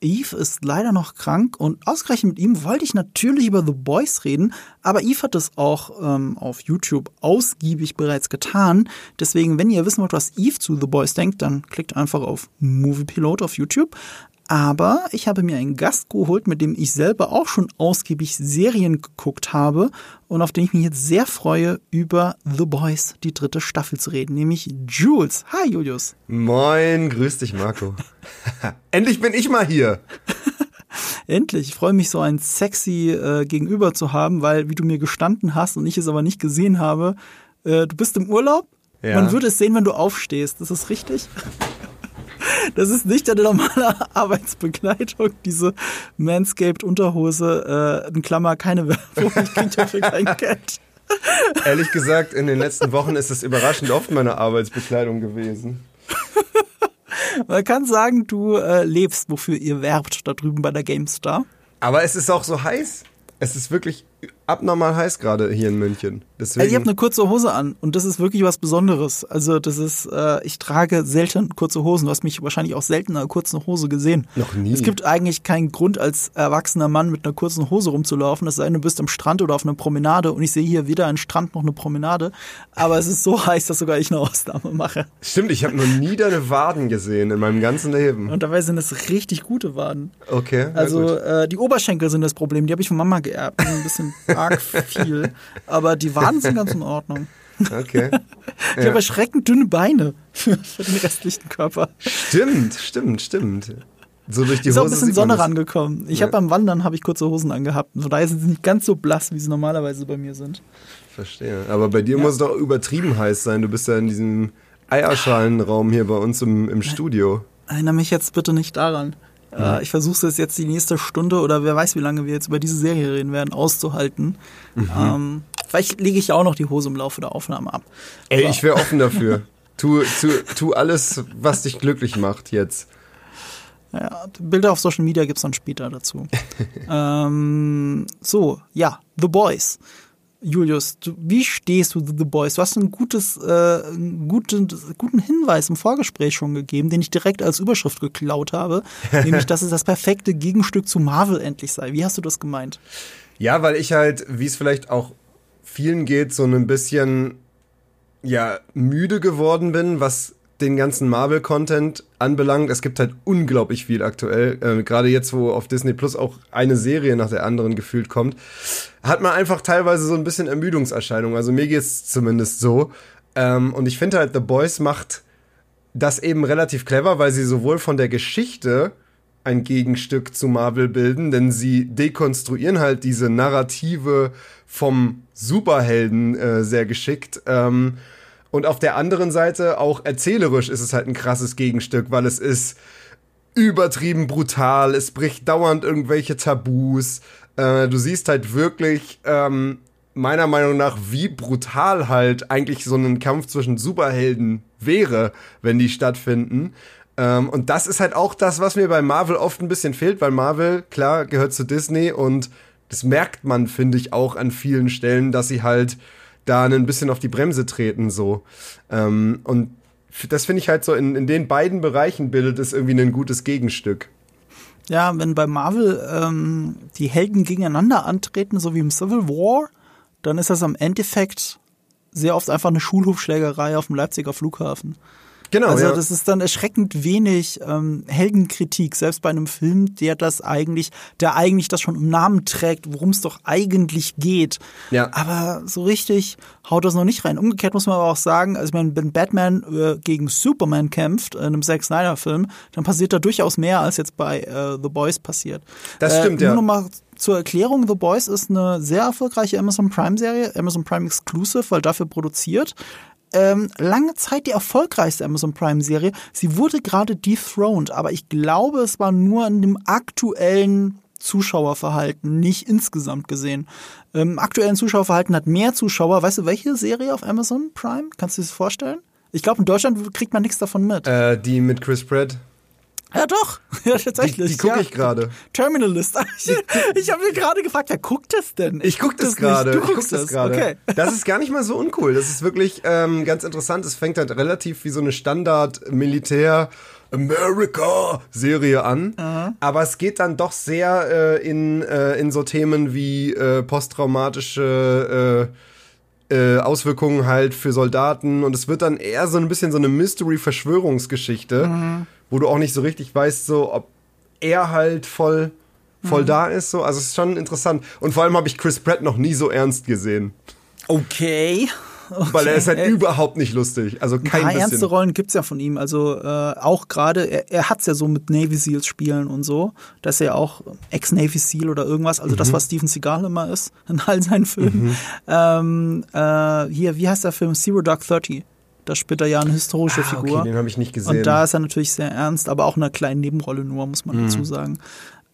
Eve ist leider noch krank und ausgerechnet mit ihm wollte ich natürlich über The Boys reden, aber Eve hat es auch ähm, auf YouTube ausgiebig bereits getan. Deswegen, wenn ihr wissen wollt, was Eve zu The Boys denkt, dann klickt einfach auf Movie Pilot auf YouTube. Aber ich habe mir einen Gast geholt, mit dem ich selber auch schon ausgiebig Serien geguckt habe und auf den ich mich jetzt sehr freue, über The Boys, die dritte Staffel zu reden, nämlich Jules. Hi, Julius. Moin, grüß dich, Marco. Endlich bin ich mal hier. Endlich. Ich freue mich, so ein sexy äh, Gegenüber zu haben, weil, wie du mir gestanden hast und ich es aber nicht gesehen habe, äh, du bist im Urlaub. Ja. Man würde es sehen, wenn du aufstehst. Das ist richtig? Das ist nicht deine normale Arbeitsbegleitung, diese Manscaped-Unterhose, äh, in Klammer, keine Werbung, ich krieg dafür kein Geld. Ehrlich gesagt, in den letzten Wochen ist es überraschend oft meine Arbeitsbekleidung gewesen. Man kann sagen, du äh, lebst, wofür ihr werbt, da drüben bei der GameStar. Aber es ist auch so heiß. Es ist wirklich abnormal heiß gerade hier in München. Deswegen also ich habe eine kurze Hose an und das ist wirklich was Besonderes. Also das ist, äh, ich trage selten kurze Hosen. Du hast mich wahrscheinlich auch selten in einer kurzen Hose gesehen. Noch nie. Es gibt eigentlich keinen Grund als erwachsener Mann mit einer kurzen Hose rumzulaufen. Es sei denn, du bist am Strand oder auf einer Promenade und ich sehe hier weder einen Strand noch eine Promenade. Aber es ist so heiß, dass sogar ich eine Ausnahme mache. Stimmt, ich habe noch nie deine Waden gesehen in meinem ganzen Leben. Und dabei sind es richtig gute Waden. Okay. Also äh, die Oberschenkel sind das Problem. Die habe ich von Mama geerbt. Ein bisschen arg viel. Aber die Waden sind ganz in Ordnung. Okay. Ich ja. habe erschreckend dünne Beine für, für, den restlichen Körper. Stimmt, stimmt, stimmt. So durch die ist Hose auch ein bisschen Sonne rangekommen. Ich ja. habe beim Wandern habe ich kurze Hosen angehabt. Von daher sind sie nicht ganz so blass, wie sie normalerweise bei mir sind. Verstehe. Aber bei dir ja. muss es doch übertrieben heiß sein. Du bist ja in diesem Eierschalenraum hier bei uns im, im Studio. Erinnere mich jetzt bitte nicht daran. Mhm. ich versuche es jetzt die nächste Stunde oder wer weiß, wie lange wir jetzt über diese Serie reden werden, auszuhalten. Mhm. Ähm, vielleicht lege ich ja auch noch die Hose im Laufe der Aufnahme ab. Ey, Aber. ich wäre offen dafür. tu, tu, tu alles, was dich glücklich macht jetzt. Ja, Bilder auf Social Media gibt es dann später dazu. ähm, so, ja, The Boys. Julius, du, wie stehst du The Boys? Du hast ein gutes, äh, einen guten, guten Hinweis im Vorgespräch schon gegeben, den ich direkt als Überschrift geklaut habe, nämlich, dass es das perfekte Gegenstück zu Marvel endlich sei. Wie hast du das gemeint? Ja, weil ich halt, wie es vielleicht auch vielen geht, so ein bisschen ja müde geworden bin, was den ganzen Marvel-Content anbelangt. Es gibt halt unglaublich viel aktuell. Äh, Gerade jetzt, wo auf Disney Plus auch eine Serie nach der anderen gefühlt kommt, hat man einfach teilweise so ein bisschen Ermüdungserscheinungen. Also mir geht's zumindest so. Ähm, und ich finde halt, The Boys macht das eben relativ clever, weil sie sowohl von der Geschichte ein Gegenstück zu Marvel bilden, denn sie dekonstruieren halt diese Narrative vom Superhelden äh, sehr geschickt. Ähm, und auf der anderen Seite auch erzählerisch ist es halt ein krasses Gegenstück, weil es ist übertrieben brutal, es bricht dauernd irgendwelche Tabus. Äh, du siehst halt wirklich ähm, meiner Meinung nach, wie brutal halt eigentlich so ein Kampf zwischen Superhelden wäre, wenn die stattfinden. Ähm, und das ist halt auch das, was mir bei Marvel oft ein bisschen fehlt, weil Marvel, klar, gehört zu Disney und das merkt man, finde ich, auch an vielen Stellen, dass sie halt da ein bisschen auf die Bremse treten so. Ähm, und das finde ich halt so, in, in den beiden Bereichen bildet es irgendwie ein gutes Gegenstück. Ja, wenn bei Marvel ähm, die Helden gegeneinander antreten, so wie im Civil War, dann ist das am Endeffekt sehr oft einfach eine Schulhofschlägerei auf dem Leipziger Flughafen. Genau. Also ja. das ist dann erschreckend wenig ähm, Heldenkritik, selbst bei einem Film, der das eigentlich, der eigentlich das schon im Namen trägt, worum es doch eigentlich geht. Ja. Aber so richtig haut das noch nicht rein. Umgekehrt muss man aber auch sagen, also wenn Batman äh, gegen Superman kämpft in einem Zack Snyder Film, dann passiert da durchaus mehr als jetzt bei äh, The Boys passiert. Das stimmt äh, nur ja. Nur noch mal zur Erklärung, The Boys ist eine sehr erfolgreiche Amazon Prime Serie, Amazon Prime Exclusive, weil dafür produziert ähm, lange Zeit die erfolgreichste Amazon Prime-Serie. Sie wurde gerade dethroned, aber ich glaube, es war nur in dem aktuellen Zuschauerverhalten, nicht insgesamt gesehen. Ähm, aktuellen Zuschauerverhalten hat mehr Zuschauer. Weißt du, welche Serie auf Amazon Prime? Kannst du dir das vorstellen? Ich glaube, in Deutschland kriegt man nichts davon mit. Äh, die mit Chris Pratt. Ja, doch. Ja, tatsächlich. Die, die gucke ja. ich gerade. Terminalist. Ich, ich habe mir gerade gefragt, wer guckt das denn? Ich gucke das gerade. Du Ich guck guckst das das. gerade. Okay. Das ist gar nicht mal so uncool. Das ist wirklich ähm, ganz interessant. Es fängt halt relativ wie so eine Standard-Militär- America-Serie an. Aber es geht dann doch sehr äh, in, äh, in so Themen wie äh, posttraumatische äh, äh, Auswirkungen halt für Soldaten. Und es wird dann eher so ein bisschen so eine Mystery-Verschwörungsgeschichte, wo du auch nicht so richtig weißt, so ob er halt voll voll da ist so also es ist schon interessant und vor allem habe ich Chris Pratt noch nie so ernst gesehen Okay. weil er ist halt Äh, überhaupt nicht lustig also Ein kein paar bisschen ernste Rollen gibt's ja von ihm. Also äh, auch gerade, er, er hat's ja so mit Navy Seals spielen und so. Das ist ja auch Ex-Navy Seal oder irgendwas. Also Mhm. das, was Steven Seagal immer ist in all seinen Filmen. Ähm, äh, hier, wie heißt der Film? Zero Dark Thirty. Da spielt er ja eine historische ah, Figur. okay den habe ich nicht gesehen Und da ist er natürlich sehr ernst, aber auch eine kleine Nebenrolle nur, muss man Mhm. dazu sagen.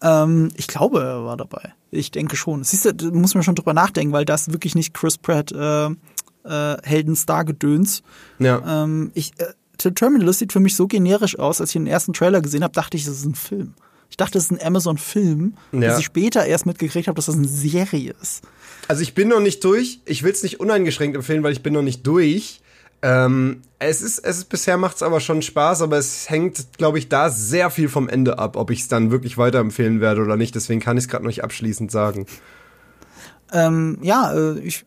Ähm, ich glaube, er war dabei. Ich denke schon. Siehst du, da muss man schon drüber nachdenken, weil das wirklich nicht Chris Pratt äh, äh, Heldenstar-Gedöns. ja Ähm, ich, äh, The Terminalist sieht für mich so generisch aus, als ich den ersten Trailer gesehen habe, dachte ich, das ist ein Film. Ich dachte, das ist ein Amazon-Film, Ja. bis ich später erst mitgekriegt habe, dass das eine Serie ist. Also ich bin noch nicht durch. Ich will es nicht uneingeschränkt empfehlen, weil ich bin noch nicht durch. Ähm, es ist, es ist bisher macht es aber schon Spaß, aber es hängt, glaube ich, da sehr viel vom Ende ab, ob ich es dann wirklich weiterempfehlen werde oder nicht. Deswegen kann ich es gerade noch nicht abschließend sagen. Ähm, ja, äh, ich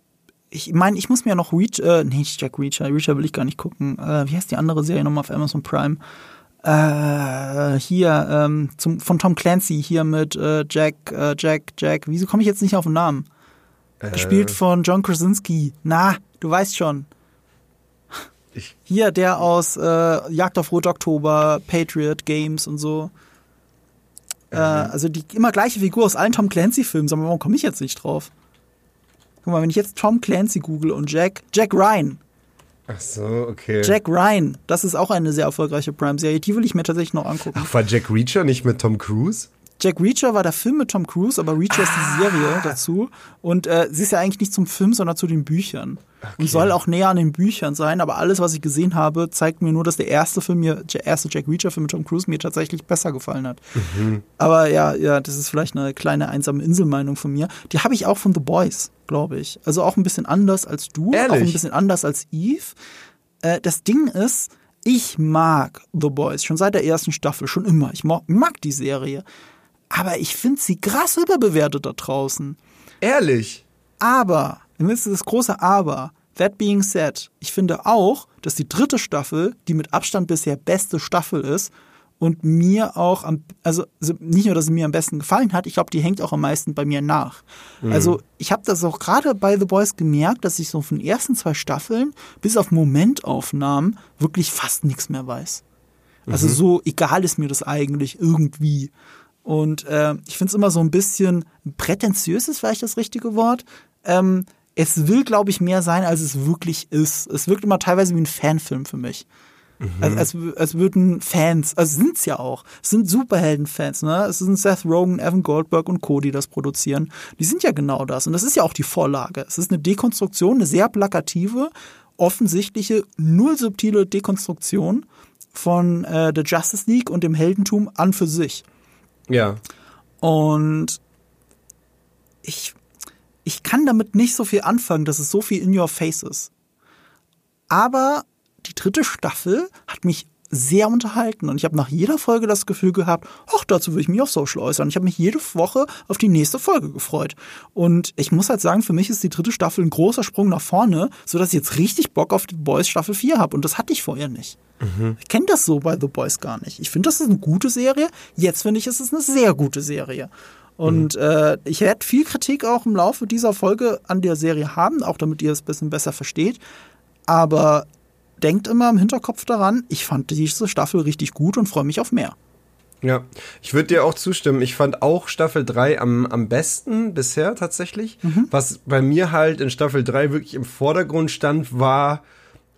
ich meine, ich muss mir noch Reach, äh, nee, nicht Jack Reacher, Reacher will ich gar nicht gucken. Äh, wie heißt die andere Serie nochmal auf Amazon Prime? Äh, hier, ähm, zum, von Tom Clancy, hier mit äh, Jack, äh, Jack, Jack, wieso komme ich jetzt nicht auf den Namen? Gespielt von John Krasinski. Na, du weißt schon. Ich, Hier, der aus äh, Jagd auf Rot Oktober, Patriot Games und so. Äh, also die immer gleiche Figur aus allen Tom Clancy-Filmen. Sag mal, warum komme ich jetzt nicht drauf? Guck mal, wenn ich jetzt Tom Clancy google und Jack, Jack Ryan. ach so, okay. Jack Ryan, das ist auch eine sehr erfolgreiche Prime-Serie. Die will ich mir tatsächlich noch angucken. Ach, war Jack Reacher nicht mit Tom Cruise? Jack Reacher war der Film mit Tom Cruise, aber Reacher ist die Serie dazu. Und äh, sie ist ja eigentlich nicht zum Film, sondern zu den Büchern. Und soll auch näher an den Büchern sein, aber alles, was ich gesehen habe, zeigt mir nur, dass der erste Film mir, der erste Jack Reacher-Film mit Tom Cruise mir tatsächlich besser gefallen hat. Aber ja, ja, das ist vielleicht eine kleine einsame Inselmeinung von mir. Die habe ich auch von The Boys, glaube ich. Also auch ein bisschen anders als du, Ehrlich? auch ein bisschen anders als Eve. Äh, das Ding ist, ich mag The Boys schon seit der ersten Staffel, schon immer. Ich mag die Serie. Aber ich finde sie krass überbewertet da draußen. Ehrlich? Aber, jetzt ist das große Aber, that being said, ich finde auch, dass die dritte Staffel die mit Abstand bisher beste Staffel ist und mir auch am, also nicht nur, dass sie mir am besten gefallen hat, ich glaube, die hängt auch am meisten bei mir nach. Also ich habe das auch gerade bei The Boys gemerkt, dass ich so von den ersten zwei Staffeln bis auf Momentaufnahmen wirklich fast nichts mehr weiß. Also so egal ist mir das eigentlich irgendwie. Und äh, ich finde es immer so ein bisschen prätentiös ist vielleicht das richtige Wort. Ähm, es will, glaube ich, mehr sein, als es wirklich ist. Es wirkt immer teilweise wie ein Fanfilm für mich. Also, als, als würden Fans, also sind's ja auch, es sind Superheldenfans, ne? Es sind Seth Rogen, Evan Goldberg und Cody, die das produzieren. Die sind ja genau das. Und das ist ja auch die Vorlage. Es ist eine Dekonstruktion, eine sehr plakative, offensichtliche, null subtile Dekonstruktion von äh, der Justice League und dem Heldentum an für sich. Ja. Und ich, ich kann damit nicht so viel anfangen, dass es so viel in your face ist. Aber die dritte Staffel hat mich sehr unterhalten und ich habe nach jeder Folge das Gefühl gehabt, ach, dazu will ich mich auf Social äußern. Ich habe mich jede Woche auf die nächste Folge gefreut. Und ich muss halt sagen, für mich ist die dritte Staffel ein großer Sprung nach vorne, sodass ich jetzt richtig Bock auf The Boys Staffel 4 habe. Und das hatte ich vorher nicht. Ich kenne das so bei The Boys gar nicht. Ich finde, das ist eine gute Serie. Jetzt finde ich, es ist eine sehr gute Serie. Und äh, ich werde viel Kritik auch im Laufe dieser Folge an der Serie haben, auch damit ihr es ein bisschen besser versteht. Aber denkt immer im Hinterkopf daran, ich fand diese Staffel richtig gut und freue mich auf mehr. Ja, ich würde dir auch zustimmen. Ich fand auch Staffel 3 am, am besten bisher tatsächlich. Was bei mir halt in Staffel 3 wirklich im Vordergrund stand, war,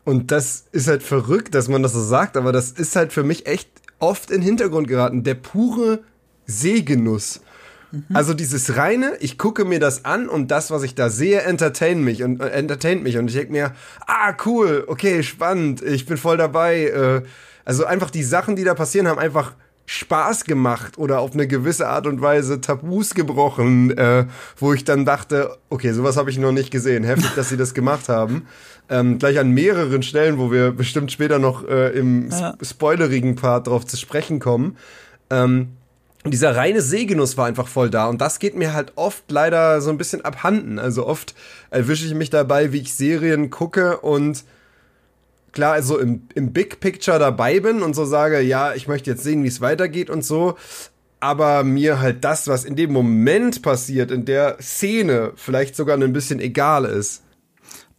und das ist halt verrückt, dass man das so sagt, aber das ist halt für mich echt oft in den Hintergrund geraten. Der pure Sehgenuss. Also dieses reine, ich gucke mir das an und das, was ich da sehe, entertain mich und äh, entertaint mich und ich denke mir, ah cool, okay, spannend, ich bin voll dabei. Äh, also einfach die Sachen, die da passieren, haben einfach Spaß gemacht oder auf eine gewisse Art und Weise Tabus gebrochen, äh, wo ich dann dachte, okay, sowas habe ich noch nicht gesehen. Heftig, dass sie das gemacht haben. Ähm, gleich an mehreren Stellen, wo wir bestimmt später noch äh, im ja. spoilerigen Part drauf zu sprechen kommen. Ähm, dieser reine Sehgenuss war einfach voll da und das geht mir halt oft leider so ein bisschen abhanden. Also oft erwische ich mich dabei, wie ich Serien gucke und klar, also im, im Big Picture dabei bin und so sage, ja, ich möchte jetzt sehen, wie es weitergeht und so, aber mir halt das, was in dem Moment passiert, in der Szene, vielleicht sogar ein bisschen egal ist.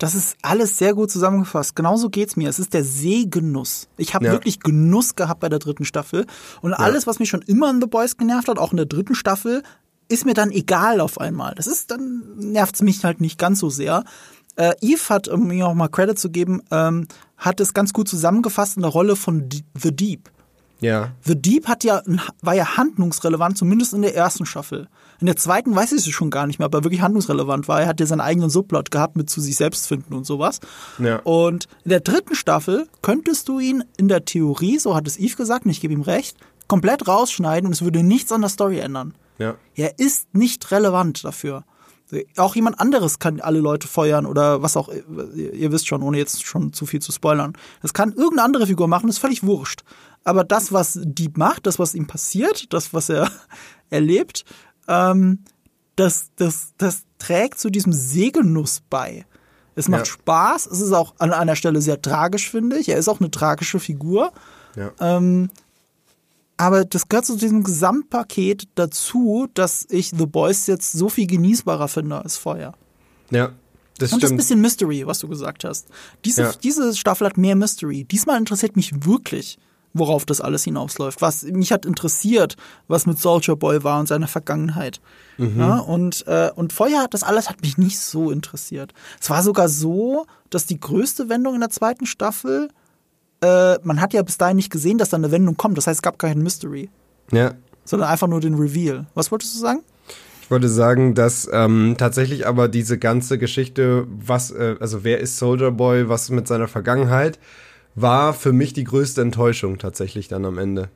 Das ist alles sehr gut zusammengefasst. Genauso geht's mir. Es ist der Sehgenuss. Ich habe ja. wirklich Genuss gehabt bei der dritten Staffel. Und alles, was mich schon immer in The Boys genervt hat, auch in der dritten Staffel, ist mir dann egal auf einmal. Das ist, dann nervt's mich halt nicht ganz so sehr. Äh, Eve hat, um mir auch mal Credit zu geben, ähm, hat es ganz gut zusammengefasst in der Rolle von D The Deep. Ja. The Deep hat ja, war ja handlungsrelevant, zumindest in der ersten Staffel. In der zweiten weiß ich es schon gar nicht mehr, ob er wirklich handlungsrelevant war. Er hat ja seinen eigenen Subplot gehabt mit zu sich selbst finden und sowas. Ja. Und in der dritten Staffel könntest du ihn in der Theorie, so hat es Eve gesagt, und ich gebe ihm recht, komplett rausschneiden und es würde nichts an der Story ändern. Ja. Er ist nicht relevant dafür. Auch jemand anderes kann alle Leute feuern oder was auch, ihr wisst schon, ohne jetzt schon zu viel zu spoilern. Das kann irgendeine andere Figur machen, ist völlig wurscht. Aber das, was Dieb macht, das, was ihm passiert, das, was er erlebt, ähm, das, das, das trägt zu diesem Sehgenuss bei. Es macht ja. Spaß, es ist auch an einer Stelle sehr tragisch, finde ich. Er ist auch eine tragische Figur. Ja. Ähm, aber das gehört zu diesem Gesamtpaket dazu, dass ich The Boys jetzt so viel genießbarer finde als vorher. Ja, das Und stimmt. das bisschen Mystery, was du gesagt hast. Diese, Ja. diese Staffel hat mehr Mystery. Diesmal interessiert mich wirklich, worauf das alles hinausläuft. Was mich hat interessiert, was mit Soldier Boy war und seiner Vergangenheit. Ja, und, äh, und vorher hat das alles hat mich nicht so interessiert. Es war sogar so, dass die größte Wendung in der zweiten Staffel, äh, man hat ja bis dahin nicht gesehen, dass da eine Wendung kommt. Das heißt, es gab keinen Mystery, Ja. sondern einfach nur den Reveal. Was wolltest du sagen? Ich wollte sagen, dass ähm, tatsächlich aber diese ganze Geschichte, was, äh, also wer ist Soldier Boy, was mit seiner Vergangenheit, war für mich die größte Enttäuschung tatsächlich dann am Ende.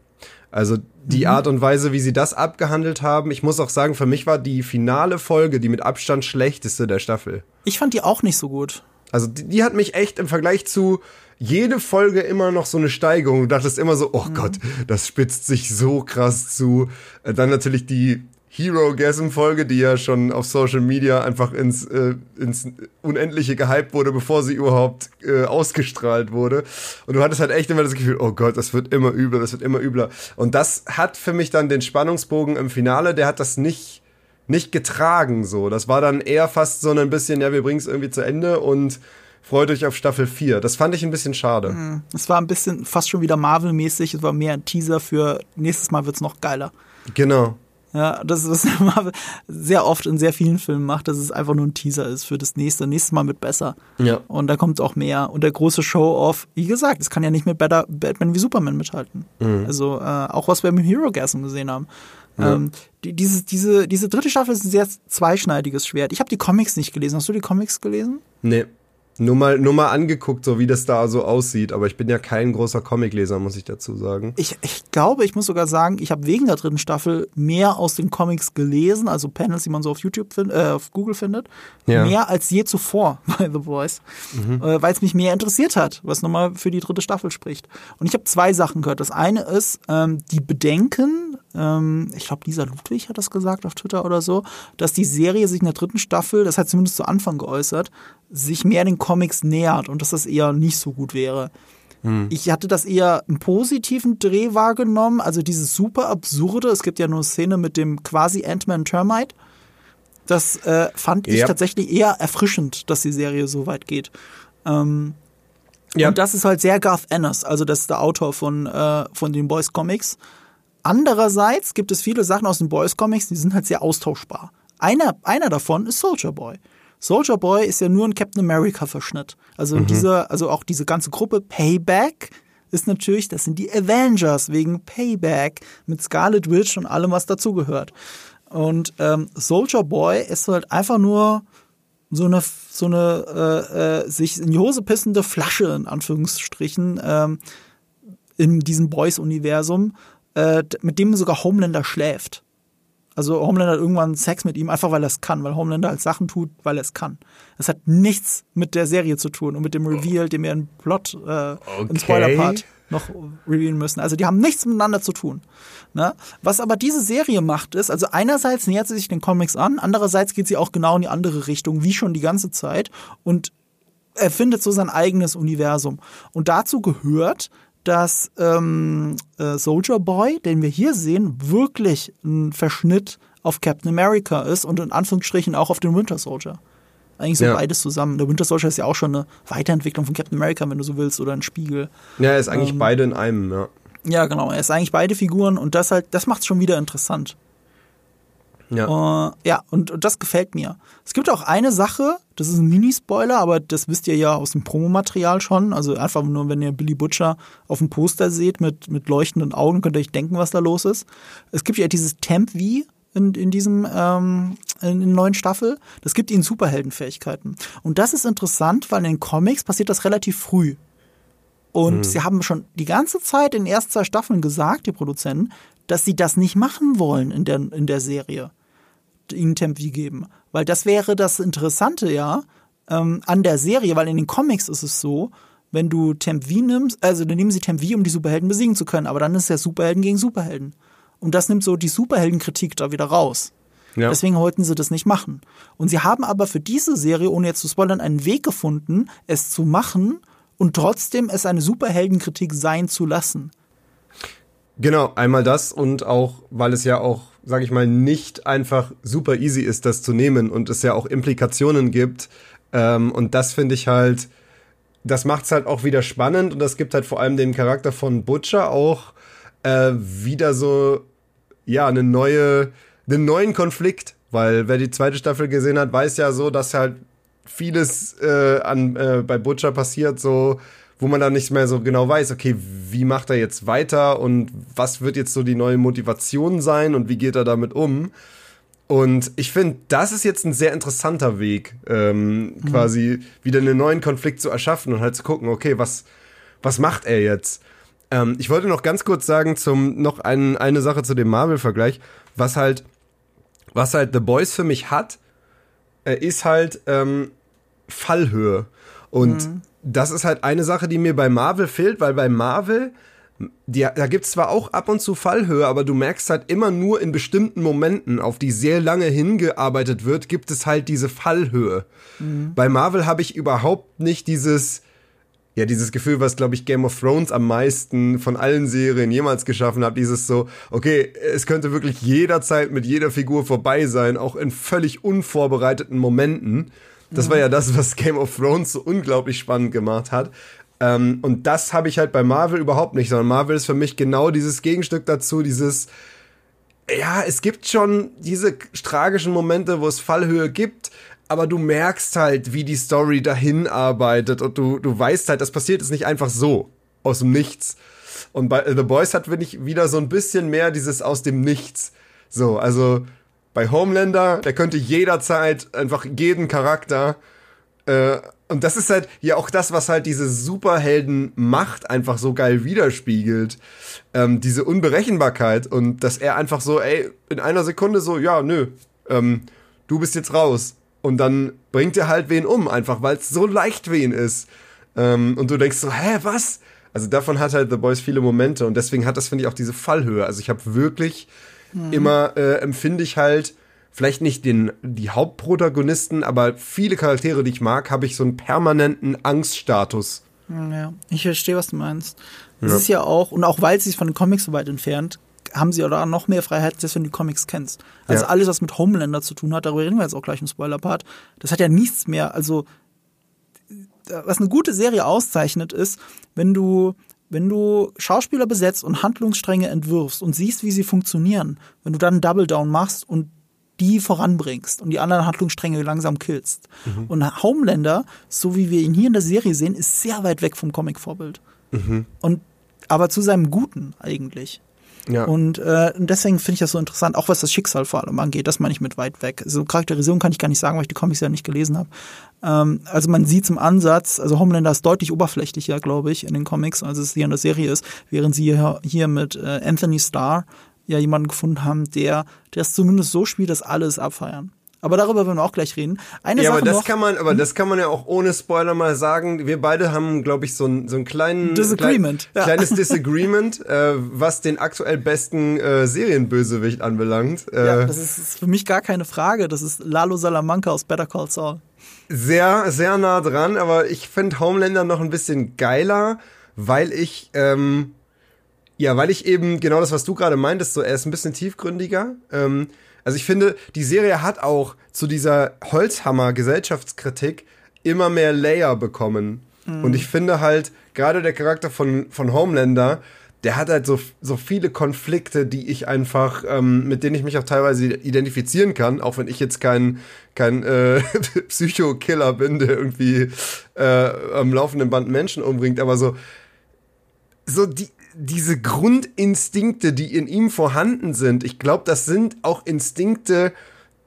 Also die Art und Weise, wie sie das abgehandelt haben, ich muss auch sagen, für mich war die finale Folge die mit Abstand schlechteste der Staffel. Ich fand die auch nicht so gut. Also die, die hat mich echt im Vergleich zu jede Folge immer noch so eine Steigerung. Du dachtest immer so, oh Gott, das spitzt sich so krass zu. Äh, Dann natürlich die Hero-Gasm-Folge, die ja schon auf Social Media einfach ins, äh, ins Unendliche gehypt wurde, bevor sie überhaupt äh, ausgestrahlt wurde. Und du hattest halt echt immer das Gefühl, oh Gott, das wird immer übler, das wird immer übler. Und das hat für mich dann den Spannungsbogen im Finale, der hat das nicht nicht getragen so. Das war dann eher fast so ein bisschen, ja, wir bringen es irgendwie zu Ende und freut euch auf Staffel 4. Das fand ich ein bisschen schade. Es war ein bisschen fast schon wieder Marvel-mäßig. Es war mehr ein Teaser für nächstes Mal wird's noch geiler. Genau. Ja, das ist, was Marvel sehr oft in sehr vielen Filmen macht, dass es einfach nur ein Teaser ist für das nächste. Nächstes Mal wird besser. Ja. Und da kommt auch mehr. Und der große Show-Off, wie gesagt, es kann ja nicht mit Better, Batman wie Superman mithalten. Also äh, auch was wir mit Hero Gasm gesehen haben. Ja. Ähm, die, dieses, diese, diese dritte Staffel ist ein sehr zweischneidiges Schwert. Ich habe die Comics nicht gelesen. Hast du die Comics gelesen? Nee. Nur mal, nur mal angeguckt, so wie das da so aussieht. Aber ich bin ja kein großer Comicleser, muss ich dazu sagen. Ich, ich glaube, ich muss sogar sagen, ich habe wegen der dritten Staffel mehr aus den Comics gelesen, also Panels, die man so auf YouTube find, äh, auf Google findet, Ja. mehr als je zuvor bei The Voice, äh, weil es mich mehr interessiert hat, was nochmal für die dritte Staffel spricht. Und ich habe zwei Sachen gehört. Das eine ist ähm, die Bedenken, ähm, ich glaube, Lisa Ludwig hat das gesagt auf Twitter oder so, dass die Serie sich in der dritten Staffel, das hat zumindest zu Anfang geäußert, sich mehr den Comics nähert und dass das eher nicht so gut wäre. Ich hatte das eher im positiven Dreh wahrgenommen, also dieses super absurde, es gibt ja nur eine Szene mit dem quasi Ant-Man Termite. Das äh, fand ich Ja. tatsächlich eher erfrischend, dass die Serie so weit geht. Ähm, Ja. Und das ist halt sehr Garth Ennis, also das ist der Autor von, äh, von den Boys Comics. Andererseits gibt es viele Sachen aus den Boys Comics, die sind halt sehr austauschbar. Einer, einer davon ist Soldier Boy. Soldier Boy ist ja nur ein Captain America Verschnitt. Also diese, also auch diese ganze Gruppe Payback ist natürlich, das sind die Avengers wegen Payback mit Scarlet Witch und allem, was dazugehört. Und ähm, Soldier Boy ist halt einfach nur so eine, so eine äh, äh, sich in die Hose pissende Flasche, in Anführungsstrichen, ähm, in diesem Boys-Universum, äh, mit dem sogar Homelander schläft. Also Homelander hat irgendwann Sex mit ihm, einfach weil er es kann, weil Homelander halt Sachen tut, weil er es kann. Das hat nichts mit der Serie zu tun und mit dem Reveal, den wir im Plot, äh, okay. im Spoiler-Part noch revealen müssen. Also die haben nichts miteinander zu tun. Ne? Was aber diese Serie macht, ist, also einerseits nähert sie sich den Comics an, andererseits geht sie auch genau in die andere Richtung, wie schon die ganze Zeit und erfindet so sein eigenes Universum. Und dazu gehört, dass ähm, äh, Soldier Boy, den wir hier sehen, wirklich ein Verschnitt auf Captain America ist und in Anführungsstrichen auch auf den Winter Soldier. Eigentlich so ja. beides zusammen. Der Winter Soldier ist ja auch schon eine Weiterentwicklung von Captain America, wenn du so willst, oder ein Spiegel. Ja, er ist eigentlich ähm, beide in einem, ja. Ja, genau. Er ist eigentlich beide Figuren und das halt, das macht es schon wieder interessant. Ja. Uh, ja, und, und, das gefällt mir. Es gibt auch eine Sache, das ist ein Mini-Spoiler, aber das wisst ihr ja aus dem Promomaterial schon. Also einfach nur, wenn ihr Billy Butcher auf dem Poster seht mit, mit leuchtenden Augen, könnt ihr euch denken, was da los ist. Es gibt ja dieses Temp V in, in diesem ähm, in der neuen Staffel. Das gibt ihnen Superheldenfähigkeiten. Und das ist interessant, weil in den Comics passiert das relativ früh. Und hm. sie haben schon die ganze Zeit in den ersten zwei Staffeln gesagt, die Produzenten, dass sie das nicht machen wollen in der, in der Serie. Ihnen Temp V geben. Weil das wäre das Interessante ja ähm, an der Serie, weil in den Comics ist es so, wenn du Temp V nimmst, also dann nehmen sie Temp V, um die Superhelden besiegen zu können, aber dann ist ja Superhelden gegen Superhelden. Und das nimmt so die Superheldenkritik da wieder raus. Ja. Deswegen wollten sie das nicht machen. Und sie haben aber für diese Serie, ohne jetzt zu spoilern, einen Weg gefunden, es zu machen und trotzdem es eine Superheldenkritik sein zu lassen. Genau, einmal das und auch, weil es ja auch, sag ich mal, nicht einfach super easy ist, das zu nehmen und es ja auch Implikationen gibt. Ähm, und das finde ich halt, das macht es halt auch wieder spannend und das gibt halt vor allem dem Charakter von Butcher auch äh, wieder so, ja, eine neue, einen neuen Konflikt. Weil wer die zweite Staffel gesehen hat, weiß ja so, dass halt vieles äh, an, äh, bei Butcher passiert, so wo man dann nicht mehr so genau weiß, okay, wie macht er jetzt weiter und was wird jetzt so die neue Motivation sein und wie geht er damit um? Und ich finde, das ist jetzt ein sehr interessanter Weg, ähm, mhm. quasi wieder einen neuen Konflikt zu erschaffen und halt zu gucken, okay, was, was macht er jetzt? Ähm, ich wollte noch ganz kurz sagen, zum noch ein, eine Sache zu dem Marvel-Vergleich, was halt, was halt The Boys für mich hat, äh, ist halt ähm, Fallhöhe. Und mhm das ist halt eine Sache, die mir bei Marvel fehlt, weil bei Marvel, die, da gibt's zwar auch ab und zu Fallhöhe, aber du merkst halt immer nur in bestimmten Momenten, auf die sehr lange hingearbeitet wird, gibt es halt diese Fallhöhe. Mhm. Bei Marvel habe ich überhaupt nicht dieses, ja, dieses Gefühl, was, glaube ich, Game of Thrones am meisten von allen Serien jemals geschaffen hat, dieses so, okay, es könnte wirklich jederzeit mit jeder Figur vorbei sein, auch in völlig unvorbereiteten Momenten. Das war ja das, was Game of Thrones so unglaublich spannend gemacht hat. Ähm, und das habe ich halt bei Marvel überhaupt nicht, sondern Marvel ist für mich genau dieses Gegenstück dazu, dieses, ja, es gibt schon diese tragischen Momente, wo es Fallhöhe gibt, aber du merkst halt, wie die Story dahin arbeitet und du, du weißt halt, das passiert jetzt nicht einfach so, aus dem Nichts. Und bei The Boys hat, finde ich, wieder so ein bisschen mehr dieses aus dem Nichts. So, also bei Homelander, der könnte jederzeit einfach jeden Charakter äh, und das ist halt ja auch das, was halt diese Superhelden-Macht einfach so geil widerspiegelt. Ähm, diese Unberechenbarkeit und dass er einfach so, ey, in einer Sekunde so, ja, nö, ähm, du bist jetzt raus. Und dann bringt er halt wen um, einfach weil es so leicht wen ist. Ähm, und du denkst so, hä, was? Also davon hat halt The Boys viele Momente und deswegen hat das, finde ich, auch diese Fallhöhe. Also ich habe wirklich mhm. immer äh, empfinde ich halt vielleicht nicht den die Hauptprotagonisten, aber viele Charaktere, die ich mag, habe ich so einen permanenten Angststatus. Ja, ich verstehe, was du meinst. Es ja. ist ja auch, und auch weil sie sich von den Comics so weit entfernt, haben sie oder noch mehr Freiheit, als wenn du die Comics kennst. Also ja. alles, was mit Homelander zu tun hat, darüber reden wir jetzt auch gleich im Spoiler-Part, das hat ja nichts mehr, also was eine gute Serie auszeichnet, ist, wenn du wenn du Schauspieler besetzt und Handlungsstränge entwirfst und siehst, wie sie funktionieren, wenn du dann einen Double Down machst und die voranbringst und die anderen Handlungsstränge langsam killst. Mhm. Und Homelander, so wie wir ihn hier in der Serie sehen, ist sehr weit weg vom Comic-Vorbild. Mhm. Und aber zu seinem Guten eigentlich. Ja. Und äh, deswegen finde ich das so interessant, auch was das Schicksal vor allem angeht. Das meine ich mit weit weg. So Charakterisierung kann ich gar nicht sagen, weil ich die Comics ja nicht gelesen habe. Ähm, also man sieht im Ansatz, also Homelander ist deutlich oberflächlicher, glaube ich, in den Comics, als es hier in der Serie ist, während sie hier, hier mit äh, Anthony Starr ja jemanden gefunden haben, der, der es zumindest so spielt, dass alle es abfeiern. Aber darüber werden wir auch gleich reden. Eine ja, Sache aber das noch, kann man, aber hm? das kann man ja auch ohne Spoiler mal sagen. Wir beide haben, glaube ich, so ein so einen kleinen Disagreement, klein, ja. kleines Disagreement, äh, was den aktuell besten äh, Serienbösewicht anbelangt. Äh, ja, das ist, für mich gar keine Frage. Das ist Lalo Salamanca aus Better Call Saul. Sehr, sehr nah dran, aber ich finde Homelander noch ein bisschen geiler, weil ich ähm, ja, weil ich eben genau das, was du gerade meintest, so er ist ein bisschen tiefgründiger. Ähm, also ich finde, die Serie hat auch zu dieser Holzhammer-Gesellschaftskritik immer mehr Layer bekommen. Mhm. Und ich finde halt, gerade der Charakter von, von Homelander, der hat halt so, so viele Konflikte, die ich einfach, ähm, mit denen ich mich auch teilweise identifizieren kann, auch wenn ich jetzt kein, kein äh, Psycho-Killer bin, der irgendwie äh, am laufenden Band Menschen umbringt, aber so, so die, diese Grundinstinkte, die in ihm vorhanden sind, ich glaube, das sind auch Instinkte,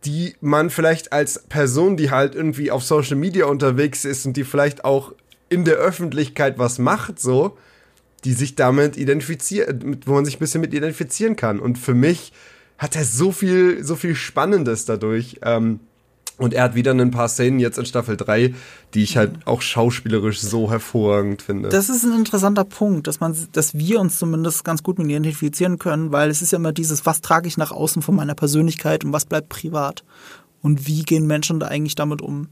die man vielleicht als Person, die halt irgendwie auf Social Media unterwegs ist und die vielleicht auch in der Öffentlichkeit was macht, so, die sich damit identifiziert, wo man sich ein bisschen mit identifizieren kann. Und für mich hat er so viel, so viel Spannendes dadurch. Ähm, und er hat wieder ein paar Szenen jetzt in Staffel 3, die ich halt auch schauspielerisch so hervorragend finde. Das ist ein interessanter Punkt, dass man, dass wir uns zumindest ganz gut mit identifizieren können, weil es ist ja immer dieses, was trage ich nach außen von meiner Persönlichkeit und was bleibt privat? Und wie gehen Menschen da eigentlich damit um?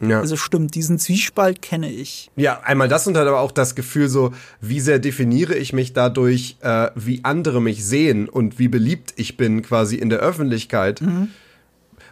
Ja. Also stimmt, diesen Zwiespalt kenne ich. Ja, einmal das und halt aber auch das Gefühl so, wie sehr definiere ich mich dadurch, äh, wie andere mich sehen und wie beliebt ich bin quasi in der Öffentlichkeit. Mhm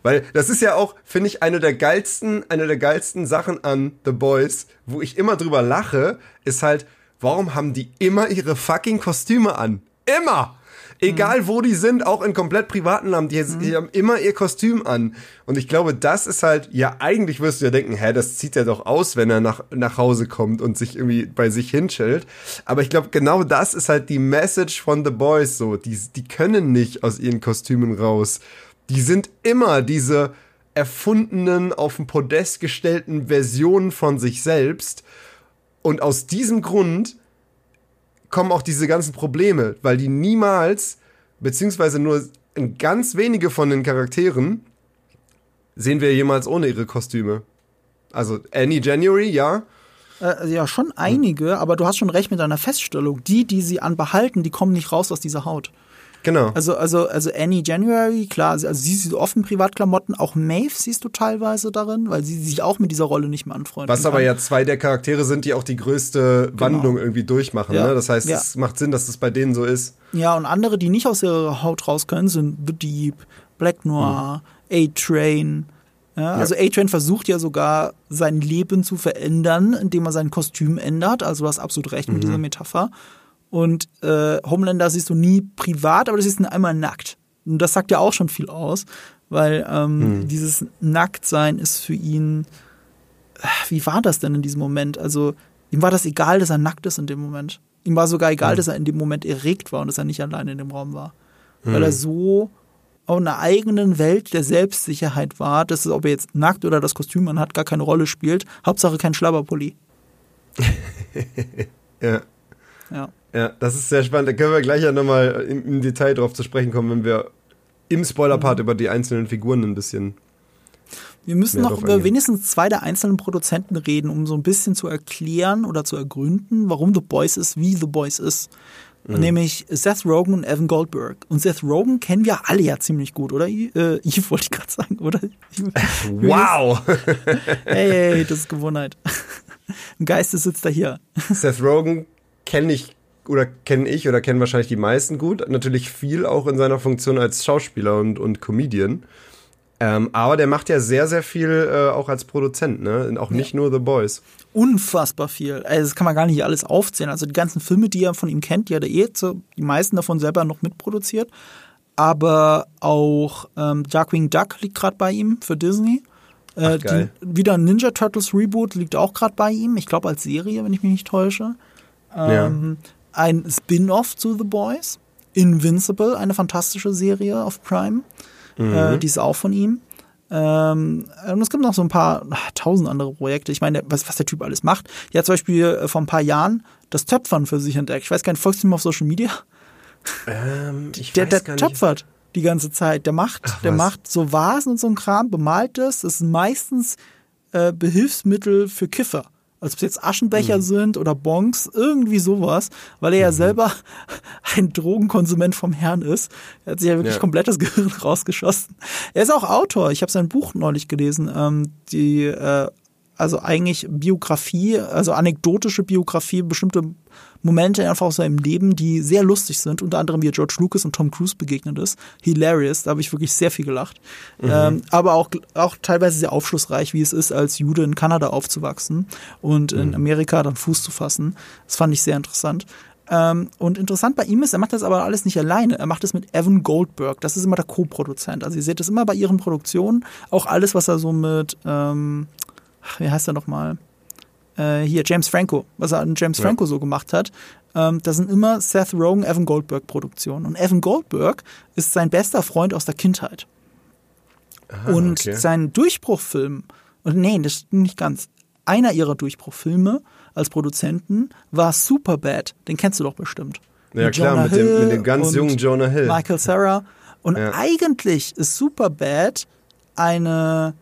weil das ist ja auch, finde ich, eine der geilsten, eine der geilsten Sachen an The Boys, wo ich immer drüber lache, ist halt, warum haben die immer ihre fucking Kostüme an? Immer! Egal mhm. wo die sind, auch in komplett privaten Land, die, mhm. die, haben immer ihr Kostüm an. Und ich glaube, das ist halt, ja, eigentlich wirst du ja denken, hä, das zieht er doch aus, wenn er nach, nach Hause kommt und sich irgendwie bei sich hinschillt. Aber ich glaube, genau das ist halt die Message von The Boys so. Die, die können nicht aus ihren Kostümen raus die sind immer diese erfundenen, auf den Podest gestellten Versionen von sich selbst. Und aus diesem Grund kommen auch diese ganzen Probleme, weil die niemals, beziehungsweise nur ganz wenige von den Charakteren, sehen wir jemals ohne ihre Kostüme. Also Annie January, ja. Äh, ja, schon einige, aber du hast schon recht mit deiner Feststellung. Die, die sie anbehalten, die kommen nicht raus aus dieser Haut. Genau. Also, also, also Annie January, klar, also sie sieht oft in Privatklamotten, auch Maeve siehst du teilweise darin, weil sie sich auch mit dieser Rolle nicht mehr anfreundet. Was aber ja zwei der Charaktere sind, die auch die größte genau. Wandlung irgendwie durchmachen. Ja. Ne? Das heißt, ja. es macht Sinn, dass das bei denen so ist. Ja, und andere, die nicht aus ihrer Haut raus können, sind The Deep, Black Noir, mhm. A-Train. Ja, also A-Train versucht ja sogar sein Leben zu verändern, indem er sein Kostüm ändert. Also du hast absolut recht mit mhm. dieser Metapher. Und äh, Homelander siehst du nie privat, aber du siehst ihn einmal nackt. Und das sagt ja auch schon viel aus, weil ähm, hm. dieses Nacktsein ist für ihn. Äh, wie war das denn in diesem Moment? Also, ihm war das egal, dass er nackt ist in dem Moment. Ihm war sogar egal, hm. dass er in dem Moment erregt war und dass er nicht allein in dem Raum war. Hm. Weil er so auf einer eigenen Welt der Selbstsicherheit war, dass es, ob er jetzt nackt oder das Kostüm anhat, gar keine Rolle spielt. Hauptsache kein Schlabberpulli. ja. Ja. Ja, das ist sehr spannend. Da können wir gleich ja nochmal im, im Detail drauf zu sprechen kommen, wenn wir im Spoiler-Part mhm. über die einzelnen Figuren ein bisschen. Wir müssen noch über wenigstens zwei der einzelnen Produzenten reden, um so ein bisschen zu erklären oder zu ergründen, warum The Boys ist, wie The Boys ist. Mhm. Nämlich Seth Rogen und Evan Goldberg. Und Seth Rogen kennen wir alle ja ziemlich gut, oder? Äh, ich wollte gerade sagen, oder? wow! hey, hey, das ist Gewohnheit. Ein Geist sitzt da hier. Seth Rogen kenne ich oder kenne ich oder kennen wahrscheinlich die meisten gut. Natürlich viel auch in seiner Funktion als Schauspieler und, und Comedian. Ähm, aber der macht ja sehr, sehr viel äh, auch als Produzent, ne? Auch nicht ja. nur The Boys. Unfassbar viel. Also das kann man gar nicht alles aufzählen. Also die ganzen Filme, die er von ihm kennt, die hat er eh zu, die meisten davon selber noch mitproduziert. Aber auch ähm, Darkwing Duck liegt gerade bei ihm für Disney. Äh, Ach, die, wieder ein Ninja Turtles Reboot liegt auch gerade bei ihm. Ich glaube als Serie, wenn ich mich nicht täusche. Ähm, ja ein Spin-off zu The Boys. Invincible, eine fantastische Serie auf Prime. Äh, die ist auch von ihm. Ähm, und es gibt noch so ein paar ach, tausend andere Projekte. Ich meine, was, was der Typ alles macht. Er hat zum Beispiel äh, vor ein paar Jahren das Töpfern für sich entdeckt. Ich weiß gar nicht, folgst du ihm auf Social Media? Ähm, ich Der, weiß der gar nicht. töpfert die ganze Zeit. Der macht, Ach, der was? macht so Vasen und so ein Kram, bemalt das. Das sind meistens äh, Behilfsmittel für Kiffer. Also ob es jetzt Mhm. Aschenbecher sind oder Bonks, irgendwie sowas, weil er ja selber ein Drogenkonsument vom Herrn ist. Er hat sich ja wirklich Ja. komplett das Gehirn rausgeschossen. Er ist auch Autor. Ich habe sein Buch neulich gelesen. Ähm, die, äh, also eigentlich Biografie, also anekdotische Biografie, bestimmte Momente einfach aus seinem Leben, die sehr lustig sind, unter anderem wie er George Lucas und Tom Cruise begegnet ist. Hilarious, da habe ich wirklich sehr viel gelacht. Ähm, aber auch, auch teilweise sehr aufschlussreich, wie es ist, als Jude in Kanada aufzuwachsen und in Amerika dann Fuß zu fassen. Das fand ich sehr interessant. Ähm, und interessant bei ihm ist, er macht das aber alles nicht alleine. Er macht es mit Evan Goldberg. Das ist immer der Co-Produzent. Also ihr seht es immer bei ihren Produktionen. Auch alles, was er so mit, ähm, wie heißt er nochmal? Äh, hier, James Franco, was er an James Ja. Franco so gemacht hat. Ähm, das sind immer Seth Rogen, Evan Goldberg Produktionen. Und Evan Goldberg ist sein bester Freund aus der Kindheit. Ah, und okay. sein Durchbruchfilm, und nee, das stimmt nicht ganz. Einer ihrer Durchbruchfilme als Produzenten war Superbad. Den kennst du doch bestimmt. Ja Mit klar, mit dem, mit dem ganz jungen Jonah Hill. Michael Sarah. Und Ja. eigentlich ist Superbad eine,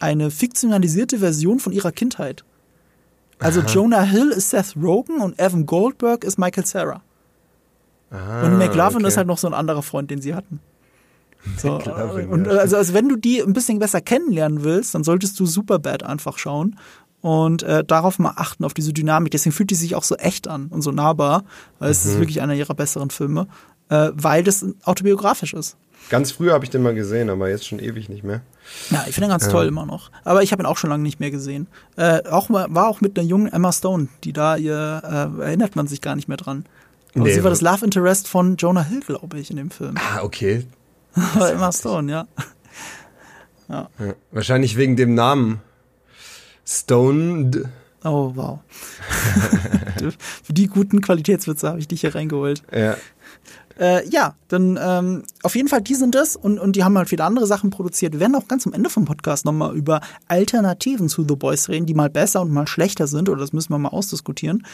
eine fiktionalisierte Version von ihrer Kindheit. Also Jonah Hill ist Seth Rogen und Evan Goldberg ist Michael Sarah. Ah, Und McLovin okay. ist halt noch so ein anderer Freund, den sie hatten. So, McLovin, und ja, also, also wenn du die ein bisschen besser kennenlernen willst, dann solltest du Superbad einfach schauen und äh, darauf mal achten, auf diese Dynamik. Deswegen fühlt die sich auch so echt an und so nahbar, weil es Mhm. ist wirklich einer ihrer besseren Filme, äh, weil das autobiografisch ist. Ganz früh habe ich den mal gesehen, aber jetzt schon ewig nicht mehr. Ja, ich finde ihn ganz toll immer noch. Aber ich habe ihn auch schon lange nicht mehr gesehen. Äh, auch war auch mit einer jungen Emma Stone, die da ihr äh, erinnert man sich gar nicht mehr dran. Aber Nee, sie war das Love Interest von Jonah Hill, glaube ich, in dem Film. Ah, okay. Aber Emma Stone, ja. Ja. Wahrscheinlich wegen dem Namen. Stoned. Oh, wow. Für die guten Qualitätswitze habe ich dich hier reingeholt. Ja. Äh, ja, dann ähm, auf jeden Fall, die sind das und, und die haben halt viele andere Sachen produziert. Wir werden auch ganz am Ende vom Podcast nochmal über Alternativen zu The Boys reden, die mal besser und mal schlechter sind, oder das müssen wir mal ausdiskutieren,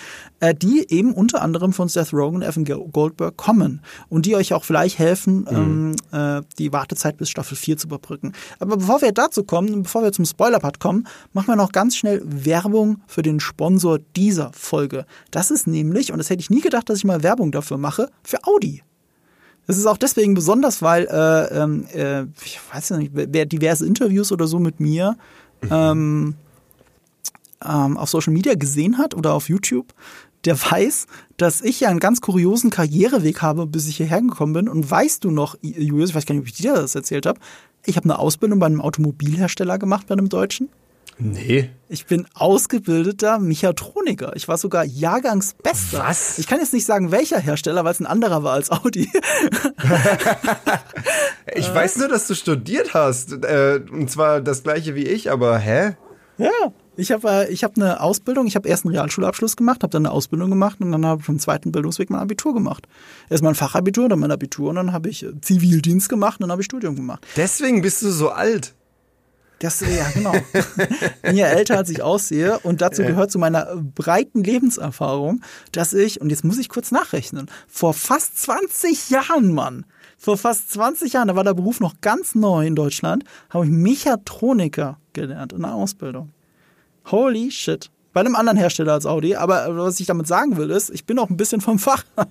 äh, die eben unter anderem von Seth Rogen und Evan Go- Goldberg kommen und die euch auch vielleicht helfen, ähm, äh, die Wartezeit bis Staffel 4 zu überbrücken. Aber bevor wir dazu kommen, bevor wir zum Spoiler-Part kommen, machen wir noch ganz schnell Werbung für den Sponsor dieser Folge. Das ist nämlich, und das hätte ich nie gedacht, dass ich mal Werbung dafür mache, für Audi. Das ist auch deswegen besonders, weil äh, ähm, äh, ich weiß ja nicht, wer diverse Interviews oder so mit mir ähm, ähm, auf Social Media gesehen hat oder auf YouTube, der weiß, dass ich ja einen ganz kuriosen Karriereweg habe, bis ich hierher gekommen bin. Und weißt du noch, Julius, ich weiß gar nicht, ob ich dir das erzählt habe, ich habe eine Ausbildung bei einem Automobilhersteller gemacht, bei einem Deutschen. Nee. Ich bin ausgebildeter Mechatroniker. Ich war sogar Jahrgangsbester. Was? Ich kann jetzt nicht sagen, welcher Hersteller, weil es ein anderer war als Audi. Ich weiß nur, dass du studiert hast. Äh, und zwar das gleiche wie ich, aber hä? Ja, ich habe äh, ich hab eine Ausbildung, ich habe erst einen Realschulabschluss gemacht, habe dann eine Ausbildung gemacht und dann habe ich im zweiten Bildungsweg mein Abitur gemacht. Erstmal ein Fachabitur, dann mein Abitur und dann habe ich äh, Zivildienst gemacht und dann habe ich Studium gemacht. Deswegen bist du so alt. Das, äh, ja, genau. Bin ja älter, als ich aussehe. Und dazu gehört zu meiner breiten Lebenserfahrung, dass ich, und jetzt muss ich kurz nachrechnen, vor fast 20 Jahren, Mann, vor fast 20 Jahren, da war der Beruf noch ganz neu in Deutschland, habe ich Mechatroniker gelernt in der Ausbildung. Holy shit. Bei einem anderen Hersteller als Audi, aber was ich damit sagen will, ist, ich bin auch ein bisschen vom Fach.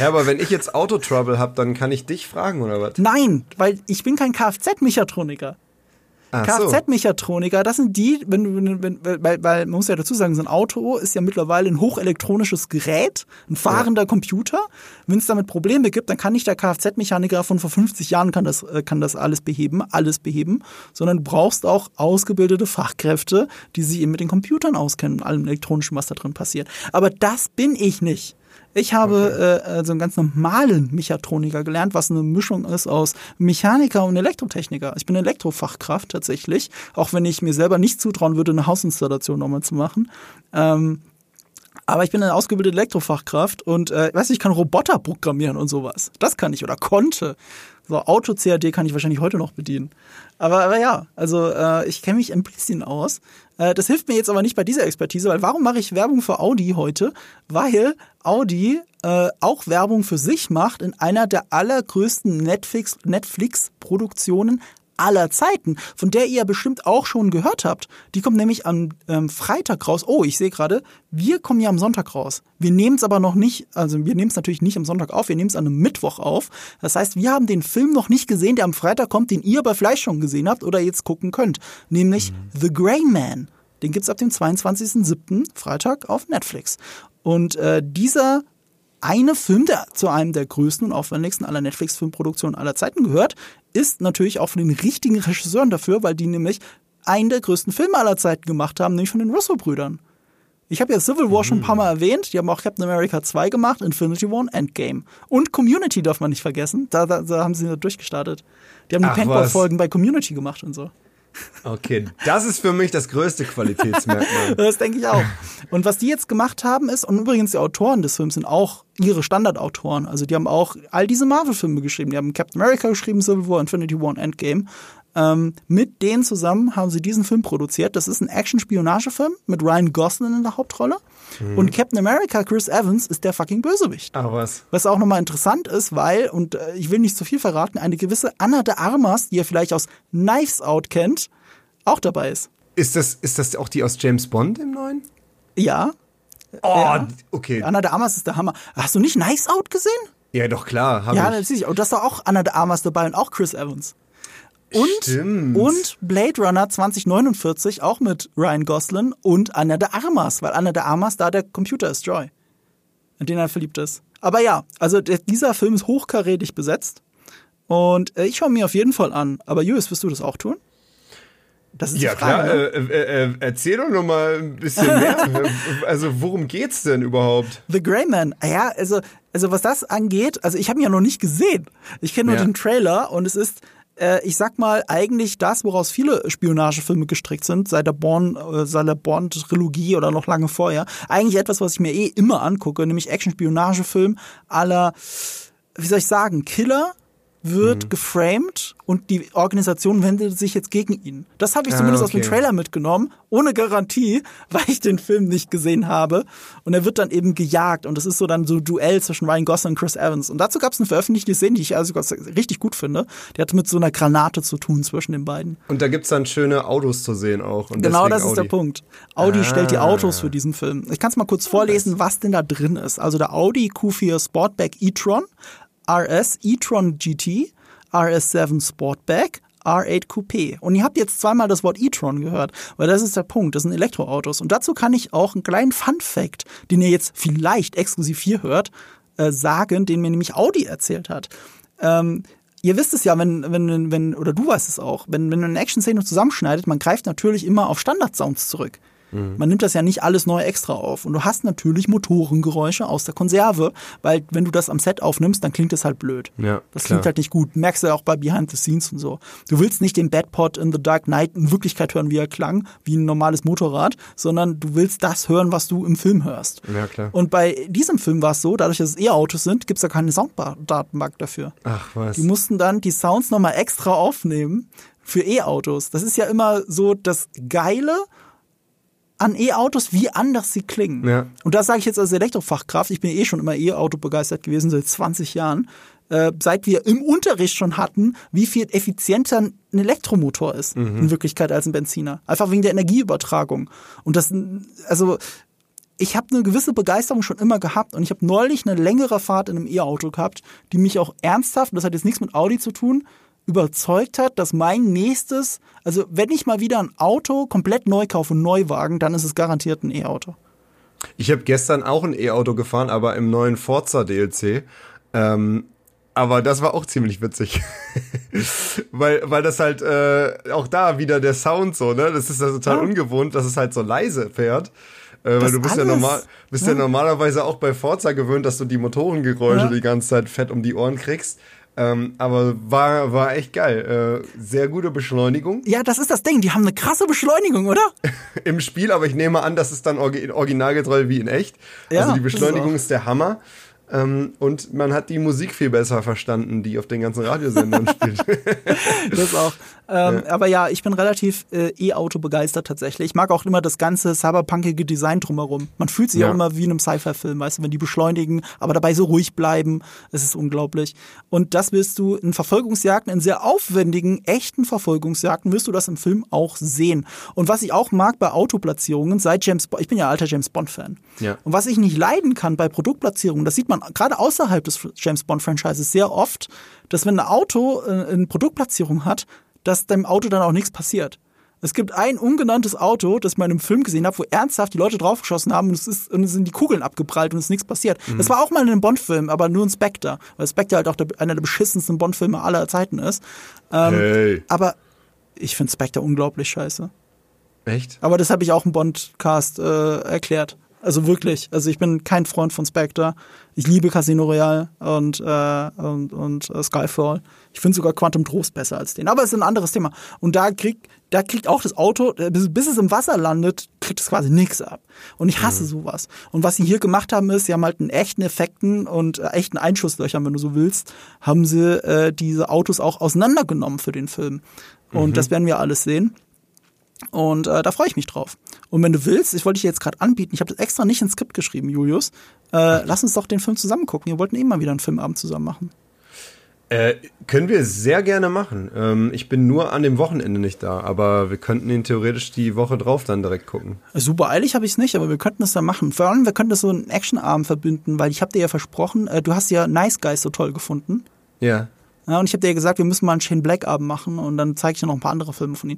Ja, aber wenn ich jetzt Autotrouble habe, dann kann ich dich fragen, oder was? Nein, weil ich bin kein Kfz-Mechatroniker. Kfz-Mechatroniker, das sind die, wenn du, wenn, wenn, weil, weil man muss ja dazu sagen, so ein Auto ist ja mittlerweile ein hochelektronisches Gerät, ein fahrender Computer. Wenn es damit Probleme gibt, dann kann nicht der Kfz-Mechaniker von vor 50 Jahren kann das, äh, kann das alles beheben, alles beheben, sondern du brauchst auch ausgebildete Fachkräfte, die sich eben mit den Computern auskennen und allem elektronischen, was da drin passiert. Aber das bin ich nicht. Ich habe äh, also einen ganz normalen Mechatroniker gelernt, was eine Mischung ist aus Mechaniker und Elektrotechniker. Ich bin Elektrofachkraft tatsächlich, auch wenn ich mir selber nicht zutrauen würde, eine Hausinstallation nochmal zu machen. Ähm, Aber ich bin eine ausgebildete Elektrofachkraft und äh, weiß ich kann Roboter programmieren und sowas. Das kann ich oder konnte. So Auto-CAD kann ich wahrscheinlich heute noch bedienen. Aber, aber ja, also äh, ich kenne mich ein bisschen aus. Äh, das hilft mir jetzt aber nicht bei dieser Expertise, weil warum mache ich Werbung für Audi heute? Weil Audi äh, auch Werbung für sich macht in einer der allergrößten Netflix-Produktionen Netflix aller Zeiten, von der ihr bestimmt auch schon gehört habt. Die kommt nämlich am ähm, Freitag raus. Oh, ich sehe gerade, wir kommen ja am Sonntag raus. Wir nehmen es aber noch nicht, also wir nehmen es natürlich nicht am Sonntag auf, wir nehmen es an einem Mittwoch auf. Das heißt, wir haben den Film noch nicht gesehen, der am Freitag kommt, den ihr aber vielleicht schon gesehen habt oder jetzt gucken könnt. Nämlich mhm. The Grey Man. Den gibt's ab dem 22.07. Freitag auf Netflix. Und äh, dieser eine Film, der zu einem der größten und aufwendigsten aller Netflix-Filmproduktionen aller Zeiten gehört, ist natürlich auch von den richtigen Regisseuren dafür, weil die nämlich einen der größten Filme aller Zeiten gemacht haben, nämlich von den Russo-Brüdern. Ich habe ja Civil War schon ein paar Mal erwähnt. Die haben auch Captain America 2 gemacht, Infinity War und Endgame. Und Community darf man nicht vergessen. Da, da, da haben sie durchgestartet. Die haben die Paintball-Folgen bei Community gemacht und so. Okay, das ist für mich das größte Qualitätsmerkmal. das denke ich auch. Und was die jetzt gemacht haben ist, und übrigens die Autoren des Films sind auch ihre Standardautoren. Also die haben auch all diese Marvel-Filme geschrieben. Die haben Captain America geschrieben, Civil War, Infinity War und Endgame. Ähm, mit denen zusammen haben sie diesen Film produziert. Das ist ein Action-Spionagefilm mit Ryan Gosling in der Hauptrolle. Mhm. Und Captain America, Chris Evans, ist der fucking Bösewicht. Ach was. Was auch nochmal interessant ist, weil, und äh, ich will nicht zu viel verraten, eine gewisse Anna de Armas, die ihr vielleicht aus Knives Out kennt, auch dabei ist. Ist das, ist das auch die aus James Bond im neuen? Ja. Oh, ja. okay. Anna de Armas ist der Hammer. Hast du nicht Knives Out gesehen? Ja, doch klar. ja, ich. natürlich. Und da ist doch auch Anna de Armas dabei und auch Chris Evans. Und, Stimmt. und Blade Runner 2049 auch mit Ryan Gosling und Anna de Armas, weil Anna de Armas da der Computer ist, Joy. In den er verliebt ist. Aber ja, also der, dieser Film ist hochkarätig besetzt. Und äh, ich schaue mir auf jeden Fall an. Aber Julius, wirst du das auch tun? Das ist ja, Frage, klar. Ne? Äh, äh, äh, erzähl doch noch mal ein bisschen mehr. also, worum geht's denn überhaupt? The Grey Man. Ja, also, also was das angeht, also ich habe ihn ja noch nicht gesehen. Ich kenne nur ja. den Trailer und es ist äh, ich sag mal, eigentlich das, woraus viele Spionagefilme gestrickt sind, seit der Born, äh, seit der Bond-Trilogie oder noch lange vorher. Eigentlich etwas, was ich mir eh immer angucke, nämlich Action-Spionagefilm aller, wie soll ich sagen, Killer, wird mhm. geframed und die Organisation wendet sich jetzt gegen ihn. Das habe ich ah, zumindest okay. aus dem Trailer mitgenommen, ohne Garantie, weil ich den Film nicht gesehen habe. Und er wird dann eben gejagt und es ist so dann so ein Duell zwischen Ryan Gosling und Chris Evans. Und dazu gab es eine veröffentlichte Szene, die ich also richtig gut finde. Die hat mit so einer Granate zu tun zwischen den beiden. Und da gibt's dann schöne Autos zu sehen auch. genau, das Audi. ist der Punkt. Audi ah. stellt die Autos für diesen Film. Ich kann es mal kurz vorlesen, was denn da drin ist. Also der Audi Q4 Sportback e-tron RS e-tron GT, RS7 Sportback, R8 Coupé. Und ihr habt jetzt zweimal das Wort e-tron gehört, weil das ist der Punkt, das sind Elektroautos. Und dazu kann ich auch einen kleinen Fun-Fact, den ihr jetzt vielleicht exklusiv hier hört, äh, sagen, den mir nämlich Audi erzählt hat. Ähm, ihr wisst es ja, wenn, wenn, wenn, oder du weißt es auch, wenn, wenn man eine Action-Szene zusammenschneidet, man greift natürlich immer auf Standard-Sounds zurück. Mhm. Man nimmt das ja nicht alles neu extra auf. Und du hast natürlich Motorengeräusche aus der Konserve, weil wenn du das am Set aufnimmst, dann klingt das halt blöd. Ja, das klar. klingt halt nicht gut. Merkst du auch bei Behind the Scenes und so. Du willst nicht den Badpot in The Dark Knight in Wirklichkeit hören, wie er klang, wie ein normales Motorrad, sondern du willst das hören, was du im Film hörst. Ja, klar. Und bei diesem Film war es so, dadurch, dass es E-Autos sind, gibt es da keine Sounddatenbank dafür. Ach was. Die mussten dann die Sounds nochmal extra aufnehmen für E-Autos. Das ist ja immer so das Geile an E-Autos, wie anders sie klingen. Ja. Und das sage ich jetzt als Elektrofachkraft. Ich bin eh schon immer E-Auto begeistert gewesen, seit 20 Jahren. Äh, seit wir im Unterricht schon hatten, wie viel effizienter ein Elektromotor ist mhm. in Wirklichkeit als ein Benziner. Einfach wegen der Energieübertragung. Und das, also ich habe eine gewisse Begeisterung schon immer gehabt und ich habe neulich eine längere Fahrt in einem E-Auto gehabt, die mich auch ernsthaft, das hat jetzt nichts mit Audi zu tun, überzeugt hat, dass mein nächstes, also wenn ich mal wieder ein Auto komplett neu kaufe, einen Neuwagen, dann ist es garantiert ein E-Auto. Ich habe gestern auch ein E-Auto gefahren, aber im neuen Forza DLC. Ähm, aber das war auch ziemlich witzig. weil, weil das halt äh, auch da wieder der Sound so, ne? Das ist ja total ja. ungewohnt, dass es halt so leise fährt. Äh, weil du bist alles, ja normal, bist ja. ja. normalerweise auch bei Forza gewöhnt, dass du die Motorengeräusche die ganze Zeit fett um die Ohren kriegst. Ähm, aber war, war echt geil. Äh, sehr gute Beschleunigung. Ja, das ist das Ding. Die haben eine krasse Beschleunigung, oder? Im Spiel, aber ich nehme an, das ist dann originalgetreu wie in echt. Ja, also die Beschleunigung ist, ist der Hammer. Ähm, und man hat die Musik viel besser verstanden, die auf den ganzen Radiosendern spielt. das auch. Ähm, ja. Aber ja, ich bin relativ äh, E-Auto begeistert tatsächlich. Ich mag auch immer das ganze cyberpunkige Design drumherum. Man fühlt sich ja. auch immer wie in einem Sci-Fi-Film, weißt du, wenn die beschleunigen, aber dabei so ruhig bleiben. Es ist unglaublich. Und das wirst du in Verfolgungsjagden, in sehr aufwendigen, echten Verfolgungsjagden, wirst du das im Film auch sehen. Und was ich auch mag bei Autoplatzierungen, seit James Bond, ich bin ja alter James Bond-Fan. Ja. Und was ich nicht leiden kann bei Produktplatzierungen, das sieht man gerade außerhalb des James Bond-Franchises sehr oft, dass wenn ein Auto äh, eine Produktplatzierung hat, dass dem Auto dann auch nichts passiert. Es gibt ein ungenanntes Auto, das in einem Film gesehen habe, wo ernsthaft die Leute draufgeschossen haben und es, ist, und es sind die Kugeln abgeprallt und es ist nichts passiert. Mhm. Das war auch mal in einem Bond-Film, aber nur ein Spectre, weil Spectre halt auch der, einer der beschissensten Bond-Filme aller Zeiten ist. Ähm, hey. Aber ich finde Spectre unglaublich scheiße. Echt? Aber das habe ich auch im Bond-Cast äh, erklärt. Also wirklich. Also ich bin kein Freund von Spectre. Ich liebe Casino Royale und, äh, und, und äh, Skyfall. Ich finde sogar Quantum Trost besser als den. Aber es ist ein anderes Thema. Und da kriegt, da kriegt auch das Auto, äh, bis, bis es im Wasser landet, kriegt es quasi nichts ab. Und ich hasse mhm. sowas. Und was sie hier gemacht haben, ist, sie haben halt einen echten Effekten und äh, echten Einschusslöchern, wenn du so willst, haben sie äh, diese Autos auch auseinandergenommen für den Film. Und mhm. das werden wir alles sehen. Und äh, da freue ich mich drauf. Und wenn du willst, ich wollte dich jetzt gerade anbieten, ich habe das extra nicht ins Skript geschrieben, Julius. Äh, lass uns doch den Film zusammen gucken. Wir wollten eben mal wieder einen Filmabend zusammen machen. Äh, können wir sehr gerne machen. Ähm, ich bin nur an dem Wochenende nicht da, aber wir könnten ihn theoretisch die Woche drauf dann direkt gucken. Super eilig habe ich es nicht, aber wir könnten es dann machen. Vor allem, wir könnten das so einen Actionabend verbinden, weil ich habe dir ja versprochen, äh, du hast ja Nice Guys so toll gefunden. Ja. Ja, und ich habe dir gesagt, wir müssen mal einen Shane Black Abend machen und dann zeige ich dir noch ein paar andere Filme von ihm.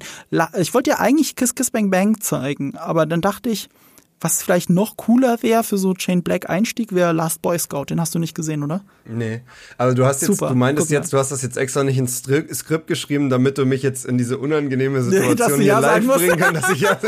Ich wollte dir eigentlich Kiss Kiss Bang Bang zeigen, aber dann dachte ich, was vielleicht noch cooler wäre für so Shane Black Einstieg, wäre Last Boy Scout. Den hast du nicht gesehen, oder? Nee. Also du hast jetzt, Super. du meintest jetzt, du hast das jetzt extra nicht ins Skript geschrieben, damit du mich jetzt in diese unangenehme Situation nee, hier ja live bringen kannst, dass ich ja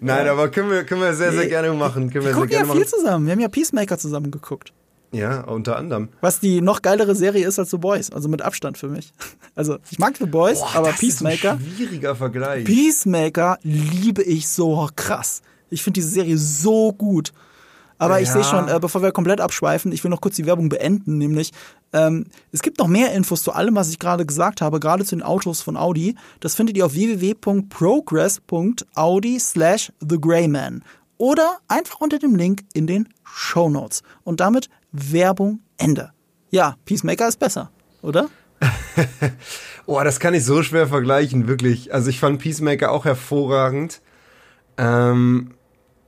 Nein, aber können wir, können wir sehr, sehr gerne machen. Können wir, wir gucken ja viel zusammen. Wir haben ja Peacemaker zusammen geguckt. Ja, unter anderem. Was die noch geilere Serie ist als The Boys, also mit Abstand für mich. Also ich mag The Boys, Boah, aber das Peacemaker. Ist ein schwieriger Vergleich. Peacemaker liebe ich so krass. Ich finde diese Serie so gut. Aber ja. ich sehe schon, äh, bevor wir komplett abschweifen, ich will noch kurz die Werbung beenden, nämlich ähm, es gibt noch mehr Infos zu allem, was ich gerade gesagt habe, gerade zu den Autos von Audi. Das findet ihr auf www.progress.audi slash thegrayman oder einfach unter dem Link in den Show Notes. Und damit Werbung Ende. Ja, Peacemaker ist besser, oder? oh, das kann ich so schwer vergleichen, wirklich. Also ich fand Peacemaker auch hervorragend. Ähm,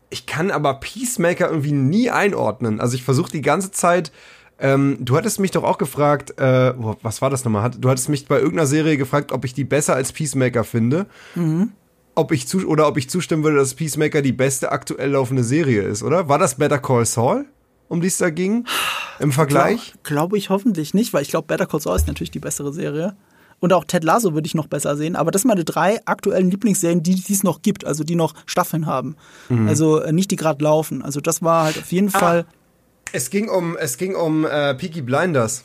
ich kann aber Peacemaker irgendwie nie einordnen. Also ich versuche die ganze Zeit. Ähm, du hattest mich doch auch gefragt, äh, was war das nochmal? Du hattest mich bei irgendeiner Serie gefragt, ob ich die besser als Peacemaker finde. Mhm. Ob ich zu, oder ob ich zustimmen würde, dass Peacemaker die beste aktuell laufende Serie ist, oder? War das Better Call Saul? Um die es da ging? Im Vergleich? Glaube glaub ich hoffentlich nicht, weil ich glaube, Better Call Saul ist natürlich die bessere Serie. Und auch Ted Lasso würde ich noch besser sehen. Aber das sind meine drei aktuellen Lieblingsserien, die es noch gibt, also die noch Staffeln haben. Mhm. Also äh, nicht die gerade laufen. Also das war halt auf jeden ah, Fall. Es ging um, es ging um äh, Peaky Blinders.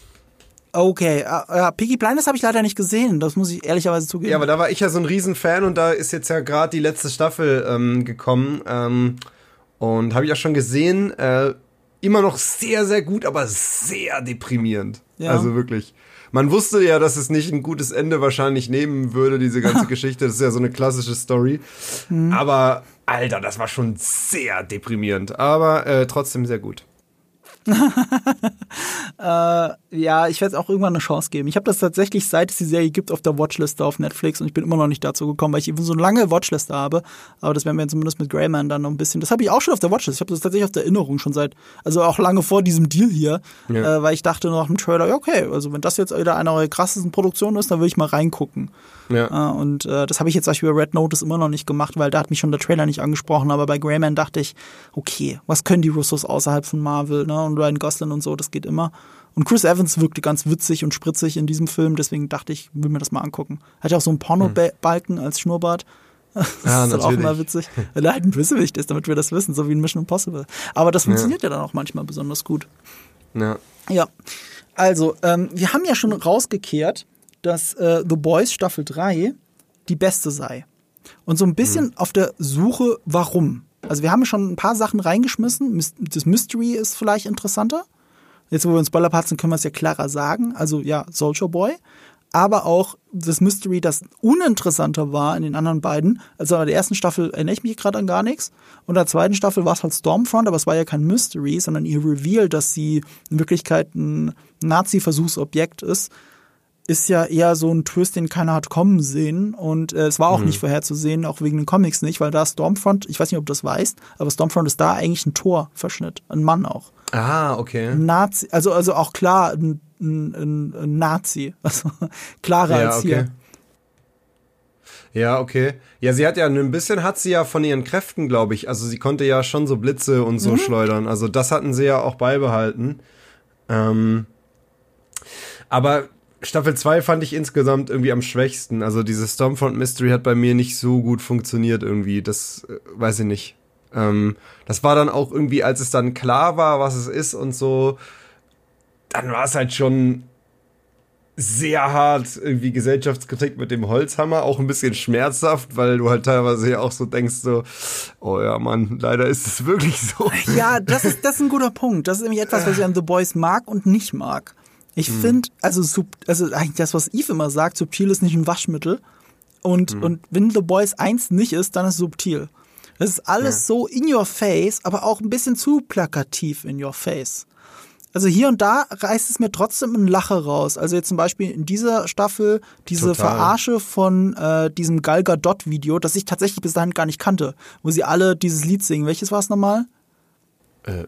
Okay, äh, ja, Peaky Blinders habe ich leider nicht gesehen, das muss ich ehrlicherweise zugeben. Ja, aber da war ich ja so ein Riesenfan und da ist jetzt ja gerade die letzte Staffel ähm, gekommen. Ähm, und habe ich auch schon gesehen, äh, immer noch sehr, sehr gut, aber sehr deprimierend. Ja. Also wirklich. Man wusste ja, dass es nicht ein gutes Ende wahrscheinlich nehmen würde, diese ganze Geschichte. Das ist ja so eine klassische Story. Mhm. Aber, Alter, das war schon sehr deprimierend. Aber äh, trotzdem sehr gut. äh, ja, ich werde es auch irgendwann eine Chance geben. Ich habe das tatsächlich, seit es die Serie gibt, auf der Watchliste auf Netflix und ich bin immer noch nicht dazu gekommen, weil ich eben so eine lange Watchliste habe. Aber das werden wir zumindest mit Greyman dann noch ein bisschen. Das habe ich auch schon auf der Watchliste. Ich habe das tatsächlich auf der Erinnerung schon seit, also auch lange vor diesem Deal hier, ja. äh, weil ich dachte nach dem Trailer, ja, okay, also wenn das jetzt wieder eine eurer krassesten Produktionen ist, dann will ich mal reingucken. Ja. Äh, und äh, das habe ich jetzt zum Beispiel bei Red Notice immer noch nicht gemacht, weil da hat mich schon der Trailer nicht angesprochen. Aber bei Greyman dachte ich, okay, was können die Russos außerhalb von Marvel, ne? Und Ryan Gosling und so, das geht immer. Und Chris Evans wirkte ganz witzig und spritzig in diesem Film, deswegen dachte ich, will mir das mal angucken. Hat ja auch so einen Porno-Balken als Schnurrbart. Das ja, ist natürlich. auch immer witzig. Weil er halt ein Bösewicht ist, damit wir das wissen, so wie in Mission Impossible. Aber das funktioniert ja, ja dann auch manchmal besonders gut. Ja. Ja, also, ähm, wir haben ja schon rausgekehrt, dass äh, The Boys Staffel 3 die beste sei. Und so ein bisschen auf der Suche, warum. Also wir haben schon ein paar Sachen reingeschmissen. Das Mystery ist vielleicht interessanter. Jetzt, wo wir uns Spoiler sind, können wir es ja klarer sagen. Also ja, Soldier Boy. Aber auch das Mystery, das uninteressanter war in den anderen beiden. Also in der ersten Staffel erinnere ich mich gerade an gar nichts. Und in der zweiten Staffel war es halt Stormfront, aber es war ja kein Mystery, sondern ihr Reveal, dass sie in Wirklichkeit ein Nazi-Versuchsobjekt ist ist ja eher so ein Twist, den keiner hat kommen sehen. Und äh, es war auch mhm. nicht vorherzusehen, auch wegen den Comics nicht, weil da Stormfront, ich weiß nicht, ob du das weißt, aber Stormfront ist da eigentlich ein Torverschnitt, ein Mann auch. Ah, okay. Ein Nazi, also, also auch klar ein, ein, ein Nazi. Also klarer ja, als okay. hier. Ja, okay. Ja, sie hat ja ein bisschen hat sie ja von ihren Kräften, glaube ich. Also sie konnte ja schon so Blitze und so mhm. schleudern. Also das hatten sie ja auch beibehalten. Ähm, aber Staffel 2 fand ich insgesamt irgendwie am schwächsten. Also diese Stormfront Mystery hat bei mir nicht so gut funktioniert irgendwie. Das äh, weiß ich nicht. Ähm, das war dann auch irgendwie, als es dann klar war, was es ist und so, dann war es halt schon sehr hart irgendwie Gesellschaftskritik mit dem Holzhammer, auch ein bisschen schmerzhaft, weil du halt teilweise ja auch so denkst so, oh ja, Mann, leider ist es wirklich so. Ja, das ist, das ist ein guter Punkt. Das ist nämlich etwas, was ich an The Boys mag und nicht mag. Ich mhm. finde, also, sub, also eigentlich das, was Eve immer sagt, subtil ist nicht ein Waschmittel. Und, mhm. und wenn The Boys eins nicht ist, dann ist es subtil. Das ist alles ja. so in your face, aber auch ein bisschen zu plakativ in your face. Also hier und da reißt es mir trotzdem ein Lache raus. Also jetzt zum Beispiel in dieser Staffel diese Total. Verarsche von äh, diesem Gal Gadot Video, das ich tatsächlich bis dahin gar nicht kannte, wo sie alle dieses Lied singen. Welches war es nochmal? Äh,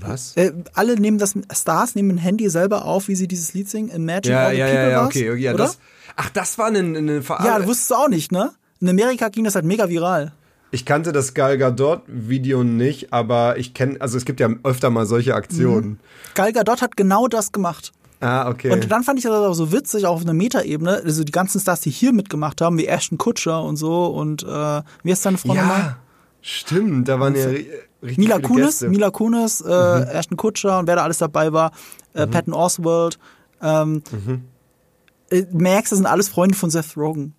was? Äh, alle nehmen das, Stars nehmen ein Handy selber auf, wie sie dieses Lied singen. Imagine ja, all the ja, people ja, ja, okay, ja, oder? Das, ach, das war eine, eine Ver Ja, du wusstest du auch nicht, ne? In Amerika ging das halt mega viral. Ich kannte das Gal Gadot Video nicht, aber ich kenne, also es gibt ja öfter mal solche Aktionen. Mhm. Gal Gadot hat genau das gemacht. Ah, okay. Und dann fand ich das auch so witzig, auch auf einer Metaebene, also die ganzen Stars, die hier mitgemacht haben, wie Ashton Kutcher und so und äh, wie ist deine Frau ja, nochmal? Stimmt, da waren ja Richtig Mila Kunis, Mila Kunis, äh, mhm. Ashton Kutcher und wer da alles dabei war, äh, mhm. Patton Oswald. Ähm, mhm. Äh, Max, das sind alles Freunde von Seth Rogen.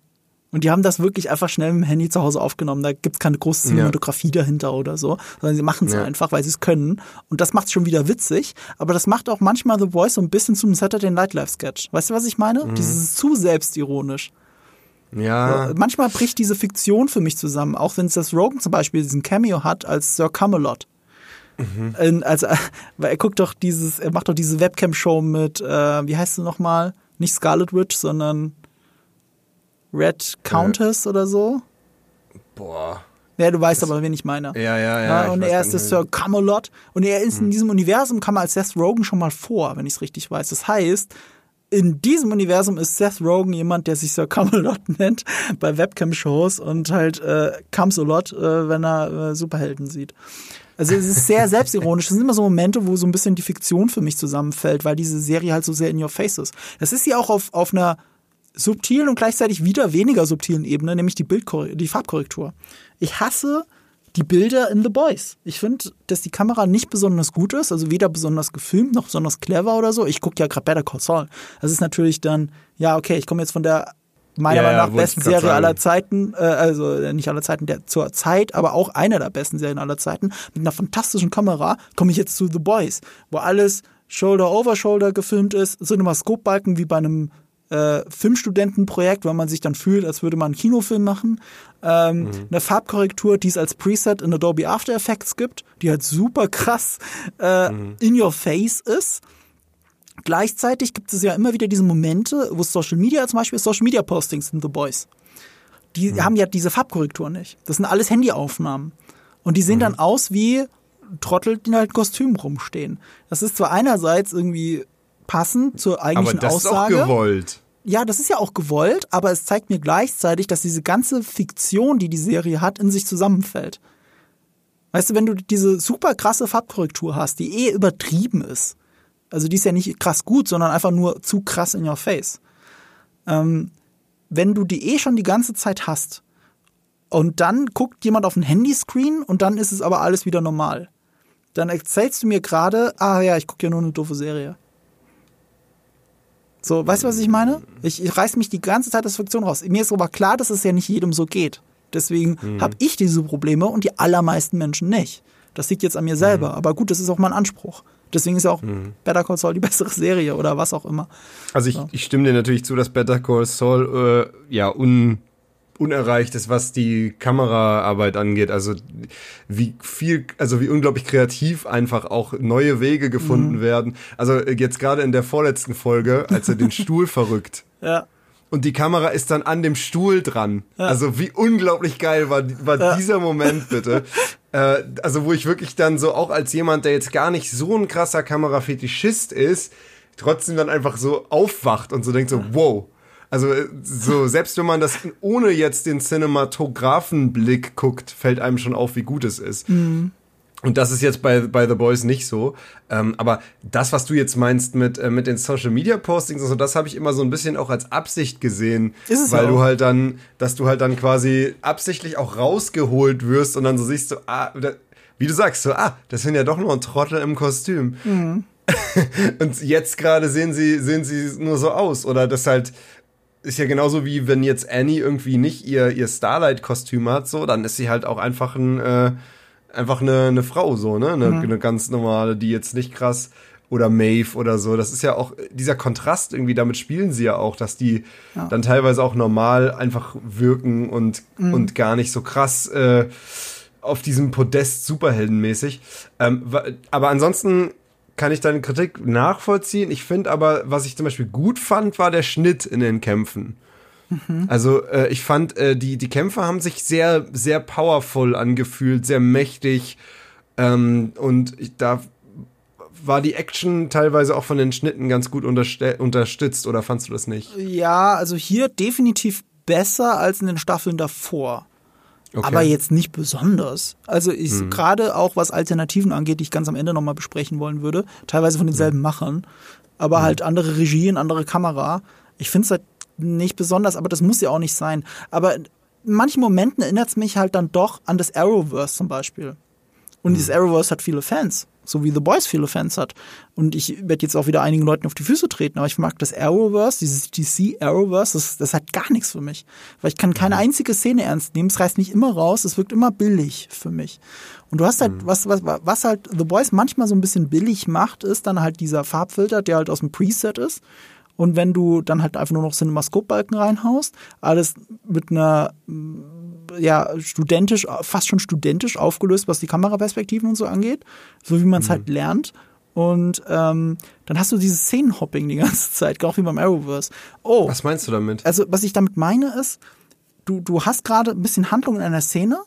Und die haben das wirklich einfach schnell mit dem Handy zu Hause aufgenommen. Da gibt's keine große Cinematografie ja. dahinter oder so, sondern sie machen es ja. einfach, weil sie es können. Und das macht schon wieder witzig. Aber das macht auch manchmal The Voice so ein bisschen zum Saturday Night Live Sketch. Weißt du, was ich meine? Mhm. Dieses zu selbstironisch. Ja. Manchmal bricht diese Fiktion für mich zusammen, auch wenn Seth Rogen zum Beispiel diesen Cameo hat als Sir Camelot. Mhm. Also, weil er guckt doch dieses, er macht doch diese Webcam-Show mit, äh, wie heißt sie nochmal? Nicht Scarlet Witch, sondern Red Countess äh. oder so. Boah. Ja, du weißt das aber, wen ich meine. Ja, ja, ja. ja und er ist der Sir Camelot. Und er ist hm. in diesem Universum, kam er als Seth Rogen schon mal vor, wenn ich es richtig weiß. Das heißt, in diesem Universum ist Seth Rogen jemand, der sich Sir Camelot nennt bei Webcam-Shows und halt äh, Camelot, äh, wenn er äh, Superhelden sieht. Also es ist sehr selbstironisch. Es sind immer so Momente, wo so ein bisschen die Fiktion für mich zusammenfällt, weil diese Serie halt so sehr in your face ist. Das ist ja auch auf, auf einer subtilen und gleichzeitig wieder weniger subtilen Ebene, nämlich die Bildkorrektur, die Farbkorrektur. Ich hasse die Bilder in The Boys. Ich finde, dass die Kamera nicht besonders gut ist, also weder besonders gefilmt noch besonders clever oder so. Ich gucke ja gerade Better Call Saul. Das ist natürlich dann, ja, okay, ich komme jetzt von der meiner Meinung nach besten Serie aller Zeiten, äh, also äh, nicht aller Zeiten, der zur Zeit, aber auch einer der besten Serien aller Zeiten, mit einer fantastischen Kamera, komme ich jetzt zu The Boys, wo alles Shoulder over Shoulder gefilmt ist, Cinemascope-Balken wie bei einem äh, Filmstudentenprojekt, weil man sich dann fühlt, als würde man einen Kinofilm machen. Ähm, mhm. Eine Farbkorrektur, die es als Preset in Adobe After Effects gibt, die halt super krass äh, mhm. in your face ist. Gleichzeitig gibt es ja immer wieder diese Momente, wo Social Media zum Beispiel Social Media Postings in The Boys. Die mhm. haben ja diese Farbkorrektur nicht. Das sind alles Handyaufnahmen. Und die sehen mhm. dann aus wie Trottel, die halt in Kostüm rumstehen. Das ist zwar einerseits irgendwie passend zur eigentlichen aber das Aussage. Ist auch gewollt. Ja, das ist ja auch gewollt, aber es zeigt mir gleichzeitig, dass diese ganze Fiktion, die die Serie hat, in sich zusammenfällt. Weißt du, wenn du diese super krasse Farbkorrektur hast, die eh übertrieben ist, also die ist ja nicht krass gut, sondern einfach nur zu krass in your face. Ähm, wenn du die eh schon die ganze Zeit hast und dann guckt jemand auf ein Handyscreen und dann ist es aber alles wieder normal, dann erzählst du mir gerade, ah ja, ich gucke ja nur eine doofe Serie. So, weißt du, was ich meine? Ich, ich reiß mich die ganze Zeit aus Fiktion raus. Mir ist aber klar, dass es ja nicht jedem so geht. Deswegen mhm. habe ich diese Probleme und die allermeisten Menschen nicht. Das liegt jetzt an mir selber. Mhm. Aber gut, das ist auch mein Anspruch. Deswegen ist ja auch mhm. Better Call Saul die bessere Serie oder was auch immer. Also ich, so. ich stimme dir natürlich zu, dass Better Call Saul äh, ja un, unerreicht ist, was die Kameraarbeit angeht. Also wie viel, also wie unglaublich kreativ einfach auch neue Wege gefunden mhm. werden. Also jetzt gerade in der vorletzten Folge, als er den Stuhl verrückt. Ja und die Kamera ist dann an dem Stuhl dran. Ja. Also wie unglaublich geil war, war ja. dieser Moment bitte. äh, also wo ich wirklich dann so auch als jemand, der jetzt gar nicht so ein krasser Kamerafetischist ist, trotzdem dann einfach so aufwacht und so denkt so, wow. Also äh, so selbst wenn man das ohne jetzt den Cinematografenblick guckt, fällt einem schon auf, wie gut es ist. Mhm. Und das ist jetzt bei, bei The Boys nicht so. Ähm, aber das, was du jetzt meinst mit, äh, mit den Social Media Postings und so, das habe ich immer so ein bisschen auch als Absicht gesehen. Ist es weil auch. du halt dann, dass du halt dann quasi absichtlich auch rausgeholt wirst und dann so siehst du, ah, wie du sagst, so, ah, das sind ja doch nur ein Trottel im Kostüm. Mhm. und jetzt gerade sehen sie, sehen sie nur so aus. Oder das halt, ist ja genauso wie wenn jetzt Annie irgendwie nicht ihr, ihr Starlight-Kostüm hat, so, dann ist sie halt auch einfach ein, äh, einfach eine, eine Frau so, ne? Eine, mhm. eine ganz normale, die jetzt nicht krass oder Maeve oder so. Das ist ja auch dieser Kontrast irgendwie, damit spielen sie ja auch, dass die ja. dann teilweise auch normal einfach wirken und, mhm. und gar nicht so krass äh, auf diesem Podest superheldenmäßig. Ähm, aber ansonsten kann ich deine Kritik nachvollziehen. Ich finde aber, was ich zum Beispiel gut fand, war der Schnitt in den Kämpfen. Mhm. Also äh, ich fand, äh, die, die Kämpfe haben sich sehr, sehr powerful angefühlt, sehr mächtig. Ähm, und ich, da war die Action teilweise auch von den Schnitten ganz gut unterstützt, oder fandst du das nicht? Ja, also hier definitiv besser als in den Staffeln davor. Okay. Aber jetzt nicht besonders. Also ich hm. gerade auch was Alternativen angeht, die ich ganz am Ende nochmal besprechen wollen würde, teilweise von denselben hm. Machern, aber hm. halt andere Regien, andere Kamera. Ich finde es halt nicht besonders, aber das muss ja auch nicht sein. Aber in manchen Momenten erinnert es mich halt dann doch an das Arrowverse zum Beispiel. Und mhm. dieses Arrowverse hat viele Fans, so wie The Boys viele Fans hat. Und ich werde jetzt auch wieder einigen Leuten auf die Füße treten, aber ich mag das Arrowverse, dieses DC Arrowverse, das, das hat gar nichts für mich. Weil ich kann keine mhm. einzige Szene ernst nehmen, es reißt nicht immer raus, es wirkt immer billig für mich. Und du hast halt, mhm. was, was, was halt The Boys manchmal so ein bisschen billig macht, ist dann halt dieser Farbfilter, der halt aus dem Preset ist. Und wenn du dann halt einfach nur noch Cinemascope-Balken reinhaust, alles mit einer ja, studentisch, fast schon studentisch aufgelöst, was die Kameraperspektiven und so angeht, so wie man es mhm. halt lernt. Und ähm, dann hast du dieses Szenenhopping die ganze Zeit, auch wie beim Arrowverse. Oh. Was meinst du damit? Also, was ich damit meine ist, du, du hast gerade ein bisschen Handlung in einer Szene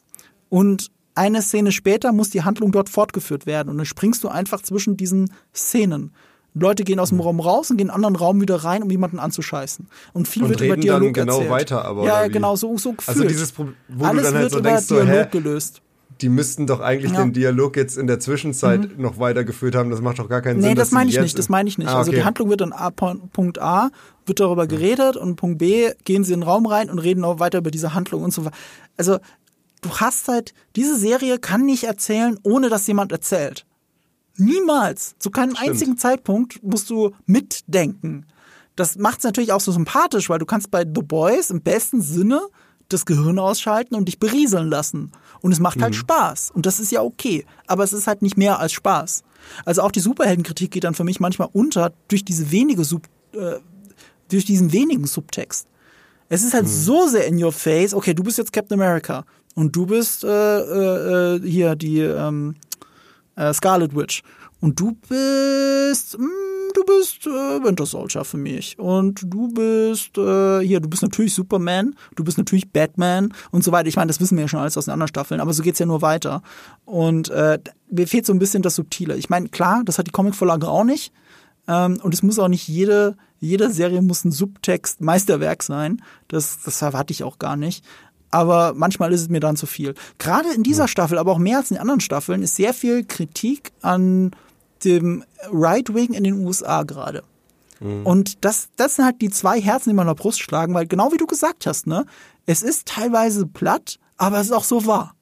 und eine Szene später muss die Handlung dort fortgeführt werden. Und dann springst du einfach zwischen diesen Szenen. Leute gehen aus dem Raum raus und gehen in einen anderen Raum wieder rein, um jemanden anzuscheißen. Und viel und wird über Dialog dann genau erzählt. weiter, aber ja, genau so so gefühlt. Also dieses Problem, wo Alles du dann halt so denkst, so, hä, gelöst. Die müssten doch eigentlich ja. den Dialog jetzt in der Zwischenzeit mhm. noch weitergeführt haben. Das macht doch gar keinen nee, Sinn. Nee, das meine ich nicht. Das meine ich nicht. Ah, okay. Also die Handlung wird an A, Punkt A wird darüber geredet und Punkt B gehen sie in den Raum rein und reden auch weiter über diese Handlung und so weiter. Also du hast halt diese Serie kann nicht erzählen, ohne dass jemand erzählt. Niemals. Zu keinem Stimmt. einzigen Zeitpunkt musst du mitdenken. Das macht es natürlich auch so sympathisch, weil du kannst bei The Boys im besten Sinne das Gehirn ausschalten und dich berieseln lassen. Und es macht halt mhm. halt Spaß. Und das ist ja okay. Aber es ist halt nicht mehr als Spaß. Also auch die Superheldenkritik geht dann für mich manchmal unter durch diese wenige Sub, äh, durch diesen wenigen Subtext. Es ist halt mhm. so sehr in your face, okay, du bist jetzt Captain America und du bist äh, äh, äh hier die ähm, äh, Scarlet Witch. Und du bist, mh, hm, du bist äh, Winter Soldier für mich. Und du bist, äh, hier, du bist natürlich Superman, du bist natürlich Batman und so weiter. Ich meine, das wissen wir ja schon alles aus den anderen Staffeln, aber so geht's ja nur weiter. Und äh, mir fehlt so ein bisschen das Subtile. Ich meine, klar, das hat die Comicvorlage auch nicht. Ähm, und es muss auch nicht jede, jede Serie muss ein Subtext Meisterwerk sein. Das, das erwarte ich auch gar nicht aber manchmal ist es mir dann zu viel. Gerade in dieser Staffel, aber auch mehr als in den anderen Staffeln, ist sehr viel Kritik an dem Right Wing in den USA gerade. Mhm. Und das, das sind halt die zwei Herzen, die man in der Brust schlagen, weil genau wie du gesagt hast, ne, es ist teilweise platt, aber es ist auch so wahr.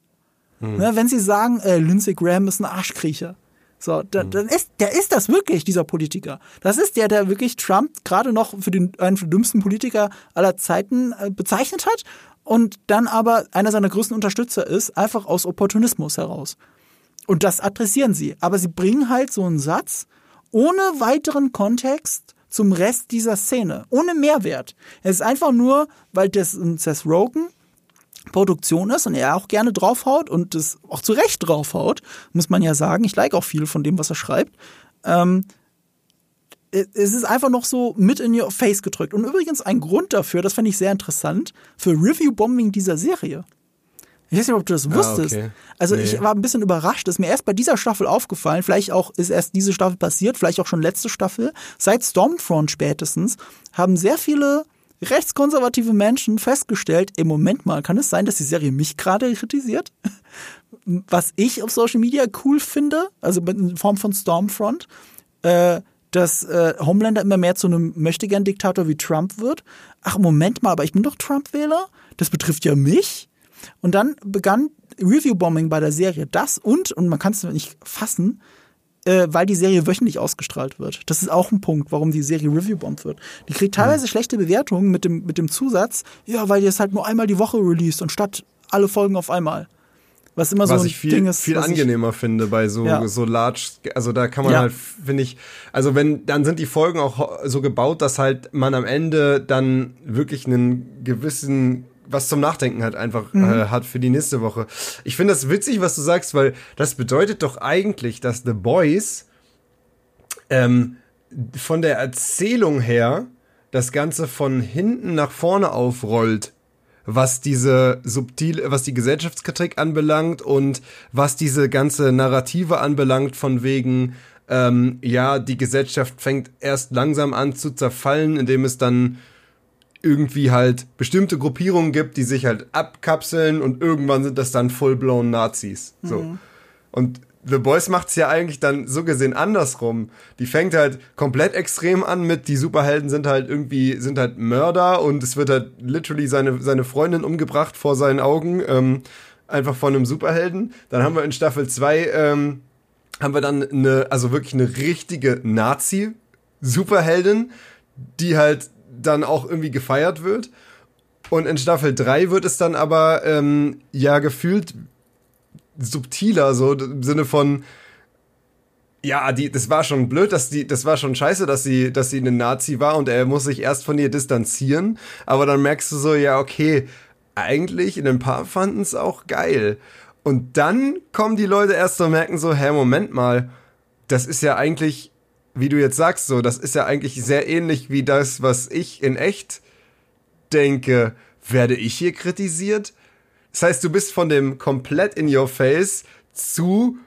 Mhm. Ne, wenn sie sagen, äh, Lindsey Graham ist ein Arschkriecher, So, dann, dann ist, der ist das wirklich, dieser Politiker. Das ist der, der wirklich Trump gerade noch für den, einen der dümmsten Politiker aller Zeiten äh, bezeichnet hat und dann aber einer seiner größten Unterstützer ist, einfach aus Opportunismus heraus. Und das adressieren sie. Aber sie bringen halt so einen Satz ohne weiteren Kontext zum Rest dieser Szene. Ohne Mehrwert. Es ist einfach nur, weil das Seth Rogen Produktion ist und er auch gerne draufhaut und das auch zu Recht draufhaut, muss man ja sagen. Ich like auch viel von dem, was er schreibt. Ähm, es ist einfach noch so mit in your face gedrückt. Und übrigens ein Grund dafür, das fand ich sehr interessant, für Review-Bombing dieser Serie. Ich weiß nicht, ob du das wusstest. Ah, okay. Also nee. ich war ein bisschen überrascht. Ist mir erst bei dieser Staffel aufgefallen. Vielleicht auch ist erst diese Staffel passiert, vielleicht auch schon letzte Staffel. Seit Stormfront spätestens haben sehr viele rechtskonservative Menschen festgestellt, im Moment mal, kann es sein, dass die Serie mich gerade kritisiert? Was ich auf Social Media cool finde, also in Form von Stormfront, äh, dass äh, Homelander immer mehr zu einem Möchtegern-Diktator wie Trump wird. Ach, Moment mal, aber ich bin doch Trump-Wähler? Das betrifft ja mich. Und dann begann Review-Bombing bei der Serie. Das und, und man kann es nicht fassen, äh, weil die Serie wöchentlich ausgestrahlt wird. Das ist auch ein Punkt, warum die Serie Review-bombt wird. Die kriegt teilweise mhm. schlechte Bewertungen mit dem, mit dem Zusatz, ja, weil die es halt nur einmal die Woche released und statt alle Folgen auf einmal. Was immer was so ein ich viel, Ding ist. viel angenehmer ich, finde bei so, ja. so large, also da kann man ja. halt, finde ich, also wenn, dann sind die Folgen auch so gebaut, dass halt man am Ende dann wirklich einen gewissen was zum Nachdenken halt einfach mhm. äh, hat für die nächste Woche. Ich finde das witzig, was du sagst, weil das bedeutet doch eigentlich, dass The Boys ähm, von der Erzählung her das Ganze von hinten nach vorne aufrollt, was diese subtil, was die Gesellschaftskritik anbelangt und was diese ganze Narrative anbelangt, von wegen, ähm, ja, die Gesellschaft fängt erst langsam an zu zerfallen, indem es dann irgendwie halt bestimmte Gruppierungen gibt, die sich halt abkapseln und irgendwann sind das dann full-blown Nazis. So. Mhm. Und The Boys macht's ja eigentlich dann so gesehen andersrum. Die fängt halt komplett extrem an mit, die Superhelden sind halt irgendwie, sind halt Mörder und es wird halt literally seine, seine Freundin umgebracht vor seinen Augen, ähm, einfach von einem Superhelden. Dann haben wir in Staffel 2, ähm, haben wir dann eine, also wirklich eine richtige Nazi-Superheldin, die halt dann auch irgendwie gefeiert wird. Und in Staffel 3 wird es dann aber ähm, ja gefühlt subtiler, so im Sinne von, ja, die, das war schon blöd, dass die, das war schon scheiße, dass sie, dass sie eine Nazi war und er muss sich erst von ihr distanzieren. Aber dann merkst du so, ja, okay, eigentlich in ein paar fanden es auch geil. Und dann kommen die Leute erst und merken so, hä, Moment mal, das ist ja eigentlich wie du jetzt sagst, so, das ist ja eigentlich sehr ähnlich wie das, was ich in echt denke. Werde ich hier kritisiert? Das heißt, du bist von dem komplett in your face zu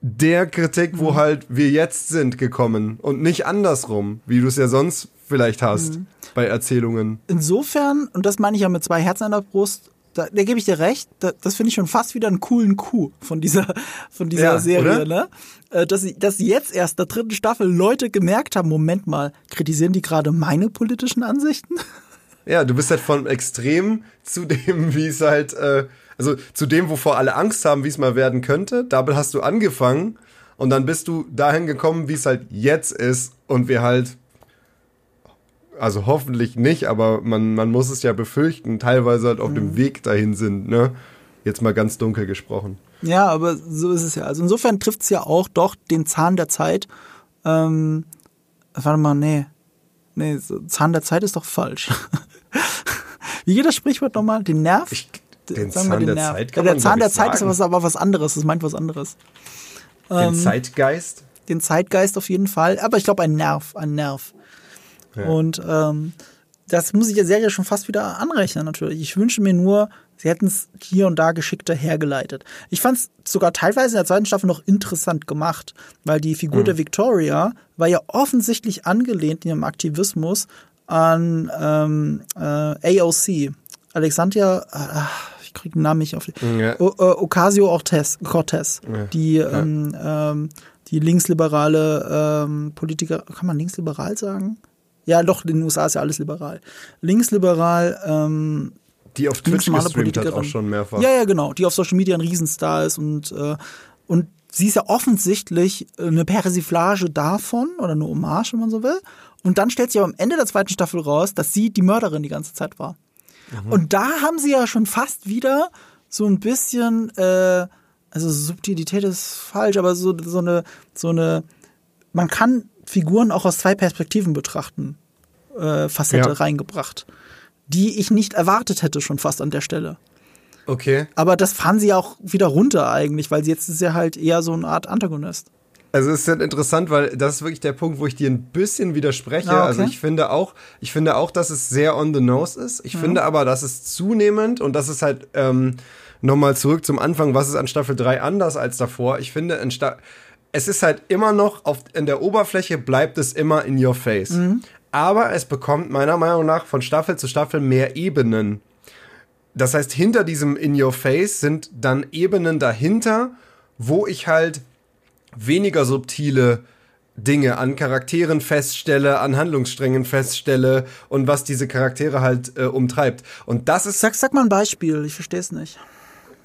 der Kritik, wo mhm. halt wir jetzt sind, gekommen und nicht andersrum, wie du es ja sonst vielleicht hast mhm. bei Erzählungen. Insofern, und das meine ich ja mit zwei Herzen an der Brust, da, da gebe ich dir recht, da, das finde ich schon fast wieder einen coolen Coup von dieser, von dieser ja, Serie, oder? ne? Äh, dass, dass jetzt erst der dritten Staffel Leute gemerkt haben, Moment mal, kritisieren die gerade meine politischen Ansichten? Ja, du bist halt von extrem zu dem, wie es halt, äh, also zu dem, wovor alle Angst haben, wie es mal werden könnte. Dabei hast du angefangen und dann bist du dahin gekommen, wie es halt jetzt ist und wir halt also hoffentlich nicht, aber man, man muss es ja befürchten, teilweise halt auf mhm. dem Weg dahin sind, ne? Jetzt mal ganz dunkel gesprochen. Ja, aber so ist es ja. Also insofern trifft es ja auch doch den Zahn der Zeit. Ähm, warte mal, nee. Nee, Zahn der Zeit ist doch falsch. Wie geht das Sprichwort nochmal? Den Nerv? Ich, den Zahn den der Nerv. Zeit kann ja, Der Zahn der Zeit sagen. ist aber was anderes. Das meint was anderes. Den ähm, Zeitgeist? Den Zeitgeist auf jeden Fall. Aber ich glaube, ein Nerv. Ein Nerv. Und ähm, das muss ich der Serie schon fast wieder anrechnen, natürlich. Ich wünsche mir nur, sie hätten es hier und da geschickter hergeleitet. Ich fand es sogar teilweise in der zweiten Staffel noch interessant gemacht, weil die Figur mhm. der Victoria war ja offensichtlich angelehnt in ihrem Aktivismus an ähm, äh, AOC. Alexandria, äh, ich kriege den Namen nicht auf. Ja. O, äh, Ocasio-Cortez, Cortez, ja. die ähm, ähm, die linksliberale ähm, Politiker, kann man linksliberal sagen? Ja, doch, in den USA ist ja alles liberal. Linksliberal, ähm, die auf Twitch gestreamt hat auch schon mehrfach. Ja, ja, genau. Die auf Social Media ein Riesenstar ist und, äh, und sie ist ja offensichtlich eine Persiflage davon oder eine Hommage, wenn man so will. Und dann stellt sich aber am Ende der zweiten Staffel raus, dass sie die Mörderin die ganze Zeit war. Mhm. Und da haben sie ja schon fast wieder so ein bisschen, äh, also Subtilität ist falsch, aber so, so eine, so eine, man kann Figuren auch aus zwei Perspektiven betrachten, äh, Facette ja. reingebracht, die ich nicht erwartet hätte schon fast an der Stelle. Okay. Aber das fahren sie auch wieder runter eigentlich, weil jetzt ist er halt eher so eine Art Antagonist. Also es ist halt interessant, weil das ist wirklich der Punkt, wo ich dir ein bisschen widerspreche. Ah, okay. Also ich finde auch, ich finde auch, dass es sehr on the nose ist. Ich mhm. finde aber, dass es zunehmend und das ist halt ähm, nochmal zurück zum Anfang, was ist an Staffel 3 anders als davor? Ich finde, in Sta es ist halt immer noch auf, in der Oberfläche bleibt es immer in your face. Mhm. Aber es bekommt meiner Meinung nach von Staffel zu Staffel mehr Ebenen. Das heißt, hinter diesem in your face sind dann Ebenen dahinter, wo ich halt weniger subtile Dinge an Charakteren feststelle, an Handlungssträngen feststelle und was diese Charaktere halt äh, umtreibt. Und das ist. Sag, sag mal ein Beispiel, ich verstehe es nicht.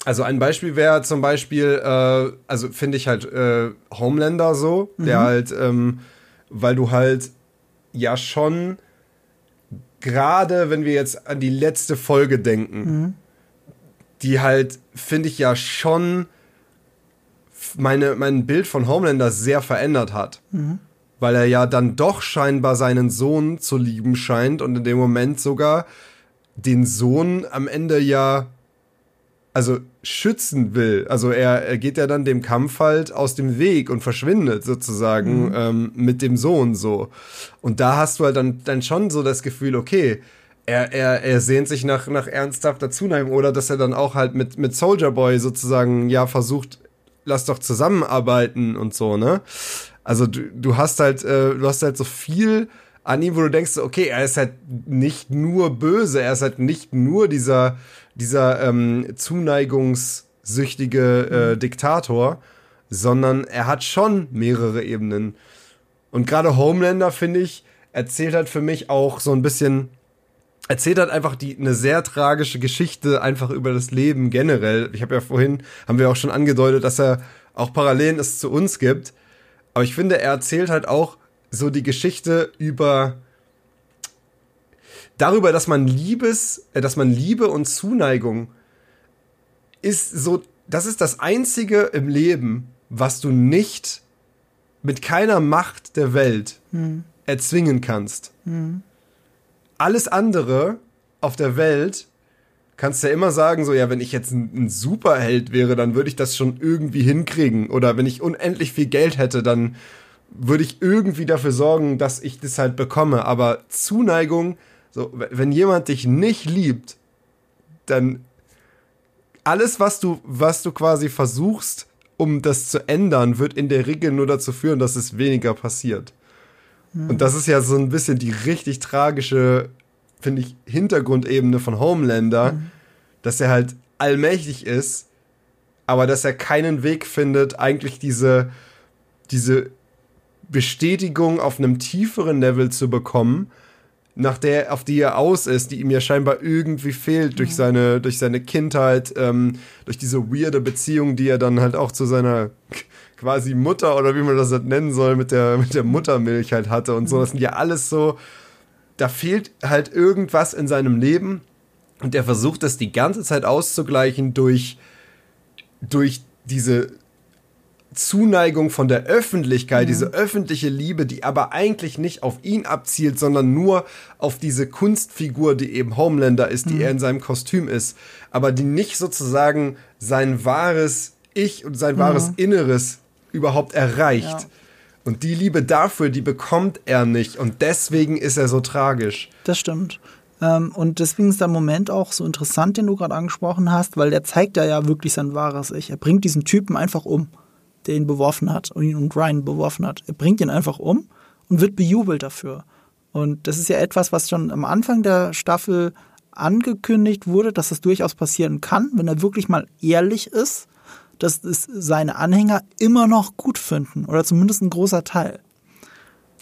Also ein Beispiel wäre zum Beispiel, äh, also finde ich halt äh, Homelander so, mhm. der halt, ähm, weil du halt ja schon gerade, wenn wir jetzt an die letzte Folge denken, mhm. die halt, finde ich ja schon meine, mein Bild von Homelander sehr verändert hat. Mhm. Weil er ja dann doch scheinbar seinen Sohn zu lieben scheint und in dem Moment sogar den Sohn am Ende ja also schützen will. Also er, er geht ja dann dem Kampf halt aus dem Weg und verschwindet sozusagen mhm. ähm, mit dem Sohn so. Und da hast du halt dann, dann schon so das Gefühl, okay, er, er, er sehnt sich nach, nach ernsthafter Zuneigung oder dass er dann auch halt mit, mit Soldier Boy sozusagen ja versucht, lass doch zusammenarbeiten und so, ne? Also du, du hast halt, äh, du hast halt so viel an ihm, wo du denkst, okay, er ist halt nicht nur böse, er ist halt nicht nur dieser, dieser ähm, zuneigungssüchtige äh, Diktator, sondern er hat schon mehrere Ebenen. Und gerade Homelander, finde ich, erzählt halt für mich auch so ein bisschen, erzählt halt einfach die, eine sehr tragische Geschichte einfach über das Leben generell. Ich habe ja vorhin, haben wir auch schon angedeutet, dass er auch Parallelen es zu uns gibt. Aber ich finde, er erzählt halt auch so die Geschichte über darüber, dass man Liebes, äh, dass man Liebe und Zuneigung ist so, das ist das einzige im Leben, was du nicht mit keiner Macht der Welt hm. erzwingen kannst. Hm. Alles andere auf der Welt kannst du ja immer sagen, so, ja, wenn ich jetzt ein, ein, Superheld wäre, dann würde ich das schon irgendwie hinkriegen. Oder wenn ich unendlich viel Geld hätte, dann würde ich irgendwie dafür sorgen, dass ich das halt bekomme. Aber Zuneigung, so, wenn jemand dich nicht liebt, dann alles, was du, was du quasi versuchst, um das zu ändern, wird in der Regel nur dazu führen, dass es weniger passiert. Mhm. Und das ist ja so ein bisschen die richtig tragische, finde ich, Hintergrundebene von Homelander, mhm. dass er halt allmächtig ist, aber dass er keinen Weg findet, eigentlich diese, diese Bestätigung auf einem tieferen Level zu bekommen, nach der, auf die er aus ist, die ihm ja scheinbar irgendwie fehlt durch seine, durch seine Kindheit, ähm, durch diese weirde Beziehung, die er dann halt auch zu seiner quasi Mutter oder wie man das halt nennen soll, mit der, mit der Muttermilch halt hatte und so. Das sind ja alles so, da fehlt halt irgendwas in seinem Leben und er versucht das die ganze Zeit auszugleichen durch, durch diese Zuneigung von der Öffentlichkeit, mhm. diese öffentliche Liebe, die aber eigentlich nicht auf ihn abzielt, sondern nur auf diese Kunstfigur, die eben Homelander ist, die mhm. er in seinem Kostüm ist, aber die nicht sozusagen sein wahres Ich und sein wahres mhm. Inneres überhaupt erreicht. Ja. Und die Liebe dafür, die bekommt er nicht. Und deswegen ist er so tragisch. Das stimmt. Ähm, und deswegen ist der Moment auch so interessant, den du gerade angesprochen hast, weil der zeigt ja ja wirklich sein wahres Ich. Er bringt diesen Typen einfach um der ihn beworfen hat und ihn und Ryan beworfen hat. Er bringt ihn einfach um und wird bejubelt dafür. Und das ist ja etwas, was schon am Anfang der Staffel angekündigt wurde, dass das durchaus passieren kann, wenn er wirklich mal ehrlich ist, dass es seine Anhänger immer noch gut finden oder zumindest ein großer Teil.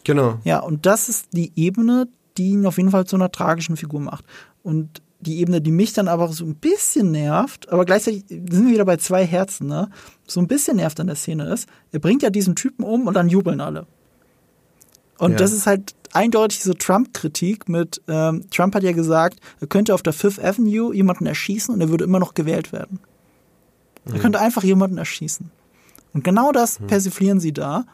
Genau. Ja, und das ist die Ebene, die ihn auf jeden Fall zu einer tragischen Figur macht. Und die Ebene, die mich dann aber so ein bisschen nervt, aber gleichzeitig sind wir wieder bei zwei Herzen, ne? So ein bisschen nervt an der Szene ist, er bringt ja diesen Typen um und dann jubeln alle. Und Ja. das ist halt eindeutig so Trump-Kritik mit, ähm, Trump hat ja gesagt, er könnte auf der Fifth Avenue jemanden erschießen und er würde immer noch gewählt werden. Er könnte einfach jemanden erschießen. Und genau das persiflieren sie da.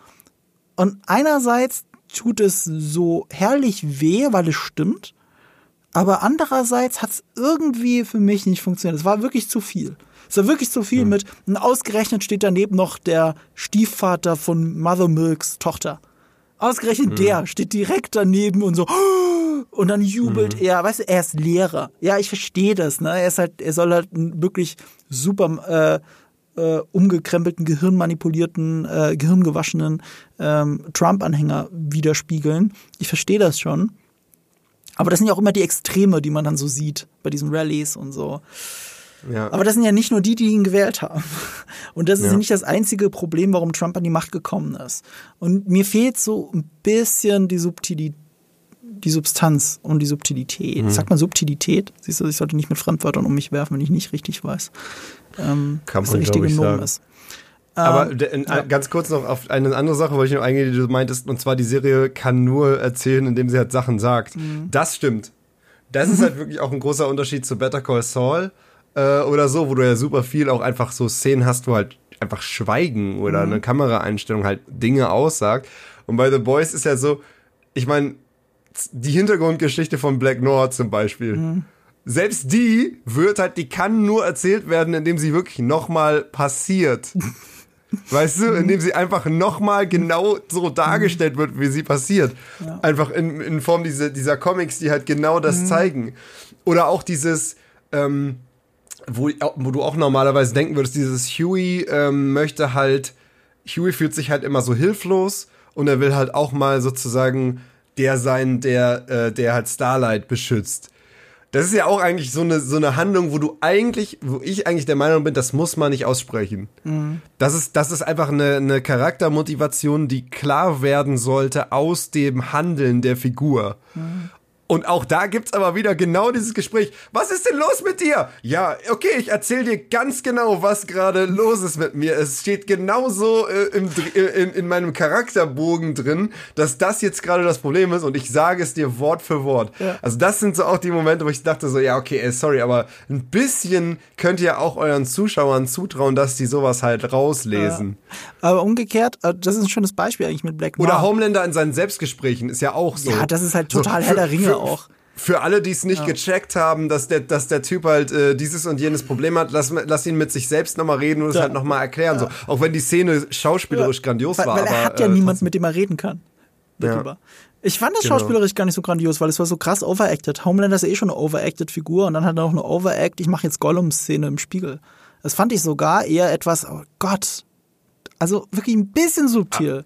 Und einerseits tut es so herrlich weh, weil es stimmt. Aber andererseits hat es irgendwie für mich nicht funktioniert. Es war wirklich zu viel. Es war wirklich zu viel mit, und ausgerechnet steht daneben noch der Stiefvater von Mother Milks Tochter. Ausgerechnet der steht direkt daneben und so, und dann jubelt er, weißt du, er ist Lehrer. Ja, ich verstehe das, ne? Er ist halt, er soll halt einen wirklich super äh, äh, umgekrempelten, gehirnmanipulierten, äh, gehirngewaschenen ähm, Trump-Anhänger widerspiegeln. Ich verstehe das schon. Aber das sind ja auch immer die Extreme, die man dann so sieht bei diesen Rallyes und so. Ja. Aber das sind ja nicht nur die, die ihn gewählt haben. Und das ist Ja. nicht das einzige Problem, warum Trump an die Macht gekommen ist. Und mir fehlt so ein bisschen die Subtilität, die Substanz und die Subtilität. Mhm. Sagt man Subtilität? Siehst du, ich sollte nicht mit Fremdwörtern um mich werfen, wenn ich nicht richtig weiß. Ähm, was der richtige ich, Nomen ist. Aber Ähm, ja. ganz kurz noch auf eine andere Sache wollte ich noch eingehen, die du meintest, und zwar die Serie kann nur erzählen, indem sie halt Sachen sagt. Mhm. Das stimmt. Das ist halt wirklich auch ein großer Unterschied zu Better Call Saul äh, oder so, wo du ja super viel auch einfach so Szenen hast, wo halt einfach Schweigen oder Mhm. eine Kameraeinstellung halt Dinge aussagt. Und bei The Boys ist ja so, ich meine, die Hintergrundgeschichte von Black Noir zum Beispiel. Mhm. Selbst die wird halt, die kann nur erzählt werden, indem sie wirklich nochmal passiert. Weißt du, indem sie einfach nochmal genau so dargestellt wird, wie sie passiert. Einfach in, in Form dieser, dieser Comics, die halt genau das zeigen. Oder auch dieses, ähm, wo, wo du auch normalerweise denken würdest, dieses Huey ähm, möchte halt, Huey fühlt sich halt immer so hilflos und er will halt auch mal sozusagen der sein, der, äh, der halt Starlight beschützt. Das ist ja auch eigentlich so eine, so eine Handlung, wo du eigentlich, wo ich eigentlich der Meinung bin, das muss man nicht aussprechen. Das ist, das ist einfach eine, eine Charaktermotivation, die klar werden sollte aus dem Handeln der Figur. Und auch da gibt's aber wieder genau dieses Gespräch. Was ist denn los mit dir? Ja, okay, ich erzähl dir ganz genau, was gerade los ist mit mir. Es steht genauso äh, im, äh, in, in meinem Charakterbogen drin, dass das jetzt gerade das Problem ist und ich sage es dir Wort für Wort. Ja. Also das sind so auch die Momente, wo ich dachte so, ja, okay, ey, sorry, aber ein bisschen könnt ihr auch euren Zuschauern zutrauen, dass die sowas halt rauslesen. aber umgekehrt, äh, das ist ein schönes Beispiel eigentlich mit Black Noir. Oder Homelander in seinen Selbstgesprächen ist ja auch so. Ja, das ist halt total für- Herr der Auch. Für alle, die es nicht gecheckt haben, dass der, dass der Typ halt äh, dieses und jenes Problem hat, lass, lass ihn mit sich selbst nochmal reden und es Ja. halt nochmal erklären. So. Auch wenn die Szene schauspielerisch grandios weil, war. weil er aber, hat ja äh, niemanden, mit dem er reden kann. Darüber. Ich fand das Genau. schauspielerisch gar nicht so grandios, weil es war so krass overacted. Homelander ist ja eh schon eine overacted Figur und dann hat er noch eine overact, ich mache jetzt Gollum-Szene im Spiegel. Das fand ich sogar eher etwas, oh Gott, also wirklich ein bisschen subtil.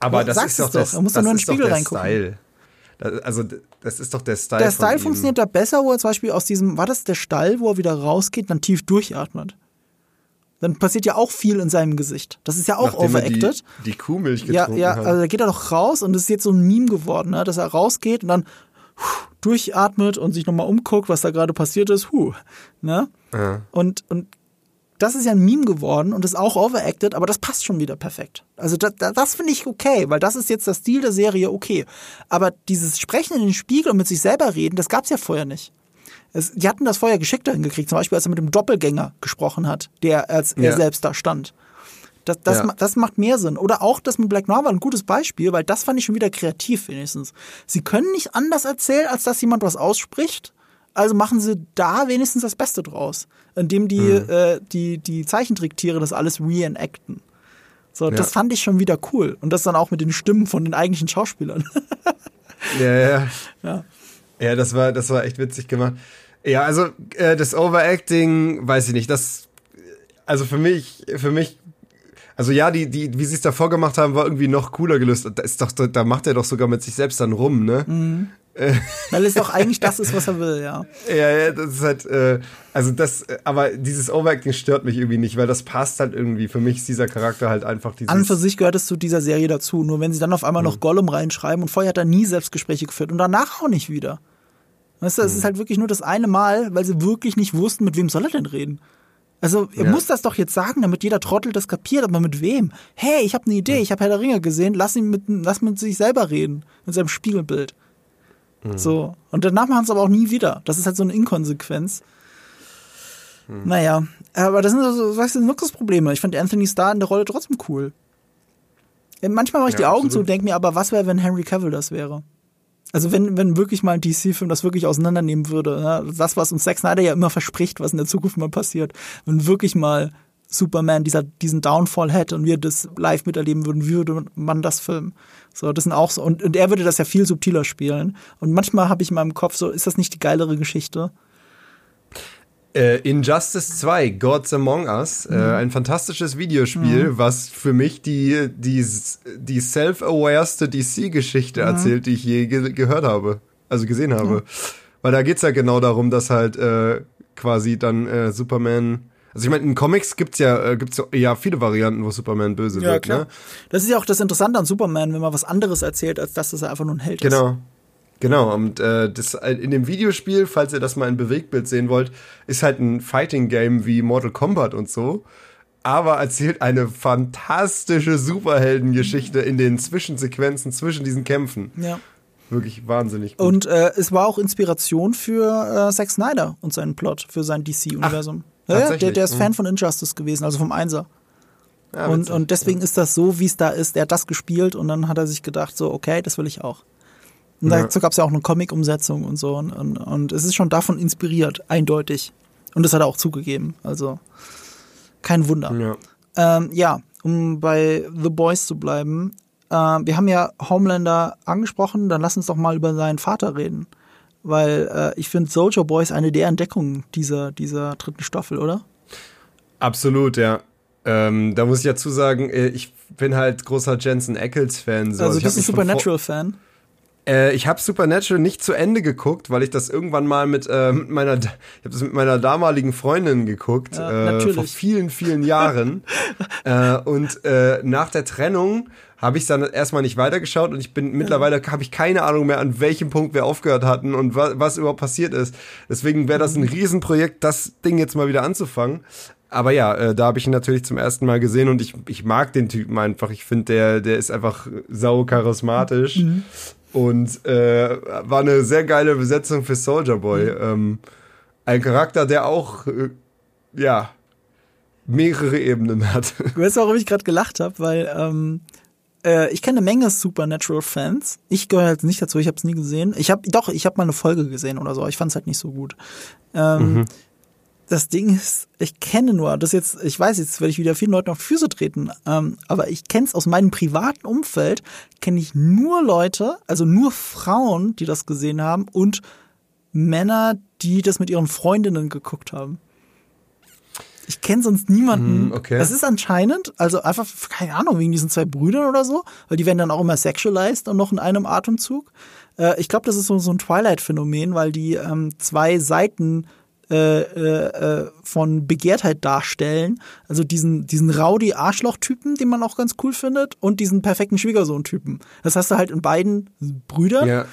Aber Ja, das ist doch doch. das, Er muss das nur in den Spiegel reingucken. Style. Das, also das ist doch der Style. Der Style funktioniert da besser, wo er zum Beispiel aus diesem, war das der Stall, wo er wieder rausgeht, dann tief durchatmet. Dann passiert ja auch viel in seinem Gesicht. Das ist ja auch Nachdem er die, overacted. die Kuhmilch Ja, getrunken ja, hat. also da geht er doch raus und es ist jetzt so ein Meme geworden, ne? dass er rausgeht und dann durchatmet und sich nochmal umguckt, was da gerade passiert ist. Huh, ne? Ja. Und, und das ist ja ein Meme geworden und ist auch overacted, aber das passt schon wieder perfekt. Also das, das finde ich okay, weil das ist jetzt der Stil der Serie okay. Aber dieses Sprechen in den Spiegel und mit sich selber reden, das gab's ja vorher nicht. Es, die hatten das vorher geschickter hingekriegt, zum Beispiel als er mit dem Doppelgänger gesprochen hat, der als er Ja. selbst da stand. Das, das, Ja. ma- das macht mehr Sinn. Oder auch das mit Black Noir war ein gutes Beispiel, weil das fand ich schon wieder kreativ wenigstens. Sie können nicht anders erzählen, als dass jemand was ausspricht. Also machen sie da wenigstens das Beste draus, indem die, Mhm. äh, die, die Zeichentricktiere das alles reenacten. So, das fand ich schon wieder cool. Und das dann auch mit den Stimmen von den eigentlichen Schauspielern. Ja, ja. Ja. Ja, das war, das war echt witzig gemacht. Ja, also äh, das Overacting, weiß ich nicht, das, also für mich, für mich, also ja, die, die, wie sie es davor gemacht haben, war irgendwie noch cooler gelöst. Da ist doch, da macht er doch sogar mit sich selbst dann rum, ne? Mhm. Weil es doch eigentlich das ist, was er will, ja. Ja, ja, das ist halt, äh, also das, aber dieses Overacting stört mich irgendwie nicht, weil das passt halt irgendwie. Für mich ist dieser Charakter halt einfach dieses. An und für sich gehört es zu dieser Serie dazu. Nur wenn sie dann auf einmal Mhm. noch Gollum reinschreiben und vorher hat er nie Selbstgespräche geführt und danach auch nicht wieder. Weißt du, es ist halt wirklich nur das eine Mal, weil sie wirklich nicht wussten, mit wem soll er denn reden. Also, er Ja. muss das doch jetzt sagen, damit jeder Trottel das kapiert, aber mit wem? Hey, ich habe eine Idee, ich habe Herr der Ringe gesehen, lass ihn mit, lass mit sich selber reden, mit seinem Spiegelbild. So. Und danach machen sie aber auch nie wieder. Das ist halt so eine Inkonsequenz. Naja, aber das sind so, weißt du, Luxusprobleme. Ich fand Anthony Starr in der Rolle trotzdem cool. Äh, Manchmal mache ich Ja, die Augen zu absolut. und denke mir, aber was wäre, wenn Henry Cavill das wäre? Also wenn, wenn wirklich mal ein DC-Film das wirklich auseinandernehmen würde, ne? das, was uns Zack Snyder ja immer verspricht, was in der Zukunft mal passiert, wenn wirklich mal Superman dieser, diesen Downfall hätte und wir das live miterleben würden, würde man das filmen. So, das sind auch so, und, und er würde das ja viel subtiler spielen. Und manchmal habe ich in meinem Kopf so, ist das nicht die geilere Geschichte? Äh, Injustice 2, Gods Among Us, Mhm. äh, ein fantastisches Videospiel, was für mich die, die, die self-awareste DC-Geschichte Mhm. erzählt, die ich je ge gehört habe, also gesehen habe. Weil da geht's ja genau darum, dass halt äh, quasi dann äh, Superman. Also ich meine, in Comics gibt's ja, äh, gibt's ja viele Varianten, wo Superman böse wird, ne? Das ist ja auch das Interessante an Superman, wenn man was anderes erzählt, als dass das er einfach nur ein Held ist. Genau. Genau, und äh, das in dem Videospiel, falls ihr das mal in Bewegtbild sehen wollt, ist halt ein Fighting Game wie Mortal Kombat und so, aber erzählt eine fantastische Superheldengeschichte in den Zwischensequenzen zwischen diesen Kämpfen. Ja. Wirklich wahnsinnig gut. Und äh, es war auch Inspiration für äh, Zack Snyder und seinen Plot, für sein DC-Universum. Ja, der, der ist Mhm. Fan von Injustice gewesen, also vom Einser. Ja, und, und deswegen ist das so, wie es da ist. Der hat das gespielt und dann hat er sich gedacht, so, okay, das will ich auch. Und dazu gab es ja auch eine Comic-Umsetzung und so. Und, und, und es ist schon davon inspiriert, eindeutig. Und das hat er auch zugegeben. Also kein Wunder. ja. Ähm, ja, um bei The Boys zu bleiben. Äh, wir haben ja Homelander angesprochen, dann lass uns doch mal über seinen Vater reden. Weil äh, ich finde Soldier Boy ist eine der Entdeckungen dieser, dieser dritten Staffel, oder? Absolut, ja. Ähm, da muss ich dazu sagen, äh, ich bin halt großer Jensen Ackles-Fan. So. also ich du bist ein Supernatural-Fan. Äh, ich habe Supernatural nicht zu Ende geguckt, weil ich das irgendwann mal mit, äh, mit meiner, ich habe das mit meiner damaligen Freundin geguckt, Ja, äh, vor vielen, vielen Jahren. äh, und nach der Trennung habe ich dann erstmal nicht weitergeschaut und ich bin mittlerweile habe ich keine Ahnung mehr, an welchem Punkt wir aufgehört hatten und wa was überhaupt passiert ist. Deswegen wäre das ein Riesenprojekt, das Ding jetzt mal wieder anzufangen. Aber ja, äh, da habe ich ihn natürlich zum ersten Mal gesehen und ich, ich mag den Typen einfach. Ich finde, der, der ist einfach sau charismatisch. Und äh, war eine sehr geile Besetzung für Soldier Boy. Ähm, ein Charakter, der auch, äh, ja, mehrere Ebenen hat. Du weißt, warum ich gerade gelacht habe, weil ähm, äh, ich kenne eine Menge Supernatural-Fans. Ich gehöre jetzt nicht dazu, ich habe es nie gesehen. Ich habe doch, ich habe mal eine Folge gesehen oder so. Ich fand es halt nicht so gut. Ähm, Das Ding ist, ich kenne nur, das jetzt, ich weiß, jetzt werde ich wieder vielen Leuten auf Füße treten, ähm, aber ich kenne es aus meinem privaten Umfeld, kenne ich nur Leute, also nur Frauen, die das gesehen haben und Männer, die das mit ihren Freundinnen geguckt haben. Ich kenne sonst niemanden. Hm, okay. Das ist anscheinend, also einfach, keine Ahnung, wegen diesen zwei Brüdern oder so, weil die werden dann auch immer sexualized und noch in einem Atemzug. Äh, ich glaube, das ist so, so ein Twilight-Phänomen, weil die ähm, zwei Seiten äh, äh, äh, von Begehrtheit darstellen. Also diesen, diesen Rowdy-Arschloch-Typen, den man auch ganz cool findet, und diesen perfekten Schwiegersohn-Typen. Das hast du halt in beiden Brüdern. ja.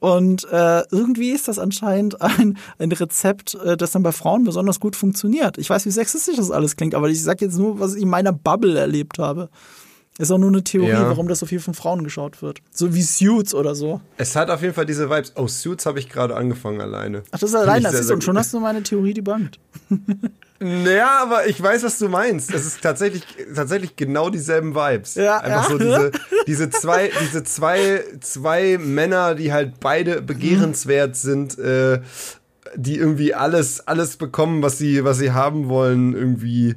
Und äh, irgendwie ist das anscheinend ein, ein Rezept, äh, das dann bei Frauen besonders gut funktioniert. Ich weiß, wie sexistisch das alles klingt, aber ich sag jetzt nur, was ich in meiner Bubble erlebt habe. Ist auch nur eine Theorie, Ja. warum das so viel von Frauen geschaut wird. So wie Suits oder so. Es hat auf jeden Fall diese Vibes. Oh, Suits habe ich gerade angefangen alleine. Ach, das ist Finde allein ich das sehr, ist und schon hast du meine Theorie debunked. Naja, aber ich weiß, was du meinst. Es ist tatsächlich, tatsächlich genau dieselben Vibes. Ja, Einfach ja. so diese, diese zwei, diese zwei, zwei Männer, die halt beide begehrenswert sind, äh, die irgendwie alles, alles bekommen, was sie, was sie haben wollen, irgendwie.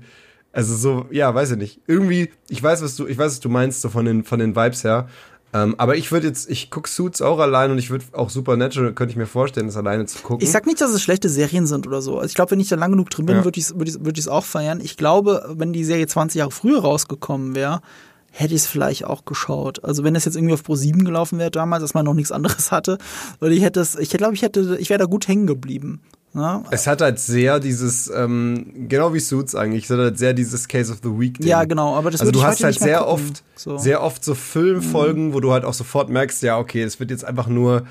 Also so, ja, weiß ich nicht. Irgendwie, ich weiß, was du, ich weiß, was du meinst, so von den, von den Vibes her. Ähm, aber ich würde jetzt, ich guck Suits auch allein und ich würde auch Supernatural, könnte ich mir vorstellen, das alleine zu gucken. Ich sag nicht, dass es schlechte Serien sind oder so. Also ich glaube, wenn ich da lang genug drin bin, Ja. würde ich es würd ich's- würd ich's auch feiern. Ich glaube, wenn die Serie 20 Jahre früher rausgekommen wäre, hätte ich es vielleicht auch geschaut. Also wenn das jetzt irgendwie auf Pro 7 gelaufen wäre damals, dass man noch nichts anderes hatte, oder ich hätte es, ich glaube, ich hätte, ich wäre da gut hängen geblieben. Ja, Es hat halt sehr dieses, ähm, genau wie Suits eigentlich, es hat halt sehr dieses Case of the Week. -Ding. Ja, genau, aber das Also du hast halt sehr gucken. oft, So. Mhm. sehr oft so Filmfolgen, wo du halt auch sofort merkst, ja, okay, es wird jetzt einfach nur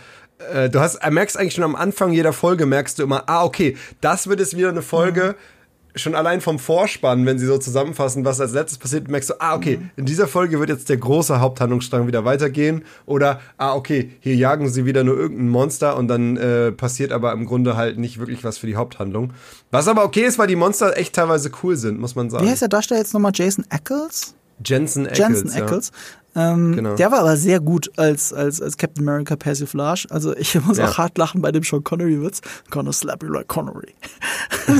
äh, du hast, äh, merkst eigentlich schon am Anfang jeder Folge, merkst du immer, ah, okay, das wird jetzt wieder eine Folge, mhm schon allein vom Vorspann, wenn sie so zusammenfassen, was als letztes passiert, merkst du, ah, okay, mhm. in dieser Folge wird jetzt der große Haupthandlungsstrang wieder weitergehen. Oder, ah, okay, hier jagen sie wieder nur irgendein Monster und dann äh, passiert aber im Grunde halt nicht wirklich was für die Haupthandlung. Was aber okay ist, weil die Monster echt teilweise cool sind, muss man sagen. Wie heißt der Darsteller jetzt nochmal? Jason Ackles? Jensen Ackles. Jensen Ackles. Ähm, genau. Der war aber sehr gut als, als, als Captain America Persiflage. Also ich muss ja. auch hart lachen bei dem Sean Connery-Witz. Gonna slap you like Connery.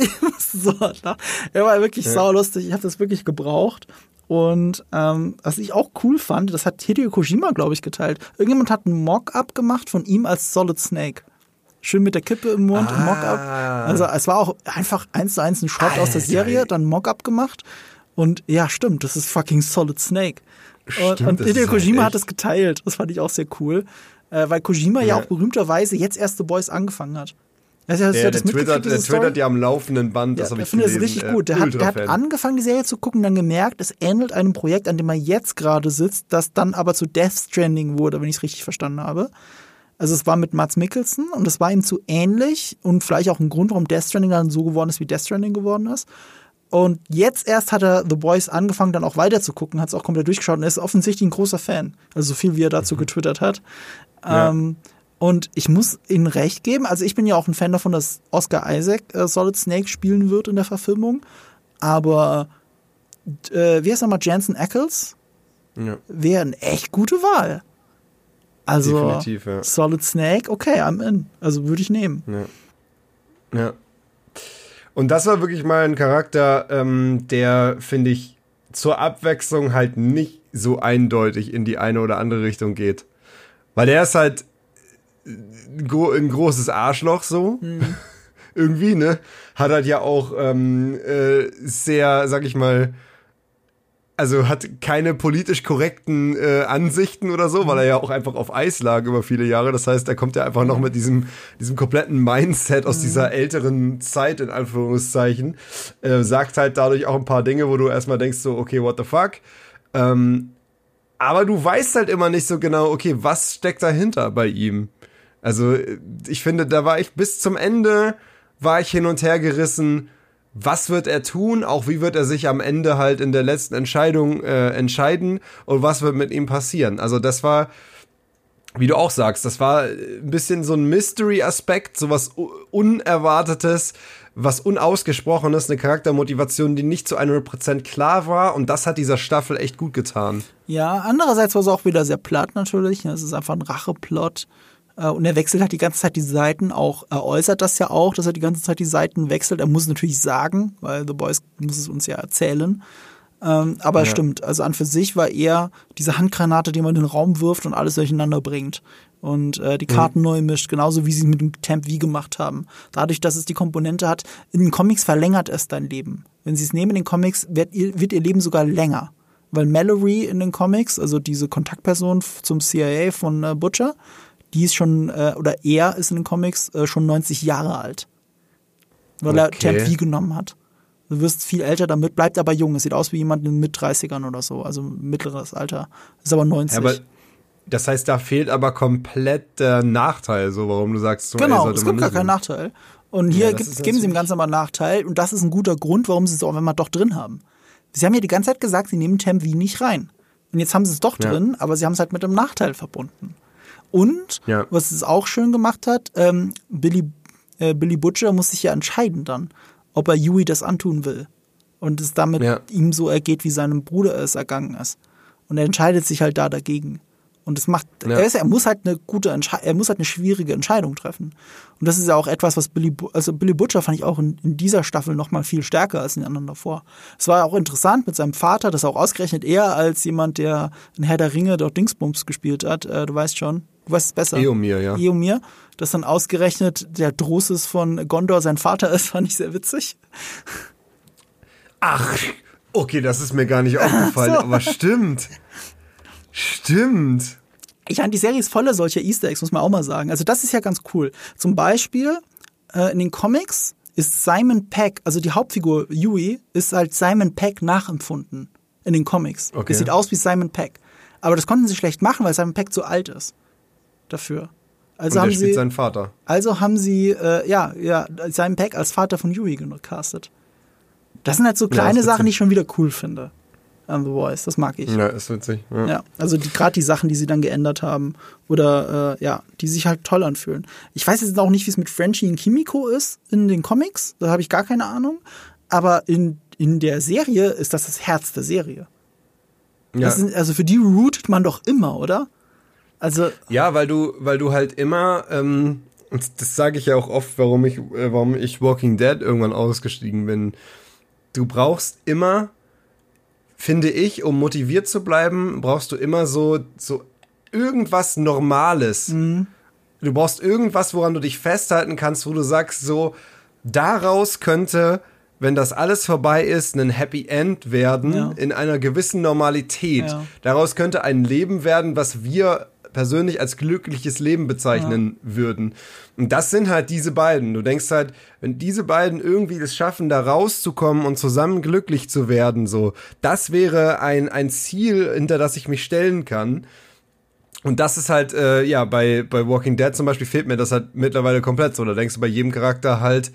ich musste so hart lachen. Er war wirklich ja. saulustig. Ich habe das wirklich gebraucht. Und ähm, was ich auch cool fand, das hat Hideo Kojima, glaube ich, geteilt. Irgendjemand hat einen Mock-up gemacht von ihm als Solid Snake schön mit der Kippe im Mund, ah. Mock-up. Also es war auch einfach eins zu eins ein Shot Alter. aus der Serie, dann Mock-up gemacht. Und ja, stimmt, das ist fucking Solid Snake. Stimmt, und, Hideo Kojima halt hat das geteilt. Das fand ich auch sehr cool. Äh, weil Kojima ja. ja. auch berühmterweise jetzt erst The Boys angefangen hat. Das ja, der, der, twittert, der twittert ja am laufenden Band, das ja, habe ich finde das richtig gut. Der hat, der hat angefangen, die Serie zu gucken, dann gemerkt, es ähnelt einem Projekt, an dem er jetzt gerade sitzt, das dann aber zu Death Stranding wurde, wenn ich es richtig verstanden habe. Also es war mit Mats Mikkelsen und es war ihm zu ähnlich und vielleicht auch ein Grund, warum Death Stranding dann so geworden ist, wie Death Stranding geworden ist. Und jetzt erst hat er The Boys angefangen, dann auch weiter zu gucken, hat es auch komplett durchgeschaut und ist offensichtlich ein großer Fan. Also so viel, wie er dazu mhm. getwittert hat. Ja. Ähm, und ich muss ihnen recht geben. Also ich bin ja auch ein Fan davon, dass Oscar Isaac äh, Solid Snake spielen wird in der Verfilmung. Aber äh, wie heißt nochmal Jensen Ackles? Ja. Wäre eine echt gute Wahl. Also ja. Solid Snake, okay, I'm in. Also würde ich nehmen. Ja. ja. Und das war wirklich mal ein Charakter, ähm, der, finde ich, zur Abwechslung halt nicht so eindeutig in die eine oder andere Richtung geht. Weil der ist halt ein großes Arschloch so. Mhm. Irgendwie, ne? Hat halt ja auch ähm, äh, sehr, sag ich mal, also hat keine politisch korrekten äh, Ansichten oder so, weil er ja auch einfach auf Eis lag über viele Jahre. Das heißt, er kommt ja einfach noch mit diesem, diesem kompletten Mindset aus mhm. dieser älteren Zeit, in Anführungszeichen. Äh, sagt halt dadurch auch ein paar Dinge, wo du erstmal denkst so, okay, what the fuck? Ähm, aber du weißt halt immer nicht so genau, okay, was steckt dahinter bei ihm? Also ich finde, da war ich bis zum Ende, war ich hin und her gerissen was wird er tun, auch wie wird er sich am Ende halt in der letzten Entscheidung äh, entscheiden und was wird mit ihm passieren. Also das war, wie du auch sagst, das war ein bisschen so ein Mystery-Aspekt, so was Unerwartetes, was Unausgesprochenes, eine Charaktermotivation, die nicht zu 100% klar war und das hat dieser Staffel echt gut getan. Ja, andererseits war es auch wieder sehr platt natürlich, es ist einfach ein Racheplot. Und er wechselt halt die ganze Zeit die Seiten auch, er äußert das ja auch, dass er die ganze Zeit die Seiten wechselt. Er muss es natürlich sagen, weil The Boys muss es uns ja erzählen. Ähm, aber ja. stimmt, also an für sich war er diese Handgranate, die man in den Raum wirft und alles durcheinander bringt. Und äh, die Karten mhm. neu mischt, genauso wie sie es mit dem Temp V gemacht haben. Dadurch, dass es die Komponente hat, in den Comics verlängert es dein Leben. Wenn sie es nehmen in den Comics, wird ihr, wird ihr Leben sogar länger. Weil Mallory in den Comics, also diese Kontaktperson zum CIA von äh, Butcher, die ist schon, äh, oder er ist in den Comics äh, schon 90 Jahre alt. Weil okay. er Temp genommen hat. Du wirst viel älter damit, bleibt aber jung. Es sieht aus wie jemand in mit 30ern oder so, also mittleres Alter. Ist aber 90. Ja, aber das heißt, da fehlt aber komplett der Nachteil, so warum du sagst, so, genau, ey, es gibt gar keinen Nachteil. Und hier ja, gibt, geben sie ihm ganz aber einen Nachteil und das ist ein guter Grund, warum sie es auch wenn wir doch drin haben. Sie haben ja die ganze Zeit gesagt, sie nehmen Temp nicht rein. Und jetzt haben sie es doch drin, ja. aber sie haben es halt mit einem Nachteil verbunden. Und ja. was es auch schön gemacht hat, ähm, Billy, äh, Billy Butcher muss sich ja entscheiden dann, ob er Yui das antun will. Und es damit ja. ihm so ergeht, wie seinem Bruder es ergangen ist. Und er entscheidet sich halt da dagegen. Und es macht, ja. er, ist, er, muss halt eine gute Entscheidung, er muss halt eine schwierige Entscheidung treffen. Und das ist ja auch etwas, was Billy, also Billy Butcher fand ich auch in, in dieser Staffel noch mal viel stärker als in den anderen davor. Es war auch interessant mit seinem Vater, das auch ausgerechnet er als jemand, der in Herr der Ringe dort Dingsbums gespielt hat, äh, du weißt schon, du weißt es besser. Eomir, ja. Eomir, dass dann ausgerechnet der Drosis von Gondor sein Vater ist, fand ich sehr witzig. Ach, okay, das ist mir gar nicht aufgefallen, so. aber stimmt. Stimmt. Ich fand, die Serie ist voller solcher Easter Eggs, muss man auch mal sagen. Also das ist ja ganz cool. Zum Beispiel äh, in den Comics ist Simon Peck, also die Hauptfigur Yui, ist halt Simon Peck nachempfunden in den Comics. Okay. Das sieht aus wie Simon Peck. Aber das konnten sie schlecht machen, weil Simon Peck zu alt ist dafür. Also haben sie, seinen Vater. also haben sie, äh, ja, ja, Simon Peck als Vater von Yui gecastet. Das sind halt so Ja, kleine ist Sachen, die ich schon wieder cool finde. An The Voice, das mag ich. Ja, ist witzig. Ja. Ja, also die gerade die Sachen, die sie dann geändert haben oder äh, ja, die sich halt toll anfühlen. Ich weiß jetzt auch nicht, wie es mit Frenchie und Kimiko ist in den Comics, da habe ich gar keine Ahnung, aber in in der Serie ist das das Herz der Serie. Ja. Das sind, also für die rootet man doch immer, oder? Also Ja, weil du, weil du halt immer, ähm, und das sage ich ja auch oft, warum ich, äh, warum ich Walking Dead irgendwann ausgestiegen bin. Du brauchst immer, finde ich, um motiviert zu bleiben, brauchst du immer so, so irgendwas Normales. Du brauchst irgendwas, woran du dich festhalten kannst, wo du sagst, so, daraus könnte, wenn das alles vorbei ist, ein Happy End werden Ja. in einer gewissen Normalität. Ja. Daraus könnte ein Leben werden, was wir persönlich als glückliches Leben bezeichnen würden. Und das sind halt diese beiden. Du denkst halt, wenn diese beiden irgendwie es schaffen, da rauszukommen und zusammen glücklich zu werden, so, das wäre ein, ein Ziel, hinter das ich mich stellen kann. Und das ist halt, äh, ja, bei, bei Walking Dead zum Beispiel fehlt mir das halt mittlerweile komplett so. Da denkst du bei jedem Charakter halt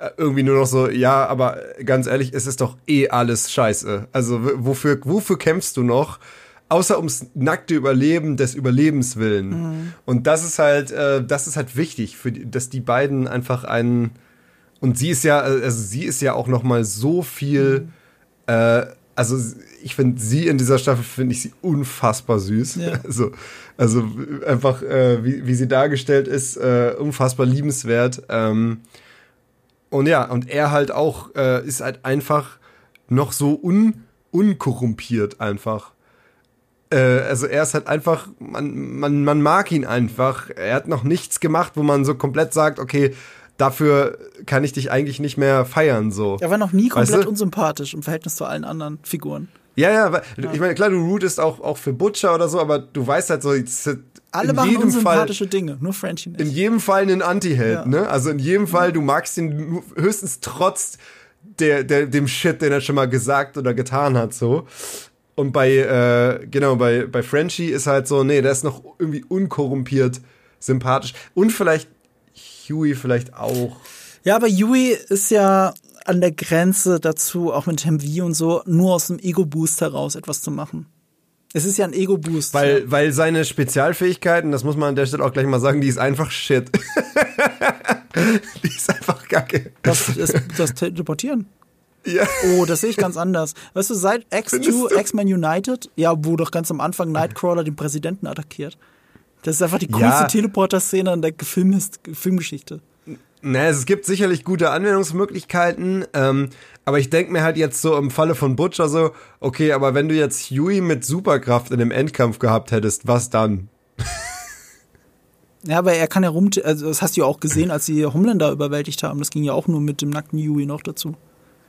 äh, irgendwie nur noch so, ja, aber ganz ehrlich, es ist doch eh alles scheiße. Also wofür, wofür kämpfst du noch? Außer ums nackte Überleben des Überlebens willen. Und das ist halt, äh, das ist halt wichtig, für die, dass die beiden einfach einen und sie ist ja, äh, also sie ist ja auch noch mal so viel, äh, also ich finde sie in dieser Staffel finde ich sie unfassbar süß. Ja. Also, also einfach, äh, wie, wie sie dargestellt ist, äh, unfassbar liebenswert. Ähm, und ja, und er halt auch äh, ist halt einfach noch so un, unkorrumpiert einfach. Äh, also er ist halt einfach, man, man, man mag ihn einfach. Er hat noch nichts gemacht, wo man so komplett sagt, okay, dafür kann ich dich eigentlich nicht mehr feiern, so. er war noch nie Weißt komplett du? unsympathisch im Verhältnis zu allen anderen Figuren. Ja, ja, weil, ich meine, klar, du rootest auch, auch für Butcher oder so, aber du weißt halt so, Alle in machen jedem Fall, unsympathische Dinge, nur Frenchie nicht. in jedem Fall einen Anti-Held, Ja. ne? Also in jedem Fall, du magst ihn höchstens trotz der, der, dem Shit, den er schon mal gesagt oder getan hat, so. Und bei, äh, genau, bei, bei Frenchie ist halt so, nee, der ist noch irgendwie unkorrumpiert, sympathisch. Und vielleicht Huey vielleicht auch. Ja, aber Yui ist ja an der Grenze dazu, auch mit Temvi und so, nur aus dem Ego-Boost heraus etwas zu machen. Es ist ja ein Ego-Boost. Weil, weil seine Spezialfähigkeiten, das muss man an der Stelle auch gleich mal sagen, die ist einfach Shit. die ist einfach kacke. das, das, das Teleportieren. Ja. Oh, das sehe ich ganz anders. Weißt du, seit Findest X2, du? X-Men United, ja, wo doch ganz am Anfang Nightcrawler den Präsidenten attackiert. Das ist einfach die Ja. coolste Teleporter-Szene in der Film Filmgeschichte. Na, es gibt sicherlich gute Anwendungsmöglichkeiten, ähm, aber ich denke mir halt jetzt so im Falle von Butcher so, okay, aber wenn du jetzt Huey mit Superkraft in dem Endkampf gehabt hättest, was dann? Ja, aber er kann ja rum, also das hast du ja auch gesehen, als sie Homelander überwältigt haben. Das ging ja auch nur mit dem nackten Yui noch dazu.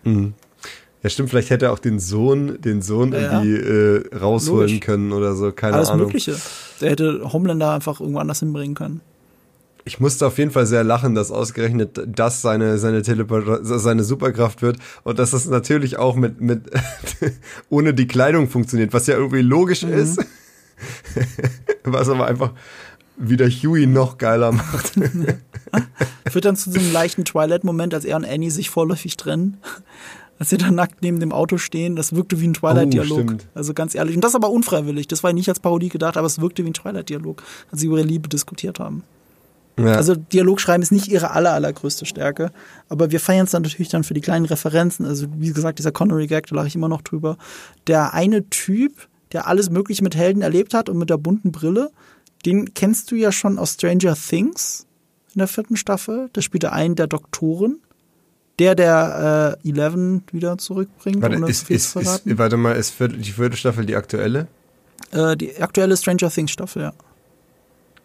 Ja, stimmt, vielleicht hätte er auch den Sohn, den Sohn Ja, irgendwie äh, rausholen Logisch. können oder so, keine Alles Ahnung. Mögliche. Der hätte Homelander einfach irgendwo anders hinbringen können. Ich musste auf jeden Fall sehr lachen, dass ausgerechnet das seine, seine Teleport seine Superkraft wird und dass das natürlich auch mit, mit ohne die Kleidung funktioniert, was ja irgendwie logisch Mhm. ist. was aber einfach wieder Huey noch geiler macht. Führt dann zu so einem leichten Twilight-Moment, als er und Annie sich vorläufig trennen. Als sie dann nackt neben dem Auto stehen, das wirkte wie ein Twilight-Dialog. Oh, also ganz ehrlich. Und das aber unfreiwillig. Das war nicht als Parodie gedacht, aber es wirkte wie ein Twilight-Dialog, als sie über ihre Liebe diskutiert haben. Ja. Also Dialogschreiben ist nicht ihre aller, allergrößte Stärke. Aber wir feiern es dann natürlich dann für die kleinen Referenzen. Also wie gesagt, dieser Connery-Gag, da lache ich immer noch drüber. Der eine Typ, der alles Mögliche mit Helden erlebt hat und mit der bunten Brille, den kennst du ja schon aus Stranger Things in der vierten Staffel. Da spielt er einen der Doktoren. Der, der äh, Eleven wieder zurückbringt, warte, ohne ist, ist, ist, warte mal, ist die vierte Staffel die aktuelle? äh, die aktuelle Stranger Things Staffel, ja.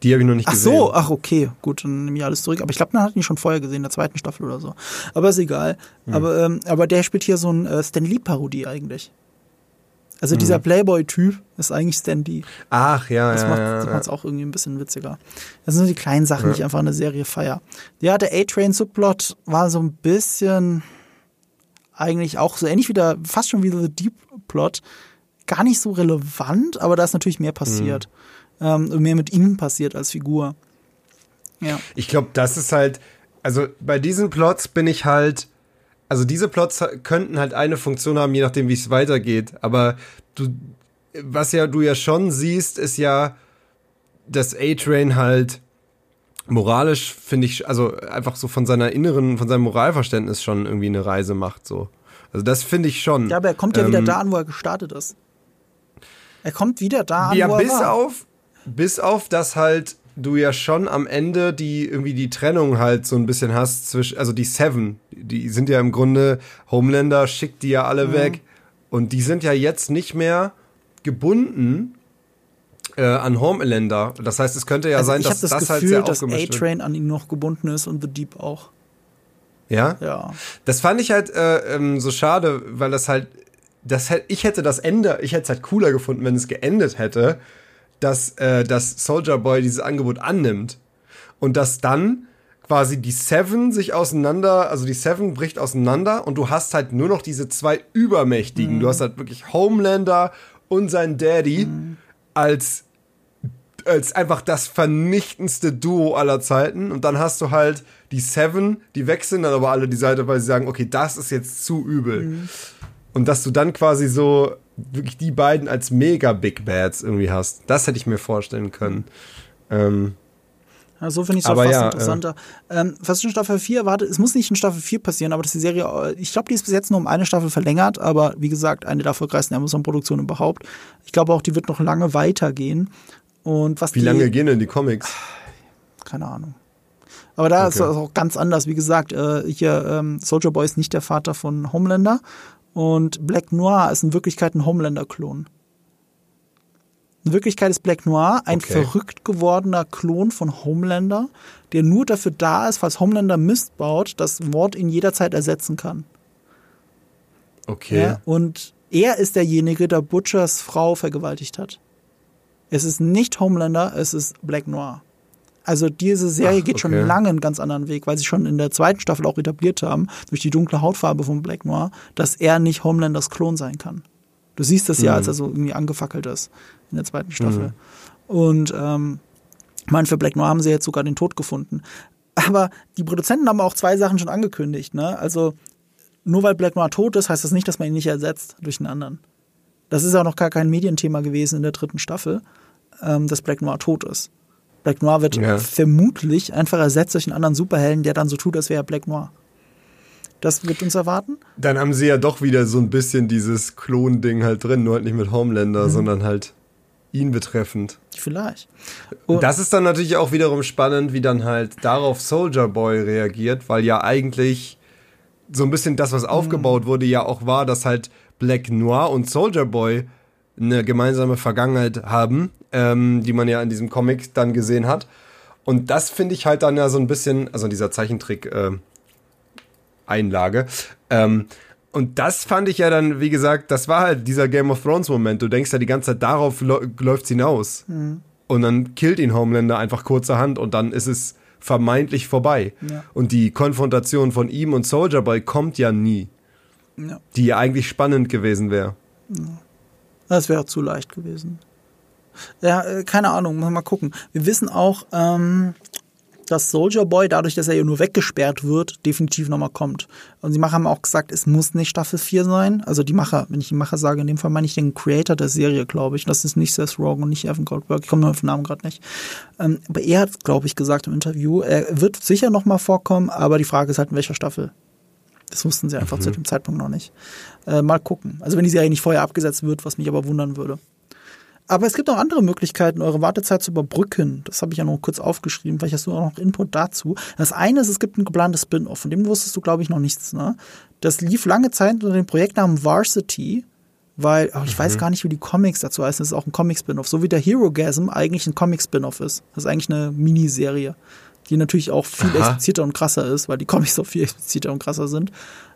Die habe ich noch nicht Ach gesehen. so, ach okay, gut, dann nehme ich alles zurück. Aber ich glaube, man hat ihn schon vorher gesehen, in der zweiten Staffel oder so. Aber ist egal. Hm. Aber, ähm, aber der spielt hier so ein äh, Stan Lee-Parodie eigentlich. Also dieser Playboy-Typ ist eigentlich Stan Lee. Ach ja, Das ja, macht ja, es ja. auch irgendwie ein bisschen witziger. Das sind so die kleinen Sachen, die ich einfach in der Serie feier. Ja, der A-Train-Subplot war so ein bisschen eigentlich auch so ähnlich wie der, fast schon wie The Deep Plot. gar nicht so relevant, aber da ist natürlich mehr passiert. Ähm, mehr mit ihm passiert als Figur. Ja. Ich glaube, das ist halt, also bei diesen Plots bin ich halt, also diese Plots könnten halt eine Funktion haben, je nachdem, wie es weitergeht. Aber du, was ja du ja schon siehst, ist ja, dass A-Train halt moralisch, finde ich, also einfach so von seiner inneren, von seinem Moralverständnis schon irgendwie eine Reise macht, so. Also das finde ich schon. Ja, aber er kommt ja wieder da an, wo er gestartet ist. Er kommt wieder da an, ja, wo er bis war. auf, bis auf, dass halt du ja schon am Ende die irgendwie die Trennung halt so ein bisschen hast zwischen, also die Seven, die sind ja im Grunde Homelander schickt die ja alle Mhm. weg und die sind ja jetzt nicht mehr gebunden äh, an Homelander. Das heißt, es könnte ja also sein, dass das, das, halt Gefühl, sehr dass. A-Train an ihn noch gebunden ist und The Deep auch. Ja? Ja. Das fand ich halt äh, ähm, so schade, weil das halt, das hätte, ich hätte das Ende, ich hätte es halt cooler gefunden, wenn es geendet hätte, dass, äh, dass Soldier Boy dieses Angebot annimmt und dass dann quasi die Seven sich auseinander, also die Seven bricht auseinander und du hast halt nur noch diese zwei Übermächtigen. Du hast halt wirklich Homelander und sein Daddy als als einfach das vernichtendste Duo aller Zeiten. Und dann hast du halt die Seven, die wechseln dann aber alle die Seite, weil sie sagen, okay, das ist jetzt zu übel. Und dass du dann quasi so wirklich die beiden als mega Big Bads irgendwie hast. Das hätte ich mir vorstellen können. Ähm, Ja, so finde ich es fast ja, interessanter. Ähm, fast in Staffel 4 warte, es muss nicht in Staffel 4 passieren, aber dass die Serie, äh, ich glaube, die ist bis jetzt nur um eine Staffel verlängert, aber wie gesagt, eine der erfolgreichsten Amazon-Produktionen überhaupt. Ich glaube auch, die wird noch lange weitergehen. Und was wie die, lange gehen denn die Comics? keine Ahnung. Aber da ist Okay. es auch ganz anders. Wie gesagt, äh, hier ähm, Soldier Boy ist nicht der Vater von Homelander und Black Noir ist in Wirklichkeit ein Homelander-Klon. In Wirklichkeit ist Black Noir ein Okay. verrückt gewordener Klon von Homelander, der nur dafür da ist, falls Homelander Mist baut, das Wort ihn jederzeit ersetzen kann. Okay. Ja, und er ist derjenige, der Butchers Frau vergewaltigt hat. Es ist nicht Homelander, es ist Black Noir. Also diese Serie Ach, geht schon okay. lange einen ganz anderen Weg, weil sie schon in der zweiten Staffel auch etabliert haben, durch die dunkle Hautfarbe von Black Noir, dass er nicht Homelanders Klon sein kann. Du siehst das ja, Mhm. als er so irgendwie angefackelt ist in der zweiten Staffel. Und ähm, ich meine, für Black Noir haben sie jetzt sogar den Tod gefunden. Aber die Produzenten haben auch zwei Sachen schon angekündigt. Ne? Also nur weil Black Noir tot ist, heißt das nicht, dass man ihn nicht ersetzt durch einen anderen. Das ist auch noch gar kein Medienthema gewesen in der dritten Staffel, ähm, dass Black Noir tot ist. Black Noir wird Ja. vermutlich einfach ersetzt durch einen anderen Superhelden, der dann so tut, als wäre er Black Noir. Das wird uns erwarten. Dann haben sie ja doch wieder so ein bisschen dieses Klon-Ding halt drin, nur halt nicht mit Homelander, Mhm. sondern halt ihn betreffend. Vielleicht. Oh, Das ist dann natürlich auch wiederum spannend, wie dann halt darauf Soldier Boy reagiert, weil ja eigentlich so ein bisschen das, was aufgebaut wurde, ja auch war, dass halt Black Noir und Soldier Boy eine gemeinsame Vergangenheit haben, ähm, die man ja in diesem Comic dann gesehen hat. Und das finde ich halt dann ja so ein bisschen, also in dieser Zeichentrick äh, Einlage. Ähm, und das fand ich ja dann, wie gesagt, das war halt dieser Game of Thrones Moment. Du denkst ja die ganze Zeit, darauf läuft es hinaus. Und dann killt ihn Homelander einfach kurzerhand und dann ist es vermeintlich vorbei. Ja. Und die Konfrontation von ihm und Soldier Boy kommt ja nie, ja, die ja eigentlich spannend gewesen wäre. Das wäre zu leicht gewesen. Ja, äh, keine Ahnung, mal mal gucken. Wir wissen auch, ähm, dass Soldier Boy, dadurch, dass er ja nur weggesperrt wird, definitiv nochmal kommt. Und die Macher haben auch gesagt, es muss nicht Staffel 4 sein. Also die Macher, wenn ich die Macher sage, in dem Fall meine ich den Creator der Serie, glaube ich. Das ist nicht Seth Rogen und nicht Evan Goldberg. Ich komme nur auf den Namen gerade nicht. Ähm, aber er hat, glaube ich, gesagt im Interview, er wird sicher nochmal vorkommen, aber die Frage ist halt, in welcher Staffel. Das wussten sie einfach zu dem Zeitpunkt noch nicht. Äh, mal gucken. Also wenn die Serie nicht vorher abgesetzt wird, was mich aber wundern würde. Aber es gibt auch andere Möglichkeiten, eure Wartezeit zu überbrücken. Das habe ich ja noch kurz aufgeschrieben. Vielleicht hast du auch noch Input dazu. Das eine ist, es gibt ein geplantes Spin-off. Von dem wusstest du, glaube ich, noch nichts. Ne? Das lief lange Zeit unter dem Projektnamen Varsity, weil, oh, ich weiß gar nicht, wie die Comics dazu heißen. Das ist auch ein Comic-Spin-off. So wie der Hero-Gasm eigentlich ein Comic-Spin-off ist. Das ist eigentlich eine Miniserie, die natürlich auch viel Aha. expliziter und krasser ist, weil die Comics auch viel expliziter und krasser sind.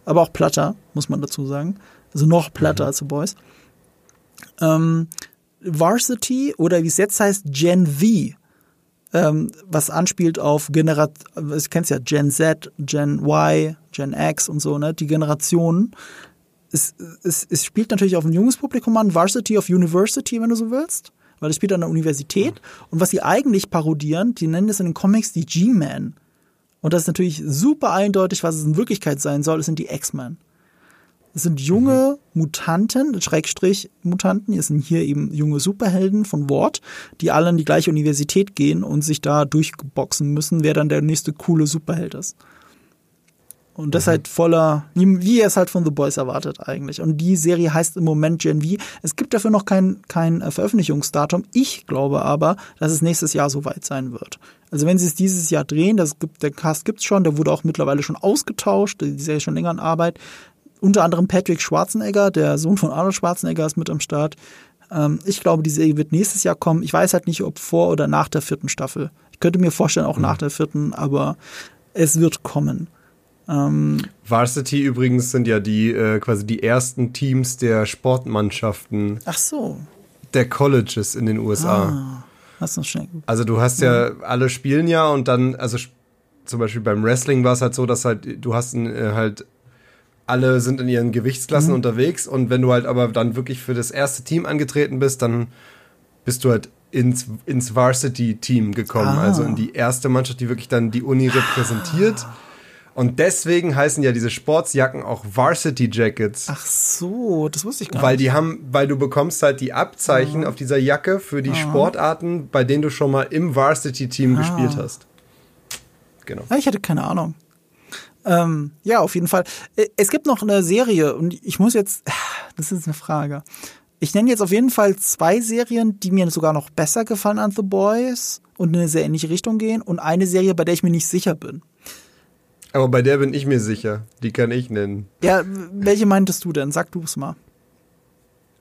Aber auch platter, muss man dazu sagen. Also noch platter als The Boys. Ähm, Varsity oder wie es jetzt heißt, Gen V, ähm, was anspielt auf Generat, ich kenn's ja, Gen Z, Gen Y, Gen X und so, ne, die Generationen es, es, es spielt natürlich auf ein junges Publikum an, Varsity of University, wenn du so willst, weil es spielt an der Universität. Und was sie eigentlich parodieren, die nennen es in den Comics die G-Men. Und das ist natürlich super eindeutig, was es in Wirklichkeit sein soll, es sind die X-Men. Es sind junge Mutanten, Schrägstrich Mutanten, es sind hier eben junge Superhelden von Ward, die alle in die gleiche Universität gehen und sich da durchboxen müssen, wer dann der nächste coole Superheld ist. Und das mhm. halt voller, wie, ihr es halt von The Boys erwartet eigentlich. Und die Serie heißt im Moment Gen V. Es gibt dafür noch kein, kein äh, Veröffentlichungsdatum. Ich glaube aber, dass es nächstes Jahr soweit sein wird. Also wenn sie es dieses Jahr drehen, das gibt, der Cast gibt's schon, der wurde auch mittlerweile schon ausgetauscht, die Serie ist schon länger in Arbeit. Unter anderem Patrick Schwarzenegger, der Sohn von Arnold Schwarzenegger, ist mit am Start. Ähm, ich glaube, die Serie wird nächstes Jahr kommen. Ich weiß halt nicht, ob vor oder nach der vierten Staffel. Ich könnte mir vorstellen, auch mhm. nach der vierten, aber es wird kommen. Ähm, Varsity übrigens sind ja die äh, quasi die ersten Teams der Sportmannschaften. Ach so. Der Colleges in den USA. Ah, hast du schnell. Also du hast ja, ja, alle spielen ja und dann, also zum Beispiel beim Wrestling war es halt so, dass halt du hast äh, halt alle sind in ihren Gewichtsklassen mhm. unterwegs und wenn du halt aber dann wirklich für das erste Team angetreten bist, dann bist du halt ins, ins Varsity-Team gekommen, ah. also in die erste Mannschaft, die wirklich dann die Uni repräsentiert. Und deswegen heißen ja diese Sportsjacken auch Varsity Jackets. Ach so, das wusste ich gar weil nicht. Die haben, weil du bekommst halt die Abzeichen ah. auf dieser Jacke für die ah. Sportarten, bei denen du schon mal im Varsity-Team ah. gespielt hast. Genau. Ja, ich hatte keine Ahnung. Ähm, ja, auf jeden Fall. Äh, es gibt noch eine Serie und ich muss jetzt, das ist eine Frage. Ich nenne jetzt auf jeden Fall zwei Serien, die mir sogar noch besser gefallen an The Boys und in eine sehr ähnliche Richtung gehen und eine Serie, bei der ich mir nicht sicher bin. Aber bei der bin ich mir sicher. Die kann ich nennen. Ja, welche meintest du denn? Sag du es mal.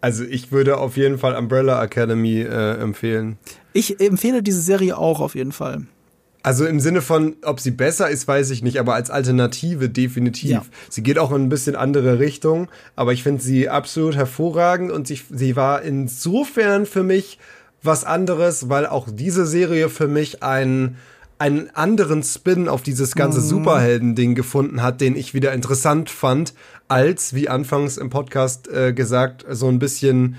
Also ich würde auf jeden Fall Umbrella Academy äh, empfehlen. Ich empfehle diese Serie auch auf jeden Fall. Also im Sinne von, ob sie besser ist, weiß ich nicht, aber als Alternative definitiv. Ja. Sie geht auch in ein bisschen andere Richtung, aber ich finde sie absolut hervorragend und sie, sie war insofern für mich was anderes, weil auch diese Serie für mich einen, einen anderen Spin auf dieses ganze mhm. Superhelden-Ding gefunden hat, den ich wieder interessant fand, als, wie anfangs im Podcast äh, gesagt, so ein bisschen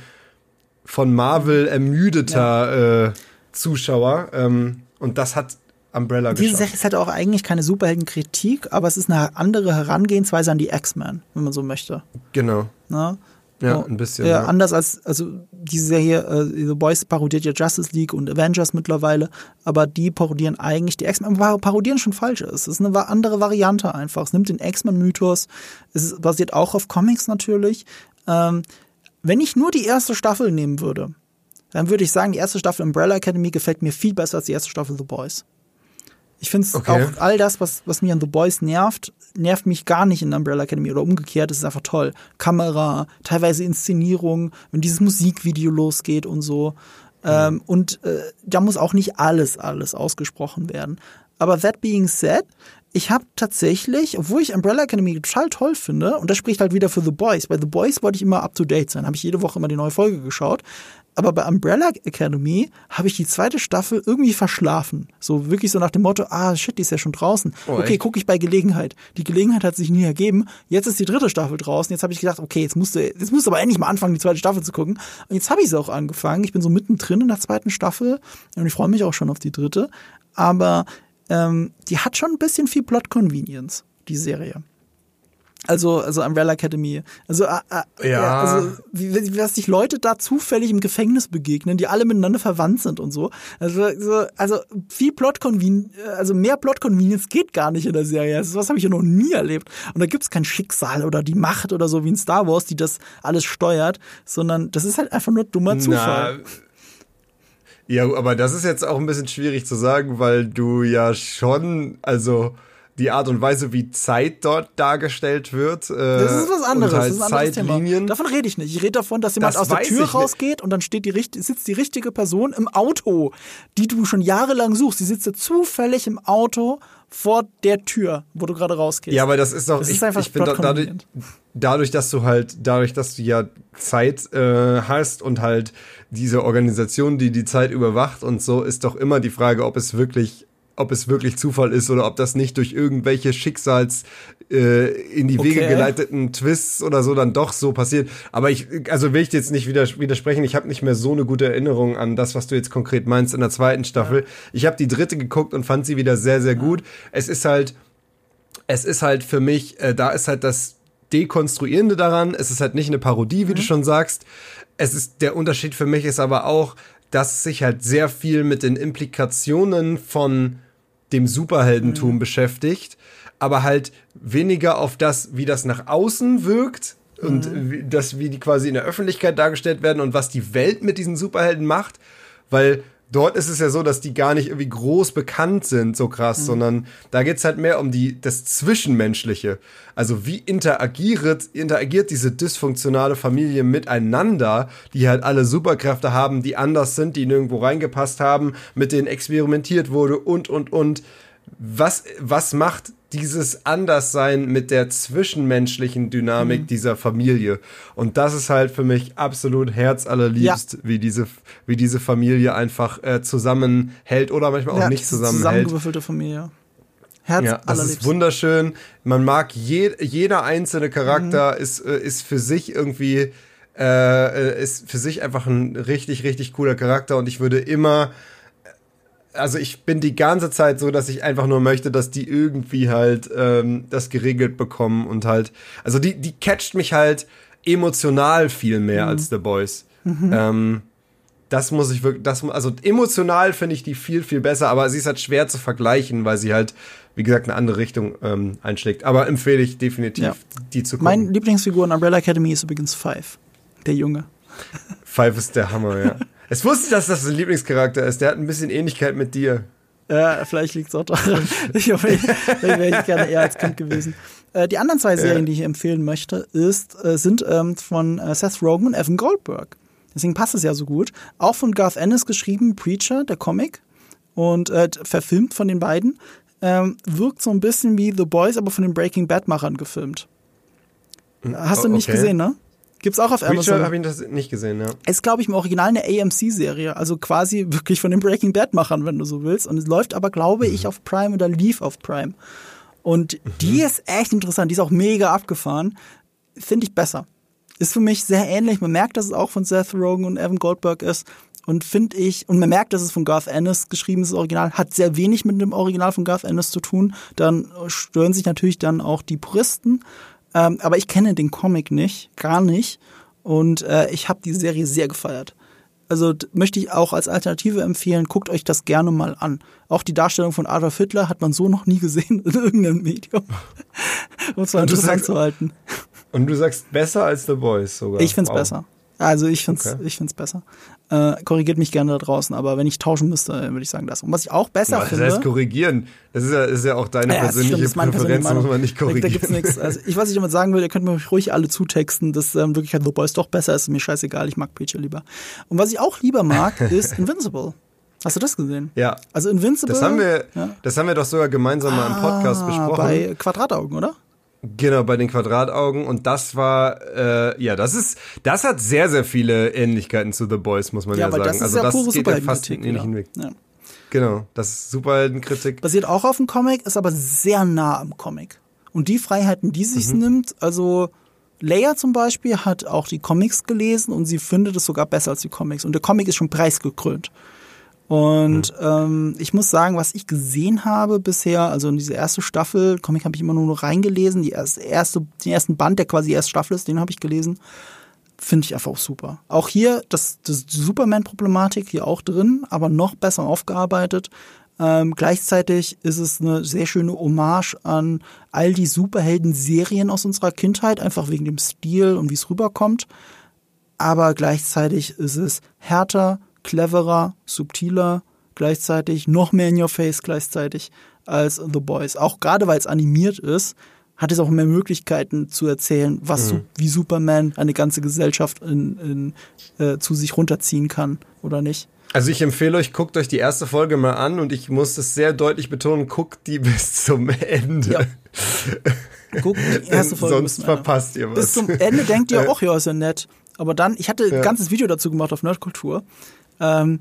von Marvel ermüdeter ja. äh, Zuschauer. Ähm, und das hat Umbrella Diese geschafft. Serie ist halt auch eigentlich keine Superheldenkritik, aber es ist eine andere Herangehensweise an die X-Men, wenn man so möchte. Genau. Na? Ja, ein bisschen. Ja, ja, anders als, also diese Serie, äh, The Boys parodiert ja Justice League und Avengers mittlerweile, aber die parodieren eigentlich die X-Men, parodieren schon falsch. Es ist eine andere Variante einfach. Es nimmt den X-Men-Mythos, es basiert auch auf Comics natürlich. Ähm, wenn ich nur die erste Staffel nehmen würde, dann würde ich sagen, die erste Staffel Umbrella Academy gefällt mir viel besser als die erste Staffel The Boys. Ich finde es okay. auch all das, was, was mich an The Boys nervt, nervt mich gar nicht in Umbrella Academy oder umgekehrt. Es ist einfach toll. Kamera, teilweise Inszenierung, wenn dieses Musikvideo losgeht und so. Mhm. Ähm, und äh, da muss auch nicht alles, alles ausgesprochen werden. Aber that being said, ich habe tatsächlich, obwohl ich Umbrella Academy total toll finde, und das spricht halt wieder für The Boys. Bei The Boys wollte ich immer up to date sein, habe ich jede Woche immer die neue Folge geschaut. Aber bei Umbrella Academy habe ich die zweite Staffel irgendwie verschlafen. So wirklich so nach dem Motto, ah shit, die ist ja schon draußen. Oh, okay, gucke ich bei Gelegenheit. Die Gelegenheit hat sich nie ergeben. Jetzt ist die dritte Staffel draußen. Jetzt habe ich gedacht, okay, jetzt musst du, jetzt musst du aber endlich mal anfangen, die zweite Staffel zu gucken. Und jetzt habe ich sie auch angefangen. Ich bin so mittendrin in der zweiten Staffel und ich freue mich auch schon auf die dritte. Aber ähm, die hat schon ein bisschen viel Plot Convenience, die Serie. Also, also Umbrella Academy. Also, äh, äh, ja. also wie, dass sich Leute da zufällig im Gefängnis begegnen, die alle miteinander verwandt sind und so. Also, so, also viel Plot Convenience, also mehr Plot Convenience geht gar nicht in der Serie. Also, was habe ich ja noch nie erlebt. Und da gibt's kein Schicksal oder die Macht oder so wie in Star Wars, die das alles steuert, sondern das ist halt einfach nur dummer Zufall. Na. Ja, aber das ist jetzt auch ein bisschen schwierig zu sagen, weil du ja schon, also die Art und Weise, wie Zeit dort dargestellt wird. Äh, das ist was anderes. Halt das ist ein anderes Thema. Davon rede ich nicht. Ich rede davon, dass jemand das aus der Tür rausgeht und dann steht die, sitzt die richtige Person im Auto, die du schon jahrelang suchst. Sie sitzt zufällig im Auto vor der Tür, wo du gerade rausgehst. Ja, aber das ist doch. Das ich, ist einfach ich finde dadurch, dadurch, dass du halt, dadurch, dass du ja Zeit äh, hast und halt diese Organisation, die die Zeit überwacht und so, ist doch immer die Frage, ob es wirklich ob es wirklich Zufall ist oder ob das nicht durch irgendwelche Schicksals äh, in die Wege Okay. geleiteten Twists oder so dann doch so passiert. Aber ich, also will ich jetzt nicht widers widersprechen. Ich habe nicht mehr so eine gute Erinnerung an das, was du jetzt konkret meinst in der zweiten Staffel. Ich habe die dritte geguckt und fand sie wieder sehr, sehr gut. Es ist halt, es ist halt für mich, äh, da ist halt das Dekonstruierende daran. Es ist halt nicht eine Parodie, wie du schon sagst. Es ist, der Unterschied für mich ist aber auch, dass sich halt sehr viel mit den Implikationen von dem Superheldentum beschäftigt, aber halt weniger auf das, wie das nach außen wirkt und wie, das, wie die quasi in der Öffentlichkeit dargestellt werden und was die Welt mit diesen Superhelden macht, weil dort ist es ja so, dass die gar nicht irgendwie groß bekannt sind, so krass, sondern da geht's halt mehr um die, das Zwischenmenschliche. Also wie interagiert, interagiert diese dysfunktionale Familie miteinander, die halt alle Superkräfte haben, die anders sind, die nirgendwo reingepasst haben, mit denen experimentiert wurde und, und, und. Was, was macht dieses Anderssein mit der zwischenmenschlichen Dynamik dieser Familie? Und das ist halt für mich absolut herzallerliebst, wie diese, wie diese Familie einfach äh, zusammenhält oder manchmal auch Ja, nicht diese zusammenhält. Zusammengewürfelte Familie. Herz Ja, das ist wunderschön. Man mag je, jeder einzelne Mhm. Charakter ist, äh, ist für sich irgendwie äh, ist für sich einfach ein richtig richtig cooler Charakter und ich würde immer also ich bin die ganze Zeit so, dass ich einfach nur möchte, dass die irgendwie halt ähm, das geregelt bekommen und halt also die die catcht mich halt emotional viel mehr als The Boys. Ähm, das muss ich wirklich, das, also emotional finde ich die viel, viel besser, aber sie ist halt schwer zu vergleichen, weil sie halt, wie gesagt, eine andere Richtung ähm, einschlägt. Aber empfehle ich definitiv, Ja. die zu gucken. Mein Lieblingsfigur in Umbrella Academy ist übrigens Five. Der Junge. Five ist der Hammer, ja. es wusste ich, dass das ein Lieblingscharakter ist. Der hat ein bisschen Ähnlichkeit mit dir. Ja, vielleicht liegt es auch daran. Ich hoffe, ich, wäre ich gerne eher als Kind gewesen. Äh, die anderen zwei Serien, die ich empfehlen möchte, ist, äh, sind ähm, von äh, Seth Rogen und Evan Goldberg. Deswegen passt es ja so gut. Auch von Garth Ennis geschrieben, Preacher, der Comic. Und äh, verfilmt von den beiden. Ähm, wirkt so ein bisschen wie The Boys, aber von den Breaking Bad-Machern gefilmt. Hast du oh, nicht okay. gesehen, ne? Gibt's auch auf Amazon. habe ich das nicht gesehen, ja. ist, glaube ich, im Original eine AMC-Serie, also quasi wirklich von den Breaking Bad-Machern, wenn du so willst. Und es läuft aber, glaube ich, auf Prime oder lief auf Prime. Und die ist echt interessant, die ist auch mega abgefahren. Finde ich besser. Ist für mich sehr ähnlich. Man merkt, dass es auch von Seth Rogen und Evan Goldberg ist. Und finde ich, und man merkt, dass es von Garth Ennis geschrieben ist, das Original, hat sehr wenig mit dem Original von Garth Ennis zu tun. Dann stören sich natürlich dann auch die Puristen. Ähm, aber ich kenne den Comic nicht, gar nicht. Und äh, ich habe die Serie sehr gefeiert. Also möchte ich auch als Alternative empfehlen, guckt euch das gerne mal an. Auch die Darstellung von Adolf Hitler hat man so noch nie gesehen in irgendeinem Medium. um es mal interessant sagst- zu halten. Und du sagst besser als The Boys sogar. Ich find's Wow. besser. Also ich find's, Okay. ich find's besser. Äh, korrigiert mich gerne da draußen, aber wenn ich tauschen müsste, äh, würde ich sagen das. Und was ich auch besser Was finde. heißt korrigieren? Das ist ja, das ist ja auch deine Ja, das stimmt, persönliche das meine Präferenz, persönliche muss man nicht Meinung. Da, da korrigieren. gibt's. Also ich, was ich damit sagen will, ihr könnt mir ruhig alle zutexten, dass ähm, wirklich halt The Boys doch besser ist. Ist mir scheißegal, ich mag Preacher lieber. Und was ich auch lieber mag, ist Invincible. Hast du das gesehen? Ja. Also Invincible. Das haben wir, ja. das haben wir doch sogar gemeinsam mal im Podcast Ah, besprochen. Bei Quadrataugen, oder? Genau, bei den Quadrataugen. Und das war, äh, ja, das ist, das hat sehr, sehr viele Ähnlichkeiten zu The Boys, muss man ja, weil sagen. das ist also ja das pure geht ja fast einen ähnlichen Weg. Ja. Ja. Genau, das ist Superheldenkritik. Basiert auch auf dem Comic, ist aber sehr nah am Comic. Und die Freiheiten, die sich Mhm. nimmt, also Leia zum Beispiel hat auch die Comics gelesen und sie findet es sogar besser als die Comics. Und der Comic ist schon preisgekrönt. Und Mhm. ähm, ich muss sagen, was ich gesehen habe bisher, also in diese erste Staffel, Comic habe ich immer nur reingelesen, die erste, den ersten Band, der quasi erste Staffel ist, den habe ich gelesen, finde ich einfach auch super. Auch hier, das, das die Superman-Problematik hier auch drin, aber noch besser aufgearbeitet. Ähm, gleichzeitig ist es eine sehr schöne Hommage an all die Superhelden-Serien aus unserer Kindheit, einfach wegen dem Stil und wie es rüberkommt. Aber gleichzeitig ist es härter, cleverer, subtiler, gleichzeitig noch mehr in your face gleichzeitig als The Boys. Auch gerade weil es animiert ist, hat es auch mehr Möglichkeiten zu erzählen, was su- wie Superman eine ganze Gesellschaft in, in, äh, zu sich runterziehen kann oder nicht. Also ich empfehle euch, guckt euch die erste Folge mal an und ich muss das sehr deutlich betonen, guckt die bis zum Ende. Ja. Guck, die erste Folge Sonst verpasst ihr was. Bis zum Ende denkt ihr, Äh. ach ja, ist ja nett. Aber dann, ich hatte ein Ja. ganzes Video dazu gemacht auf Nerdkultur, ähm,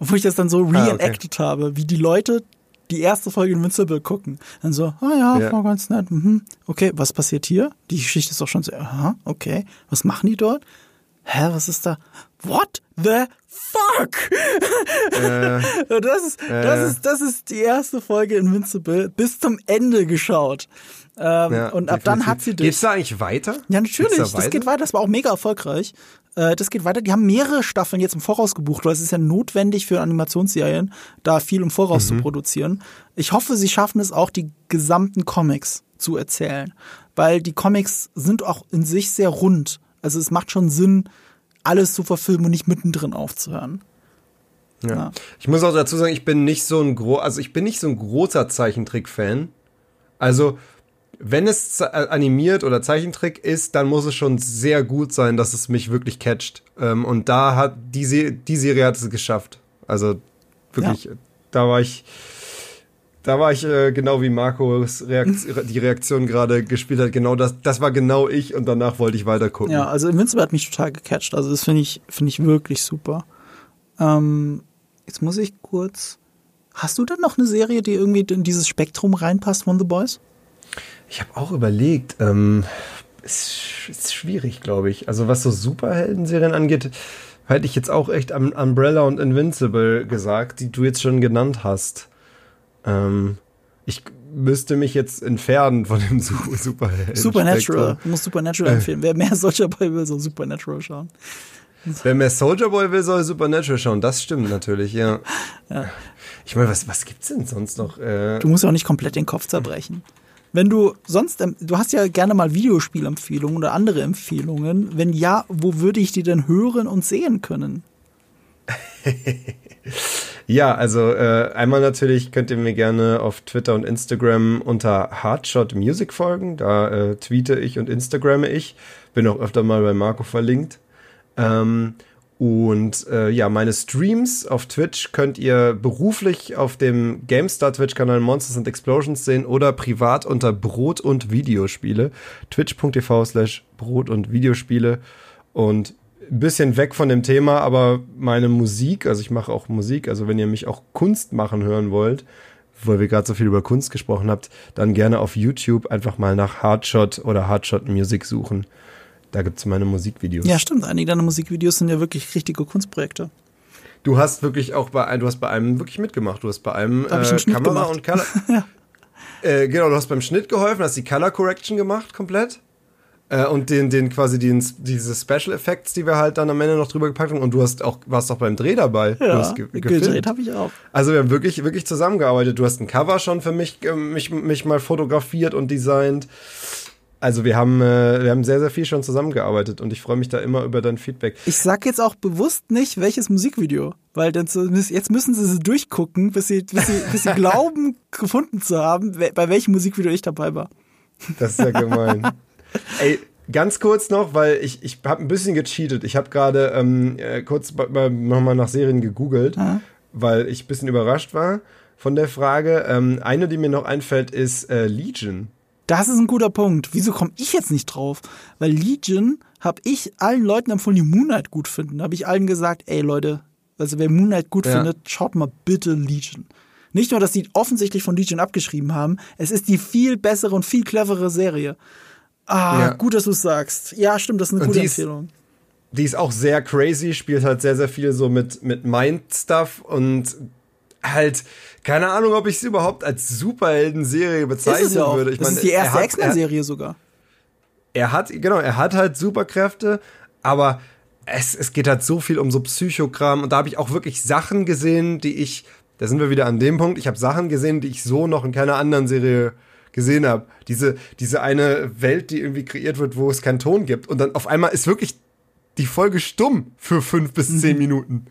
wo ich das dann so Ah, okay. reenacted habe, wie die Leute die erste Folge Invincible gucken. Dann so, ah oh ja, Ja. war ganz nett. Mhm. Okay, was passiert hier? Die Geschichte ist doch schon so, aha, okay. Was machen die dort? Hä, was ist da? What the fuck? Äh, das ist, das ist, das ist die erste Folge Invincible bis zum Ende geschaut. Ähm, ja, und ab dann definitiv. hat sie Geht's dich. da eigentlich weiter? Ja, natürlich. Geht's da Das geht weiter. Das war auch mega erfolgreich. Äh, das geht weiter. Die haben mehrere Staffeln jetzt im Voraus gebucht, weil es ist ja notwendig für Animationsserien, da viel im Voraus Mhm. zu produzieren. Ich hoffe, sie schaffen es auch, die gesamten Comics zu erzählen, weil die Comics sind auch in sich sehr rund. Also es macht schon Sinn, alles zu verfilmen und nicht mittendrin aufzuhören. Ja. Ja. Ich muss auch dazu sagen, ich bin nicht so ein gro also ich bin nicht so ein großer Zeichentrick-Fan. Also, wenn es äh, animiert oder Zeichentrick ist, dann muss es schon sehr gut sein, dass es mich wirklich catcht. Ähm, und da hat die, Se die Serie hat es geschafft. Also wirklich, da war ich, da war ich äh, genau wie Marcos Reakt die Reaktion gerade gespielt hat. Genau das, das war genau ich und danach wollte ich weiter gucken. Ja, also Invincible hat mich total gecatcht. Also das finde ich, finde ich wirklich super. Ähm, jetzt muss ich kurz. Hast du denn noch eine Serie, die irgendwie in dieses Spektrum reinpasst von The Boys? Ich habe auch überlegt, ähm, ist, ist schwierig, glaube ich. Also was so Superhelden-Serien angeht, hätte ich jetzt auch echt am Umbrella und Invincible gesagt, die du jetzt schon genannt hast. Ähm, ich müsste mich jetzt entfernen von dem Su Superhelden. Supernatural. Du musst Supernatural Äh. empfehlen. Wer mehr solcher Boy will, soll Supernatural schauen. Wer mehr Soldier Boy will, soll Supernatural schauen. Das stimmt natürlich, ja. Ich meine, was, was gibt's denn sonst noch? Äh, Du musst ja auch nicht komplett den Kopf zerbrechen. Wenn du sonst, du hast ja gerne mal Videospielempfehlungen oder andere Empfehlungen. Wenn ja, wo würde ich die denn hören und sehen können? Ja, also äh, einmal natürlich könnt ihr mir gerne auf Twitter und Instagram unter Hardshot Music folgen. Da äh, tweete ich und Instagramme ich. Bin auch öfter mal bei Marco verlinkt. Ähm, und äh, ja, meine Streams auf Twitch könnt ihr beruflich auf dem GameStar Twitch-Kanal Monsters and Explosions sehen oder privat unter Brot und Videospiele. Twitch.tv slash Brot und Videospiele. Und ein bisschen weg von dem Thema, aber meine Musik, also ich mache auch Musik, also wenn ihr mich auch Kunst machen hören wollt, weil wir gerade so viel über Kunst gesprochen habt, dann gerne auf YouTube einfach mal nach Hardshot oder Hardshot Music suchen. Da gibt's meine Musikvideos. Ja, stimmt. Einige deiner Musikvideos sind ja wirklich richtige Kunstprojekte. Du hast wirklich auch bei ein- du hast bei einem wirklich mitgemacht. Du hast bei einem äh, Kamera gemacht. und Color. äh, genau, du hast beim Schnitt geholfen, hast die Color Correction gemacht komplett. Äh, und den, den quasi den, diese Special Effects, die wir halt dann am Ende noch drüber gepackt haben. Und du hast auch, warst auch beim Dreh dabei. Ja, ge gedreht habe ich auch. Also wir haben wirklich, wirklich zusammengearbeitet. Du hast ein Cover schon für mich, äh, mich, mich mal fotografiert und designt. Also wir haben, äh, wir haben sehr, sehr viel schon zusammengearbeitet und ich freue mich da immer über dein Feedback. Ich sag jetzt auch bewusst nicht, welches Musikvideo, weil dann jetzt müssen sie sie durchgucken, bis sie, bis sie, bis sie glauben, gefunden zu haben, bei welchem Musikvideo ich dabei war. Das ist ja gemein. Ey, ganz kurz noch, weil ich, ich habe ein bisschen gecheatet. Ich habe gerade ähm, äh, kurz nochmal nach Serien gegoogelt, Ah. weil ich ein bisschen überrascht war von der Frage. Ähm, eine, die mir noch einfällt, ist äh, Legion. Das ist ein guter Punkt. Wieso komme ich jetzt nicht drauf? Weil Legion habe ich allen Leuten empfohlen, die Moonlight gut finden. Da habe ich allen gesagt, ey Leute, also wer Moonlight gut Ja. findet, schaut mal bitte Legion. Nicht nur, dass die offensichtlich von Legion abgeschrieben haben, es ist die viel bessere und viel cleverere Serie. Ah, Ja. gut, dass du es sagst. Ja, stimmt, das ist eine Und gute die ist- Empfehlung. Die ist auch sehr crazy, spielt halt sehr, sehr viel so mit, mit Mind-Stuff und halt, keine Ahnung, ob ich es überhaupt als Superhelden-Serie Ist bezeichnen auch. würde. Ich das meine, ist die er erste X-Men-Serie sogar. er hat, genau, er hat halt Superkräfte, aber es, es geht halt so viel um so Psychokram und da habe ich auch wirklich Sachen gesehen, die ich, da sind wir wieder an dem Punkt, ich habe Sachen gesehen, die ich so noch in keiner anderen Serie gesehen habe. Diese, diese eine Welt, die irgendwie kreiert wird, wo es keinen Ton gibt und dann auf einmal ist wirklich die Folge stumm für fünf bis zehn Minuten.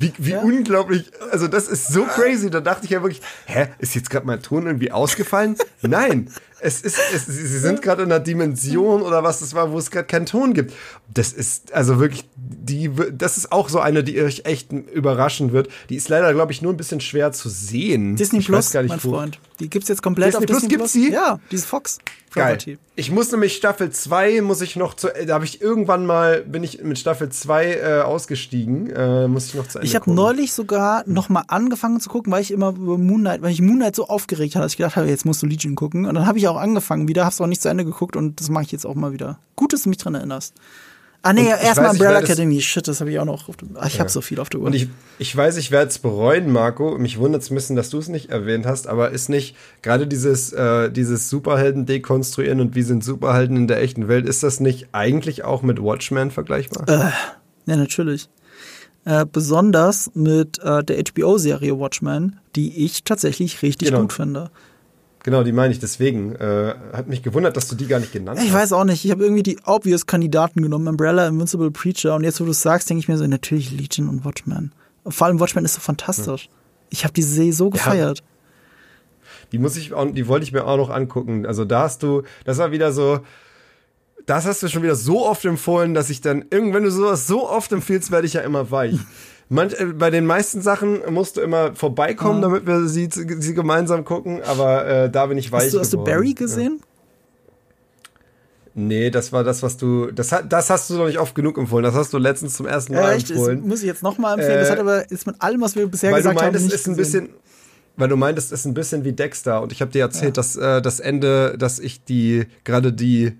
Wie, wie Ja. unglaublich, also das ist so crazy. Da dachte ich ja wirklich, hä, ist jetzt gerade mein Ton irgendwie ausgefallen? Nein, es ist, es, sie sie sind gerade in einer Dimension oder was das war, wo es gerade keinen Ton gibt. Das ist also wirklich, die, das ist auch so eine, die euch echt überraschen wird. Die ist leider, glaube ich, nur ein bisschen schwer zu sehen. Disney ich Plus, nicht, mein Freund. Die gibt's jetzt komplett Disney auf Plus Disney gibt's die? Ja, dieses Fox Geil. Ich muss nämlich Staffel 2 muss ich noch zu da habe ich irgendwann mal bin ich mit Staffel 2 äh, ausgestiegen, äh, muss ich noch zu Ende Ich habe neulich sogar noch mal angefangen zu gucken, weil ich immer über Moon Knight, weil ich Moon Knight so aufgeregt hatte, dass ich gedacht habe, jetzt musst du Legion gucken. Und dann habe ich auch angefangen wieder, hab's auch nicht zu Ende geguckt und das mache ich jetzt auch mal wieder. Gut, dass du mich dran erinnerst. Ah nee, erstmal Umbrella Academy. Shit, das habe ich auch noch. Auf dem, ah, ich habe so viel auf der Uhr. Und ich, ich weiß, ich werde es bereuen, Marco. Mich wundert es ein bisschen, dass du es nicht erwähnt hast, aber ist nicht gerade dieses, äh, dieses Superhelden dekonstruieren und wie sind Superhelden in der echten Welt, ist das nicht eigentlich auch mit Watchmen vergleichbar? Ja, natürlich. Äh, besonders mit äh, der HBO-Serie Watchmen, die ich tatsächlich richtig Genau. gut finde. Genau, die meine ich. Deswegen äh, hat mich gewundert, dass du die gar nicht genannt Ich hast. weiß auch nicht, ich habe irgendwie die obvious Kandidaten genommen, Umbrella, Invincible Preacher und jetzt, wo du es sagst, denke ich mir so, natürlich Legion und Watchmen. Vor allem Watchmen ist so fantastisch. Ich habe die Serie so gefeiert. Die muss ich auch, die wollte ich mir auch noch angucken. Also da hast du, das war wieder so, das hast du schon wieder so oft empfohlen, dass ich dann, irgendwann, wenn du sowas so oft empfiehlst, werde ich ja immer weich. Manch, äh, bei den meisten Sachen musst du immer vorbeikommen, damit wir sie, sie gemeinsam gucken, aber äh, da bin ich weich Hast du, hast du. Barry gesehen? Nee, das war das, was du, das, das hast du noch nicht oft genug empfohlen. Das hast du letztens zum ersten Mal Ja, echt, das empfohlen. muss ich jetzt nochmal empfehlen. das Äh, hat aber ist mit allem, was wir bisher weil du gesagt haben, meintest, nicht ist ein gesehen. bisschen, weil du meintest, ist ein bisschen wie Dexter und ich habe dir erzählt, dass äh, das Ende, dass ich die gerade die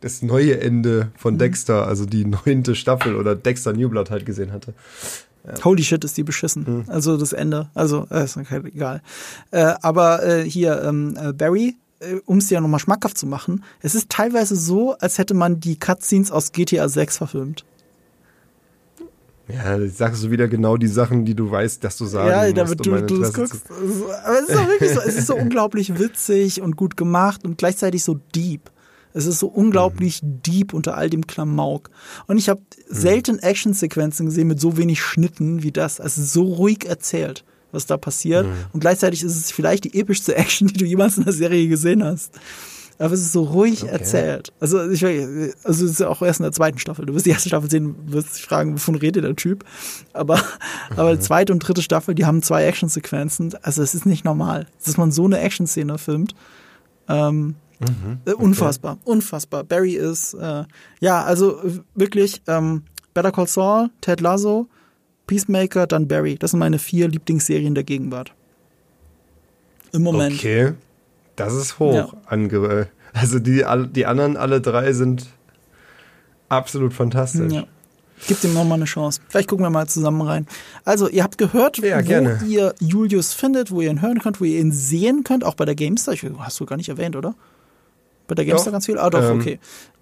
das neue Ende Mhm. von Dexter, also die neunte Staffel oder Dexter New Blood halt gesehen hatte. Holy shit, ist die beschissen. Hm. Also das Ende. Also, äh, ist okay, egal. Äh, aber äh, hier, ähm, äh, Barry, äh, um es dir nochmal schmackhaft zu machen, es ist teilweise so, als hätte man die Cutscenes aus GTA 6 verfilmt. Ja, jetzt sagst du wieder genau die Sachen, die du weißt, dass du sagen ja, musst, damit du, du das Interesse guckst. Aber es ist auch wirklich so, es ist so unglaublich witzig und gut gemacht und gleichzeitig so deep. Es ist so unglaublich deep unter all dem Klamauk. Und ich habe selten Actionsequenzen gesehen mit so wenig Schnitten wie das. Es ist so ruhig erzählt, was da passiert. Und gleichzeitig ist es vielleicht die epischste Action, die du jemals in der Serie gesehen hast. Aber es ist so ruhig erzählt. Also ich weiß, also es ist ja auch erst in der zweiten Staffel. Du wirst die erste Staffel sehen, wirst dich fragen, wovon redet der Typ. Aber, aber die zweite und dritte Staffel, die haben zwei Actionsequenzen. Also es ist nicht normal, dass man so eine Action-Szene filmt. Ähm, äh, Unfassbar, unfassbar. Barry ist, äh, ja, also äh, wirklich ähm, Better Call Saul, Ted Lasso, Peacemaker, dann Barry. Das sind meine vier Lieblingsserien der Gegenwart. Im Moment. Okay, das ist hoch. Ja. Ange also die, die anderen alle drei sind absolut fantastisch. Ja. Gib dem nochmal eine Chance. Vielleicht gucken wir mal zusammen rein. Also, ihr habt gehört, Ja, wo gerne. ihr Julius findet, wo ihr ihn hören könnt, wo ihr ihn sehen könnt, auch bei der Gamestar. Ich, hast du gar nicht erwähnt, oder? Bei der Gamestar Doch. ganz viel? Ah, doch, Ähm, okay.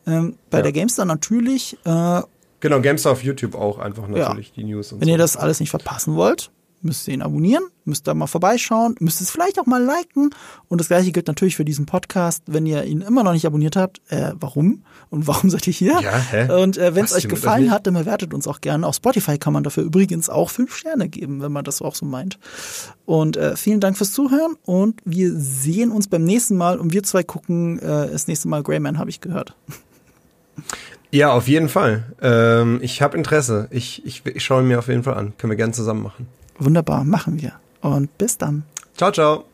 Ähm, bei ja. der Gamestar natürlich äh, Genau, Gamestar auf YouTube auch einfach natürlich die News und Wenn so. ihr das alles nicht verpassen wollt, müsst ihr ihn abonnieren, müsst da mal vorbeischauen, müsst es vielleicht auch mal liken. Und das gleiche gilt natürlich für diesen Podcast. Wenn ihr ihn immer noch nicht abonniert habt, äh, warum? Und warum seid ihr hier? Ja, hä? Und äh, wenn es euch gefallen hat, dann bewertet uns auch gerne. Auf Spotify kann man dafür übrigens auch fünf Sterne geben, wenn man das auch so meint. Und äh, vielen Dank fürs Zuhören und wir sehen uns beim nächsten Mal und wir zwei gucken äh, das nächste Mal Greyman, habe ich gehört. Ja, auf jeden Fall. Ähm, ich habe Interesse. Ich, ich, ich schaue ihn mir auf jeden Fall an. Können wir gerne zusammen machen. Wunderbar, machen wir. Und bis dann. Ciao, ciao.